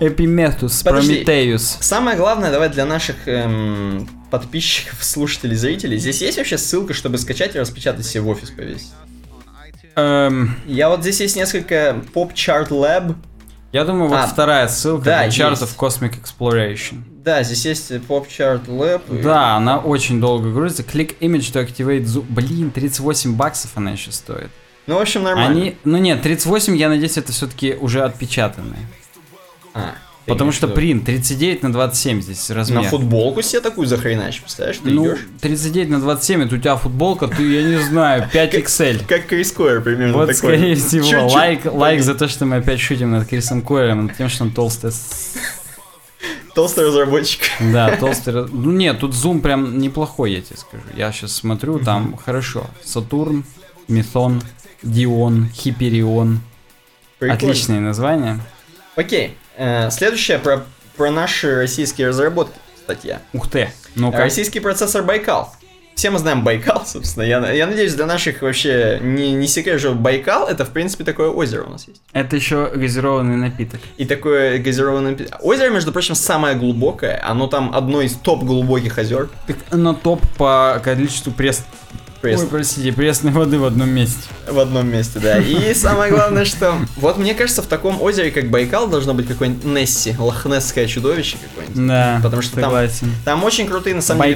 Эпиметус, Прометеус. Самое главное, давай для наших эм, подписчиков, слушателей, зрителей. Здесь есть вообще ссылка, чтобы скачать и распечатать себе в офис повесить? Эм... Я вот здесь есть несколько Pop Chart Lab. Я думаю, вот а, вторая ссылка да, Chart of Cosmic Exploration. Да, здесь есть Pop Chart Lab. Да, и... она очень долго грузится. Click Image to activate zoom. Блин, 38 баксов она еще стоит. Ну, в общем, нормально. Они, ну нет, 38, я надеюсь, это все-таки уже отпечатанные. А, Потому что принт 39 на 27 здесь размер. На футболку себе такую захренаешь, представляешь? Ты ну, идешь? 39 на 27, это у тебя футболка, ты, я не знаю, 5 XL. Как Крис Койер примерно Вот, такой. скорее всего. Лайк, лайк за то, что мы опять шутим над Крисом Койером, над тем, что он толстый. Толстый разработчик. Да, толстый. Ну нет, тут зум прям неплохой, я тебе скажу. Я сейчас смотрю, там хорошо. Сатурн, Мethon, Дион, Хиперион. Отличные названия. Окей. Э, следующая про, про наши российские разработки статья. Ух ты. ну -ка. Российский процессор Байкал. Все мы знаем Байкал, собственно. Я, я надеюсь, для наших вообще не, не секрет, что Байкал это, в принципе, такое озеро у нас есть. Это еще газированный напиток. И такое газированный напиток. Озеро, между прочим, самое глубокое. Оно там одно из топ глубоких озер. Так оно топ по количеству пресс Пресс- Ой, простите, пресной воды в одном месте. В одном месте, да. И самое главное, что... Вот мне кажется, в таком озере, как Байкал, должно быть какое-нибудь Несси, лохнесское чудовище какое-нибудь. Да, Потому что там- согласен. Там очень крутые, на самом деле...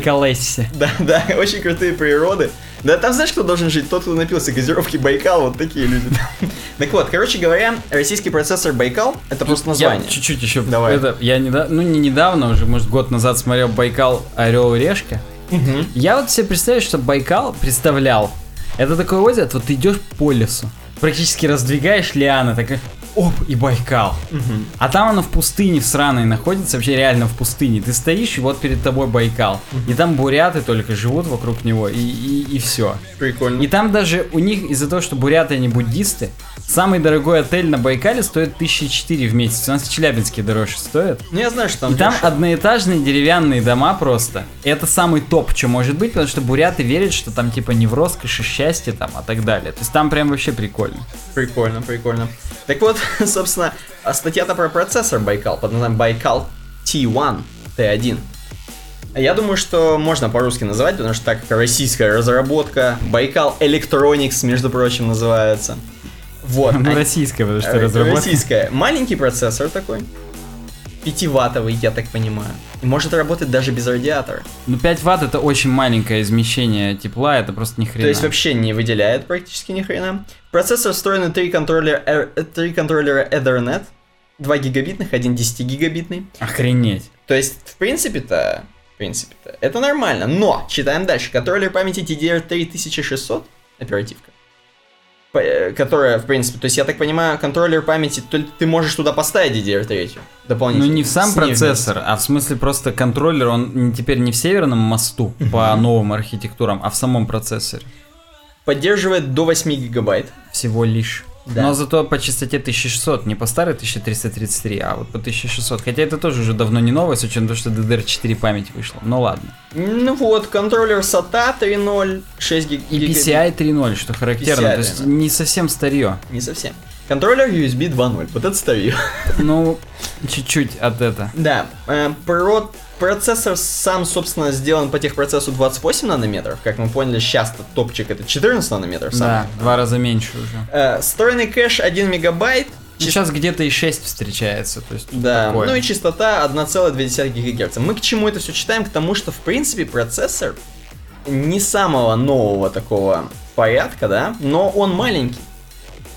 Да, да, очень крутые природы. Да, там знаешь, кто должен жить? Тот, кто напился газировки Байкал, вот такие люди. Так вот, короче говоря, российский процессор Байкал, это просто название. Чуть-чуть еще. Давай. Это, я недавно, ну не недавно, уже, может, год назад смотрел Байкал Орел и Решка. Мгм. Я вот себе представляю, что Байкал представлял. Это такое озеро, вот ты идешь по лесу, практически раздвигаешь лианы, такая, оп, и Байкал. Мгм. А там оно в пустыне в сраной находится, вообще реально в пустыне. Ты стоишь, и вот перед тобой Байкал. И там буряты только живут вокруг него, и, и, все. Прикольно. И там даже у них, из-за того, что буряты они буддисты, самый дорогой отель на Байкале стоит 1004 в месяц. У нас в Челябинске дороже стоит. Ну, я знаю, что там... И там дешево. одноэтажные деревянные дома просто. И это самый топ, что может быть, потому что буряты верят, что там типа не в роскоши, счастье там, а так далее. То есть там прям вообще прикольно. Прикольно, прикольно. Так вот, собственно, а статья-то про процессор Байкал под названием Байкал T1, T1. Я думаю, что можно по-русски называть, потому что так как российская разработка, Байкал Electronics, между прочим, называется. Вот. Ну, российская, потому что Э, разработка. Российская. Маленький процессор такой. 5-ваттовый, я так понимаю. И может работать даже без радиатора. Ну 5 ватт это очень маленькое измещение тепла, это просто ни хрена. То есть вообще не выделяет практически ни хрена. Процессор встроен в три контроллера, э, три контроллера Ethernet. 2 гигабитных, один 10 гигабитный. Охренеть. То есть, в принципе-то, в принципе-то, это нормально. Но, читаем дальше. Контроллер памяти DDR3600, оперативка, э, которая, в принципе, то есть, я так понимаю, контроллер памяти, то ты можешь туда поставить DDR3 Ну дополнительно. не в сам процессор, а в смысле просто контроллер, он теперь не в северном мосту по новым архитектурам, а в самом процессоре. Поддерживает до 8 гигабайт. Всего лишь. Да. Но зато по частоте 1600, не по старой 1333, а вот по 1600. Хотя это тоже уже давно не новое, с учетом того, что DDR4 память вышла. Ну ладно. Ну вот, контроллер SATA 3.0, 6 гиг... И. PCI 3.0, что характерно. PCI то есть 3.0. не совсем старье. Не совсем. Контроллер USB 2.0, вот это старье. Ну, чуть-чуть от это. Да, э, про- процессор сам, собственно, сделан по техпроцессу 28 нанометров. Как мы поняли, сейчас топчик это 14 нанометров. Да, самый. два раза меньше уже. Э, встроенный кэш 1 мегабайт. Чис- Сейчас где-то и 6 встречается, то есть Да, такое. ну и частота 1,2 ГГц. Мы к чему это все читаем? К тому, что, в принципе, процессор не самого нового такого порядка, да, но он маленький.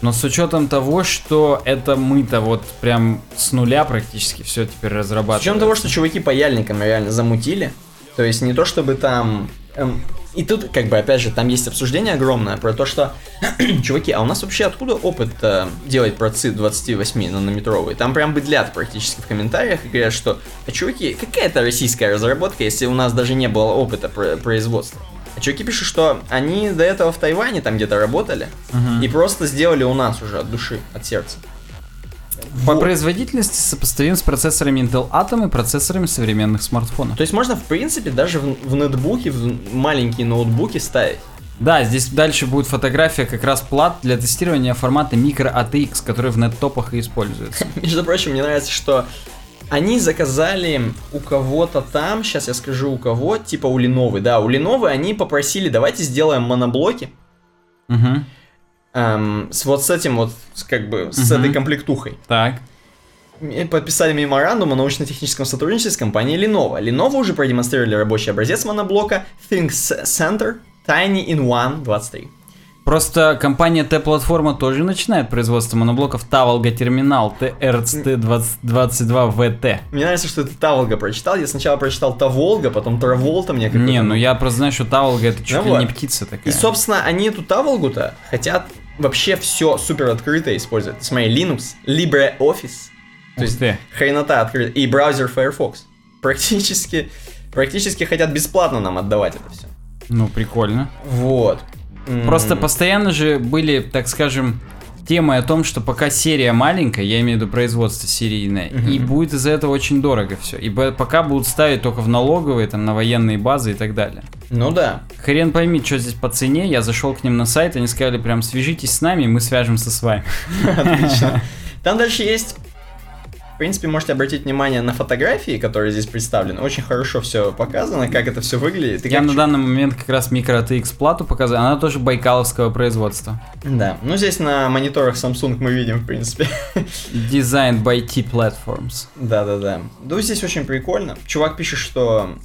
Но с учетом того, что это мы-то вот прям с нуля практически все теперь С разрабатываем. учетом того, что чуваки паяльниками реально замутили, то есть не то чтобы там... эм, и тут, как бы, опять же, там есть обсуждение огромное про то, что, чуваки, а у нас вообще откуда опыт э, делать процы 28 нанометровые? Там прям быдлят практически в комментариях и говорят, что, а чуваки, какая это российская разработка, если у нас даже не было опыта про- производства? А чуваки пишут, что они до этого в Тайване там где-то работали Мгм. и просто сделали у нас уже от души, от сердца. По Вот. производительности сопоставим с процессорами Intel Atom и процессорами современных смартфонов. То есть можно, в принципе, даже в, в ноутбуке, в маленькие ноутбуки ставить. Да, здесь дальше будет фотография как раз плат для тестирования формата micro ATX, который в неттопах и используется. Между прочим, мне нравится, что они заказали у кого-то там, сейчас я скажу у кого, типа у Lenovo, да, у Lenovo они попросили, давайте сделаем моноблоки Угу. эм, с вот с этим вот, как бы, с Мгм. этой комплектухой. Так. Подписали меморандум о научно-техническом сотрудничестве с компанией Lenovo. Lenovo уже продемонстрировали рабочий образец моноблока Think Center Tiny in One 23. Просто компания T-платформа тоже начинает производство моноблоков Таволга Терминал TRCT22VT. Мне нравится, что ты Таволга прочитал. Я сначала прочитал Таволга, потом Траволта мне как Не, ну я просто знаю, что Таволга это чуть Ну ли вот. не птица такая. И, собственно, они эту Таволгу-то хотят вообще все супер открыто использовать. Смотри, Linux, LibreOffice, то есть ты. хренота открыта, и браузер Firefox. Практически, практически хотят бесплатно нам отдавать это все. Ну, прикольно. Вот. М, Просто постоянно же были, так скажем, темы о том, что пока серия маленькая, я имею в виду производство серийное, и будет из-за этого очень дорого все. И пока будут ставить только в налоговые, там, на военные базы и так далее. Ну да. Хрен пойми, что здесь по цене, я зашел к ним на сайт, они сказали прям, свяжитесь с нами, и мы свяжемся с вами. Отлично. Там дальше есть В принципе, можете обратить внимание на фотографии, которые здесь представлены. Очень хорошо все показано, как это все выглядит. и Я как на данный момент как раз микро ATX плату показываю, она тоже байкаловского производства. Да, ну здесь на мониторах Samsung мы видим, в принципе. Designed by T Platforms. Да-да-да. Ну, здесь очень прикольно. Чувак пишет, что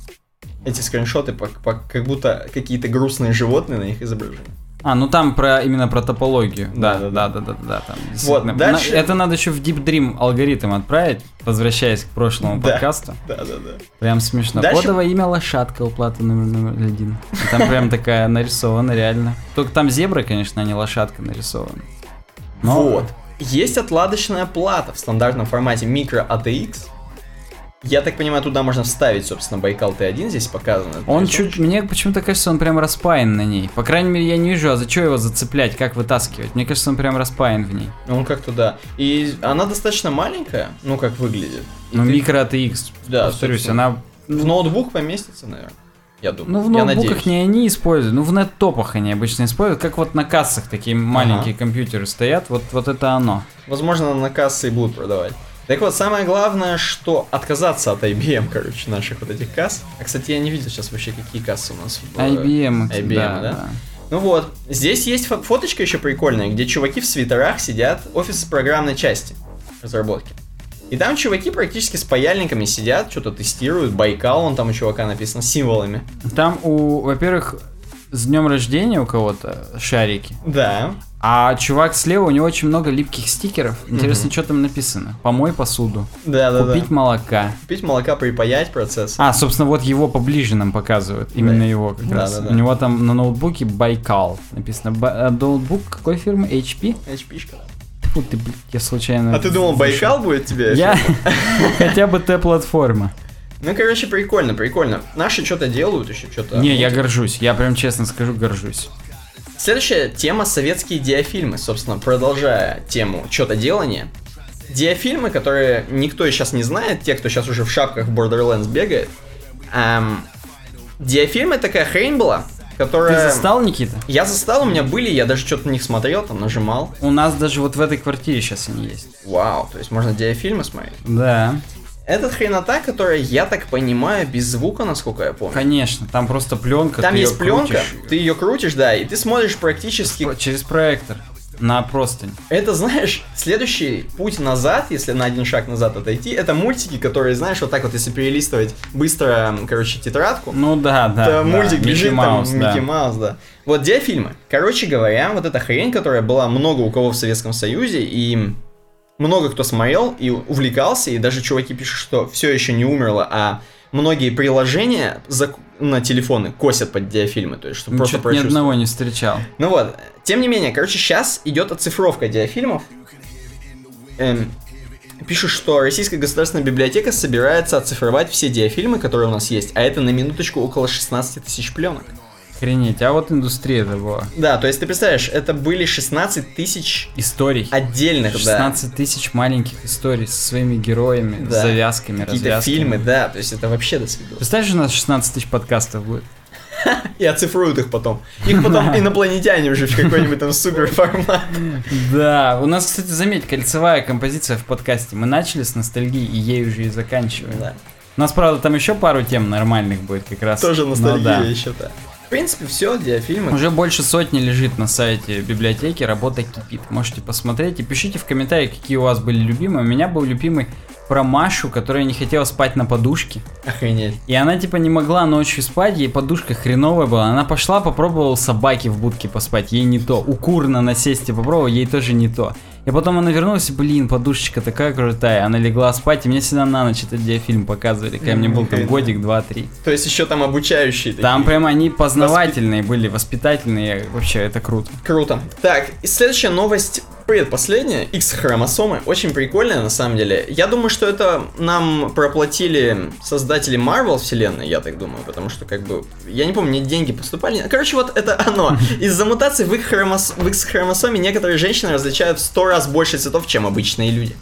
эти скриншоты как будто какие-то грустные животные на них изображены. А, ну там про именно про топологию. Да, да, Да, да, да, да, да. там Вот, дальше- это надо еще в Deep Dream алгоритм отправить, возвращаясь к прошлому Да. подкасту. Да-да-да. Прям смешно. Дальше- Кодовое имя лошадка уплата номер, номер один. И Там прям такая нарисована, реально. Только там зебра, конечно, а не лошадка нарисована. Но- Вот. Есть отладочная плата в стандартном формате micro ATX. Я так понимаю, туда можно вставить, собственно, Байкал Т1 здесь показано. Он чуть, мне почему-то кажется, он прям распаян на ней. По крайней мере, я не вижу, а зачем его зацеплять, как вытаскивать. Мне кажется, он прям распаян в ней. Он как-то, да. И она достаточно маленькая, ну, как выглядит. И Ну, ты- микро ATX, Да, повторюсь, она... В ноутбук поместится, наверное. Я думаю. Ну, в ноутбуках не они используют, ну, в нет-топах они обычно используют, как вот на кассах такие маленькие компьютеры стоят, вот, вот это оно. Возможно, на кассы и будут продавать. Так вот, самое главное, что отказаться от IBM, короче, наших вот этих касс. А, кстати, я не видел сейчас вообще, какие кассы у нас. в- IBM, IBM, да, да? да. Ну вот, здесь есть фо- фоточка еще прикольная, где чуваки в свитерах сидят, офис программной части разработки. И там чуваки практически с паяльниками сидят, что-то тестируют, Байкал, он там у чувака написано, с символами. Там у, во-первых, с днем рождения у кого-то шарики, Да. А чувак слева, у него очень много липких стикеров. Интересно, что там написано? Помой посуду, Да, да, купить да. молока. Купить молока, припаять процесс. А, собственно, вот его поближе нам показывают. Именно Да. его как Да, раз. да, да. У него там на ноутбуке Байкал написано. Ба- а ноутбук какой фирмы? HP? HP-шка. Фу ты, блядь, я случайно... А ты думал. Байкал будет тебе? Я... Хотя бы Т-платформа. Ну, короче, прикольно, прикольно. Наши что-то делают еще, что-то. Не, я горжусь. Я прям честно скажу, горжусь. Следующая тема советские диафильмы, собственно, продолжая тему что-то делания. Диафильмы, которые никто сейчас не знает, те, кто сейчас уже в шапках Borderlands бегает. Эм, диафильмы такая хрень была, Ты которая... застал, Никита? Я застал, у меня были, я даже что-то на них смотрел, там нажимал. У нас даже вот в этой квартире сейчас они есть. Вау, то есть можно диафильмы смотреть. Да, Это хренота, которая, я так понимаю, без звука, насколько я помню. конечно. Там просто пленка. Там есть пленка, крутишь. ты ее крутишь, да, и ты смотришь практически Через проектор. На простынь. Это, знаешь, следующий путь назад, если на один шаг назад отойти, это мультики, которые, знаешь, вот так вот, если перелистывать быстро, короче, тетрадку, Ну да, да. то да. мультик Микки бежит Маус, там, да. Микки Маус, да. Вот диафильмы. Короче говоря, вот эта хрень, которая была много у кого в Советском Союзе, и много кто смотрел и увлекался, и даже чуваки пишут, что все еще не умерло, а многие приложения зак- на телефоны косят под диафильмы, то есть, чтобы Ну, просто ни одного не встречал. Ну вот, тем не менее, короче, сейчас идет оцифровка диафильмов. Эм, пишут, что Российская государственная библиотека собирается оцифровать все диафильмы, которые у нас есть, а это на минуточку около 16 тысяч пленок. Охренеть, а вот индустрия это была. Да, то есть ты представляешь, это были 16 тысяч Историй. отдельных, да, 16 тысяч маленьких историй со своими героями, Да. завязками, какие-то развязками. фильмы, да, то есть это вообще до свидос. Представляешь, у нас 16 тысяч подкастов будет? И оцифруют их потом. Их потом инопланетяне уже в какой-нибудь там супер формат. Да, у нас, кстати, заметь, кольцевая композиция в подкасте. Мы начали с ностальгии, и ей уже и заканчиваем. Да. У нас, правда, там еще пару тем нормальных будет как раз. Тоже ностальгия да. еще, да. В принципе, все, диафильмы. Уже больше сотни лежит на сайте библиотеки, работа кипит. Можете посмотреть и пишите в комментариях, какие у вас были любимые. У меня был любимый про Машу, которая не хотела спать на подушке. Охренеть. И она типа не могла ночью спать, ей подушка хреновая была. Она пошла, попробовала собаки в будке поспать, ей не то. У кур на насесте попробовала, ей тоже не то. И потом она вернулась, и, блин, подушечка такая крутая. Она легла спать, и мне всегда на ночь этот диафильм показывали, когда мне был там годик, два, три. То есть еще там обучающие такие. Там прям они познавательные были, воспитательные. Вообще, это круто. Круто. Так, и следующая новость, предпоследняя, X-хромосомы, очень прикольная на самом деле. Я думаю, что это нам проплатили создатели Marvel вселенной, я так думаю, потому что как бы, я не помню, мне деньги поступали. Короче, вот это оно. Из-за мутаций в, их хромос- в X-хромосоме некоторые женщины различают в 100 раз больше цветов, чем обычные люди.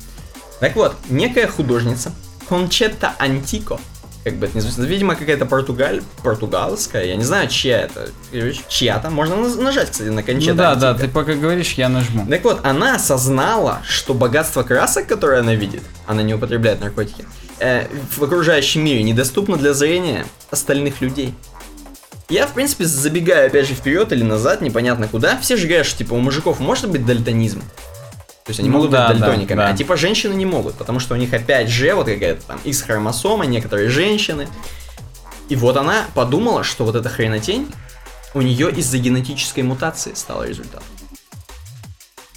Так вот, некая художница, Кончетта Антико, Как бы это не звучит. Видимо, какая-то португаль... португалская. Я не знаю, чья это. Чья-то. Можно нажать, кстати, на конче. Ну да, да, ты пока говоришь, я нажму. Так вот, она осознала, что богатство красок, которое она видит, она не употребляет наркотики, э, в окружающем мире недоступно для зрения остальных людей. Я, в принципе, забегаю опять же вперед или назад, непонятно куда. Все же говорят, что типа у мужиков может быть дальтонизм. То есть они Ну могут да, быть да, дальтониками, да. а типа женщины не могут, потому что у них опять же вот какая-то там X-хромосома, некоторые женщины. И вот она подумала, что вот эта хренотень у нее из-за генетической мутации стала результатом.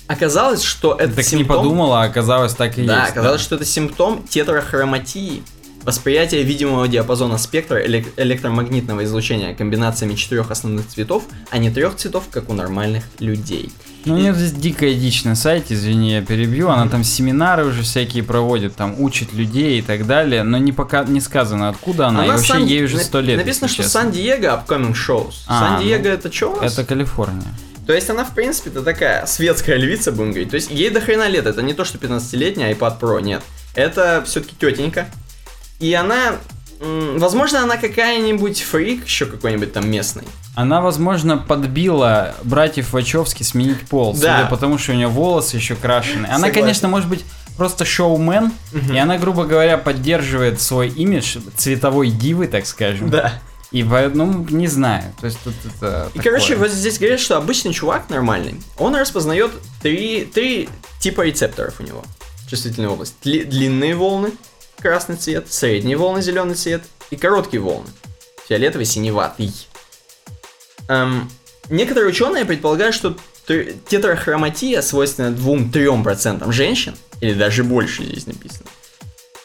Оказалось, что это Так не подумала, а оказалось так и да, есть. оказалось, что это симптом тетрахроматии. Восприятие видимого диапазона спектра элек- электромагнитного излучения комбинациями четырех основных цветов, а не трех цветов, как у нормальных людей. Ну, у нее здесь дикая дичь на сайте, извини, я перебью. Она там семинары уже всякие проводит, там учит людей и так далее, но не пока не сказано, откуда она, и Она вообще Сан- ей уже сто лет. Написано, что. Сан-Диего upcoming shows. А, Сан-Диего ну, это что у нас? Это Калифорния. То есть она, в принципе-то, такая светская львица, будем говорить. То есть ей до хрена лет. Это не то, что 15-летний iPad Pro, нет. Это все-таки тетенька. И она... Возможно, она какая-нибудь фрик, еще какой-нибудь там местный. Она, возможно, подбила братьев Вачовски сменить пол, Да. судя по тому, что у нее волосы еще крашены. Она, Согласен. конечно, может быть просто шоумен, и она, грубо говоря, поддерживает свой имидж цветовой дивы, так скажем. Да. И поэтому, не знаю, то есть тут это И, такое. короче, вот здесь говорят, что обычный чувак нормальный, он распознает три, три типа рецепторов у него. Чувствительная область. Дли- длинные волны, красный цвет, средние волны, зеленый цвет и короткие волны, фиолетовый, синеватый. Эм, некоторые ученые предполагают, что тр- тетрахроматия свойственна 2-3% женщин, или даже больше здесь написано.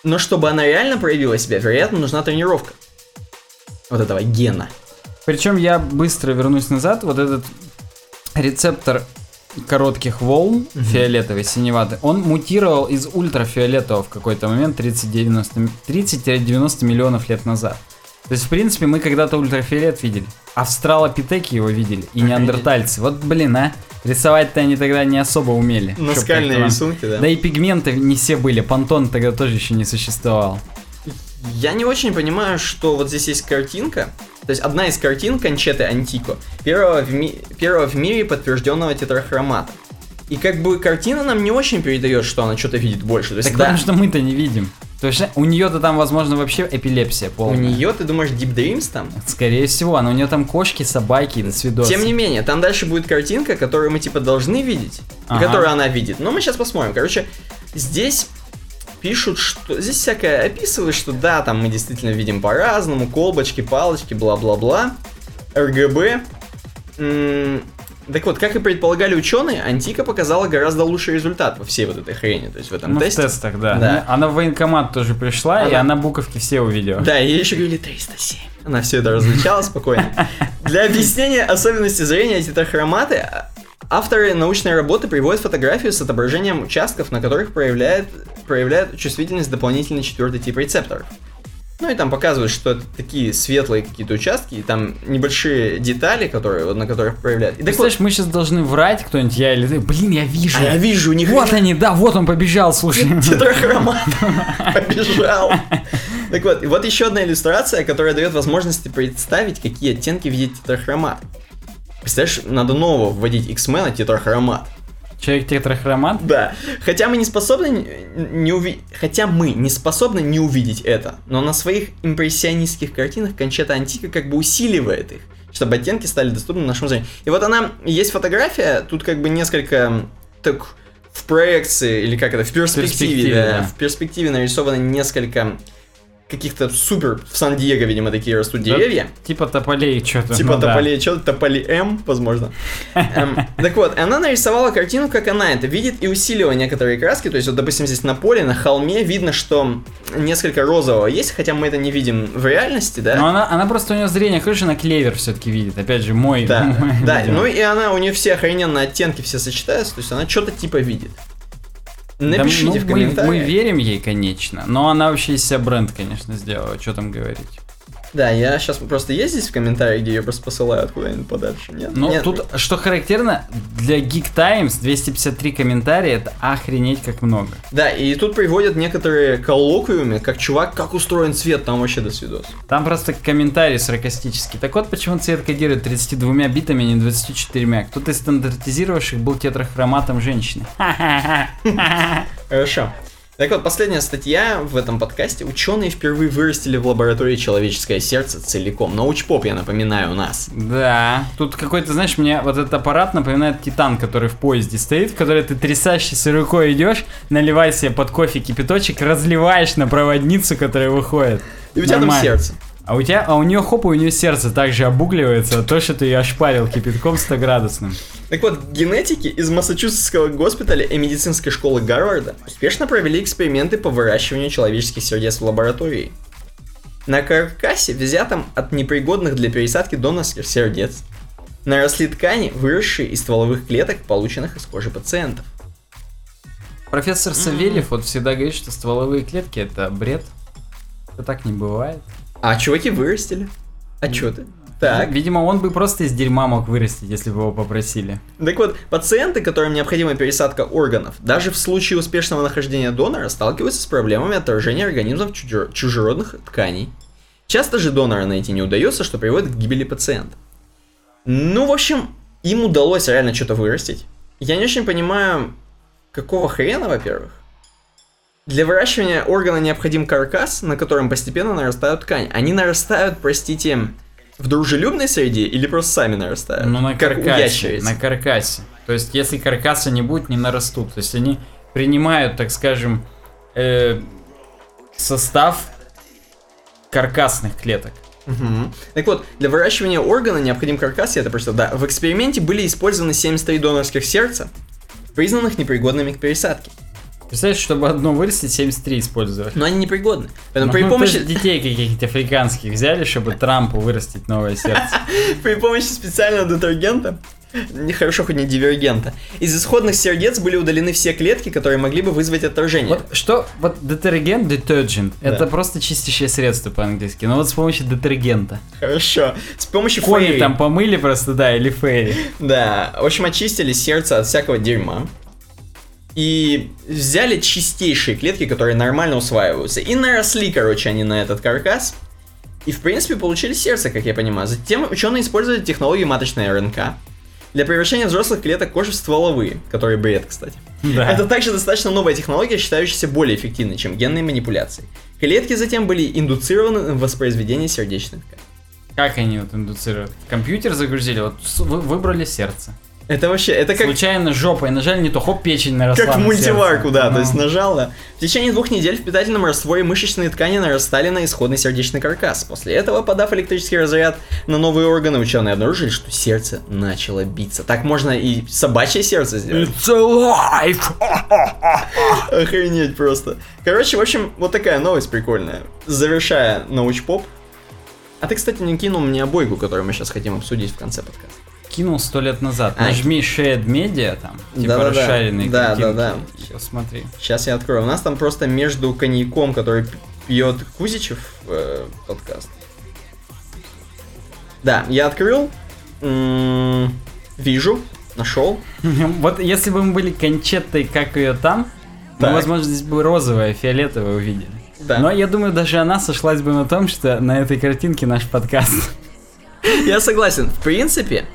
Но чтобы она реально проявила себя, вероятно, нужна тренировка. Вот этого гена. Причем я быстро вернусь назад. Вот этот рецептор коротких волн, фиолетовый, синеватый, он мутировал из ультрафиолетового в какой-то момент 30-90 30-90 миллионов лет назад. То есть, в принципе, мы когда-то ультрафиолет видели. Австралопитеки его видели, и неандертальцы. Вот, блин, а. Рисовать-то они тогда не особо умели. Наскальные рисунки, да. Да и пигменты не все были, понтон тогда тоже еще не существовал. Я не очень понимаю, что вот здесь есть картинка. То есть одна из картин Кончеты Антико, первого в, ми- первого в мире подтвержденного тетрахромата. И как бы картина нам не очень передает, что она что-то видит больше. То есть Так да, потому что мы-то не видим. То есть у нее-то там, возможно, вообще эпилепсия у полная. нее, ты думаешь, Deep Dreams там? Скорее всего, она у нее там кошки, собаки, до свидос. Тем не менее, там дальше будет картинка, которую мы типа должны видеть, Ага. и которую она видит. Но мы сейчас посмотрим. Короче, здесь пишут, что... Здесь всякое описывают, что да, там мы действительно видим по-разному, колбочки, палочки, бла-бла-бла, РГБ. М, Так вот, как и предполагали ученые, Антика показала гораздо лучший результат во всей вот этой хрени, то есть в этом Ну, в тесте. тестах, да. Да. Она в военкомат тоже пришла, и Она- она буковки все увидела. Да, ей еще говорили 307. Она все это различала спокойно. Для объяснения особенностей зрения тетрахроматы а- авторы научной работы приводят фотографию с отображением участков, на которых проявляет, проявляет чувствительность дополнительный четвертый тип рецепторов. Ну и там показывают, что это такие светлые какие-то участки, и там небольшие детали, которые, вот, на которых проявляют. И так вот, Представляешь, мы сейчас должны врать кто-нибудь, я или ты. Блин, я вижу. а я вижу, у них Вот они, да, вот он побежал, слушай. Тетрахромат побежал. Так вот, и вот еще одна иллюстрация, которая дает возможность представить, какие оттенки видит тетрахромат. Представляешь, надо нового вводить X-Men тетрахромат. Человек тетрахромат. Да. Хотя мы не способны не- не уви... Хотя мы не способны не увидеть это, но на своих импрессионистских картинах Кончета Антика как бы усиливает их, чтобы оттенки стали доступны нашему зрению. И вот она, есть фотография, тут как бы несколько так в проекции, или как это, в перспективе, перспективе, да, да. в перспективе нарисовано несколько каких-то супер, в Сан-Диего, видимо, такие растут деревья. Типа тополей что-то. Типа ну да. тополей, что-то тополи М, возможно. Эм, Так вот, она нарисовала картину, как она это видит, и усилила некоторые краски. То есть, вот, допустим, здесь на поле, на холме видно, что несколько розового есть, хотя мы это не видим в реальности, да? Но она, она просто у нее зрение хорошее, на клевер все-таки видит. Опять же, мой. Да, да, ну и она, у нее все охрененные оттенки все сочетаются, то есть она что-то типа видит. Да, Напишите ну, в мы, комментариях. мы верим ей, конечно. Но она вообще из себя бренд, конечно, сделала. Что там говорить? Да, я сейчас просто есть здесь в комментарии, где ее просто посылают куда-нибудь подальше. Нет? Но Нет. Ну, тут, что характерно, для Geek Times 253 комментария это охренеть как много. Да, и тут приводят некоторые коллоквиумы, как чувак, как устроен цвет, там вообще до свидос. Там просто комментарий саркастический. Так вот, почему цвет кодирует 32 битами, а не 24. Кто-то из стандартизировавших был тетрахроматом женщины. Хорошо. Так вот, последняя статья в этом подкасте. Ученые впервые вырастили в лаборатории человеческое сердце целиком. Научпоп, я напоминаю, у нас. Да, тут какой-то, знаешь, мне вот этот аппарат напоминает Титан, который в поезде стоит, в который ты трясащейся рукой идешь, наливай себе под кофе кипяточек, разливаешь на проводницу, которая выходит. И у тебя там Нормально. сердце. А у тебя, а у нее хоп, и у нее сердце также обугливается, то, что ты ее ошпарил кипятком 100 градусным. Так вот, генетики из Массачусетского госпиталя и медицинской школы Гарварда успешно провели эксперименты по выращиванию человеческих сердец в лаборатории. На каркасе, взятом от непригодных для пересадки донорских сердец, наросли ткани, выросшие из стволовых клеток, полученных из кожи пациентов. Профессор Савельев вот всегда говорит, что стволовые клетки это бред. Это так не бывает. А чуваки вырастили. А чё ты? Так. Видимо, он бы просто из дерьма мог вырастить, если бы его попросили. Так вот, пациенты, которым необходима пересадка органов, даже в случае успешного нахождения донора, сталкиваются с проблемами отторжения организмов чужер- чужеродных тканей. Часто же донора найти не удается, что приводит к гибели пациента. Ну, в общем, им удалось реально что-то вырастить. Я не очень понимаю, какого хрена, во-первых. Для выращивания органа необходим каркас, на котором постепенно нарастают ткань. Они нарастают, простите, в дружелюбной среде или просто сами нарастают? Ну, на каркасе. На каркасе. То есть, если каркаса не будет, не нарастут. То есть, они принимают, так скажем, э, состав каркасных клеток. Мгм. Так вот, для выращивания органа необходим каркас, я это прочитал. Да, в эксперименте были использованы 73 донорских сердца, признанных непригодными к пересадке. Представляешь, чтобы одно вырастить, 73 использовать. Но они непригодны. Поэтому Ну, при то помощи, детей каких-то африканских взяли, чтобы Трампу вырастить новое сердце. при помощи специального детергента, нехорошо хоть не дивергента, из исходных сердец были удалены все клетки, которые могли бы вызвать отторжение. Вот что, вот детергент, detergent, Да. это просто чистящее средство по-английски. Но вот с помощью детергента. Хорошо. С помощью Кони фейри. там помыли просто, да, или фейри. Да, в общем, очистили сердце от всякого дерьма. И взяли чистейшие клетки, которые нормально усваиваются. И наросли, короче, они на этот каркас. И, в принципе, получили сердце, как я понимаю. Затем ученые использовали технологию маточной РНК для превращения взрослых клеток кожи в стволовые, которые бред, кстати. Да. Это также достаточно новая технология, считающаяся более эффективной, чем генные манипуляции. Клетки затем были индуцированы в воспроизведение сердечных тканей. Как они вот индуцируют? Компьютер загрузили, вот выбрали сердце. Это вообще, это как... Случайно жопой нажали, не то хоп, печень наросла Как в мультиварку, да, то Ну. есть нажал, да. В течение двух недель в питательном растворе мышечные ткани нарастали на исходный сердечный каркас. После этого, подав электрический разряд на новые органы, ученые обнаружили, что сердце начало биться. Так можно и собачье сердце сделать. It's alive! Охренеть просто. Короче, в общем, вот такая новость прикольная. Завершая научпоп. А ты, кстати, не кинул мне обойку, которую мы сейчас хотим обсудить в конце подкаста. Кинул сто лет назад. А, Нажми Shared Media там, типа Да-да-да. расшаренные Да, картинки. да-да. И Посмотри. Сейчас я открою. У нас там просто между коньяком, который пьет Кузичев э, подкаст. Да, я открыл. М, Вижу, нашел. Вот если бы мы были кончетой, как ее там, мы, возможно, здесь бы розовое, фиолетовое увидели. Да. Но я думаю, даже она сошлась бы на том, что на этой картинке наш подкаст. Я согласен. В принципе,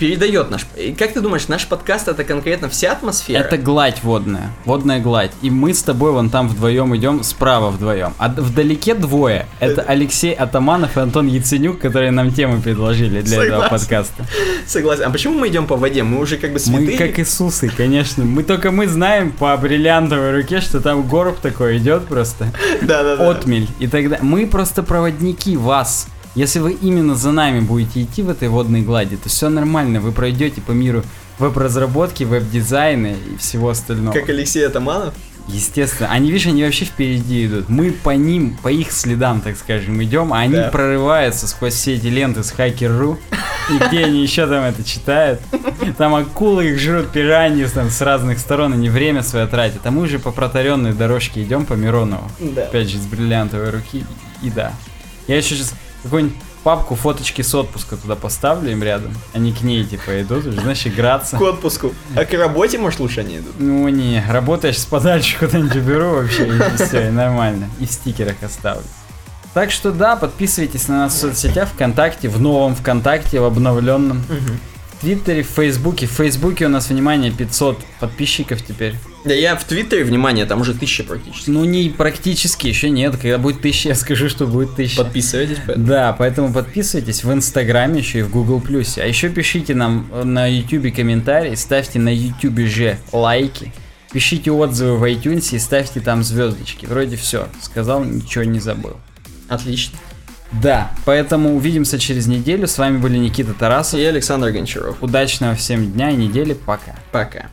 передает наш... и Как ты думаешь, наш подкаст это конкретно вся атмосфера? Это гладь водная, водная гладь. И мы с тобой вон там вдвоем идем, справа вдвоем. А вдалеке двое. Это Алексей Атаманов и Антон Яценюк, которые нам темы предложили для этого Согласен. подкаста. Согласен. А почему мы идем по воде? Мы уже как бы святые. Мы как Иисусы, конечно. Мы только мы знаем по бриллиантовой руке, что там горб такой идет просто. Да-да-да. Отмель и далее. Мы просто проводники вас. Если вы именно за нами будете идти в этой водной глади, то все нормально, вы пройдете по миру веб-разработки, веб-дизайна и всего остального. Как Алексей Атаманов. Естественно. Они, видишь, они вообще впереди идут. Мы по ним, по их следам, так скажем, идем, а они Да. прорываются сквозь все эти ленты с Hacker.ru. И где они еще там это читают. Там акулы их жрут, пираньи там с разных сторон, они время свое тратят. А мы уже по протаренной дорожке идем по Миронову. Да. Опять же, с бриллиантовой руки. И да. Я еще сейчас какую-нибудь папку фоточки с отпуска туда поставлю им рядом. Они к ней типа идут, уже, знаешь, играться. К отпуску. А к работе, может, лучше они идут? Ну не, работаешь с подальше куда-нибудь уберу вообще, и все, и нормально. И в стикерах оставлю. Так что да, подписывайтесь на нас в соцсетях ВКонтакте, в новом ВКонтакте, в обновленном. В Твиттере, в Фейсбуке. В Фейсбуке у нас, внимание, 500 подписчиков теперь. Да я в Твиттере, внимание, там уже тысяча практически. Ну не практически, еще нет. Когда будет тысяча, я скажу, что будет тысяча. Подписывайтесь, поэтому. Да, поэтому подписывайтесь в Инстаграме еще и в Google Плюсе. А еще пишите нам на YouTube комментарии, ставьте на YouTube же лайки, пишите отзывы в iTunes и ставьте там звездочки. Вроде все, сказал, ничего не забыл. Отлично. Да, поэтому увидимся через неделю. С вами были Никита Тарасов. И Александр Гончаров. Удачного всем дня и недели. Пока. Пока.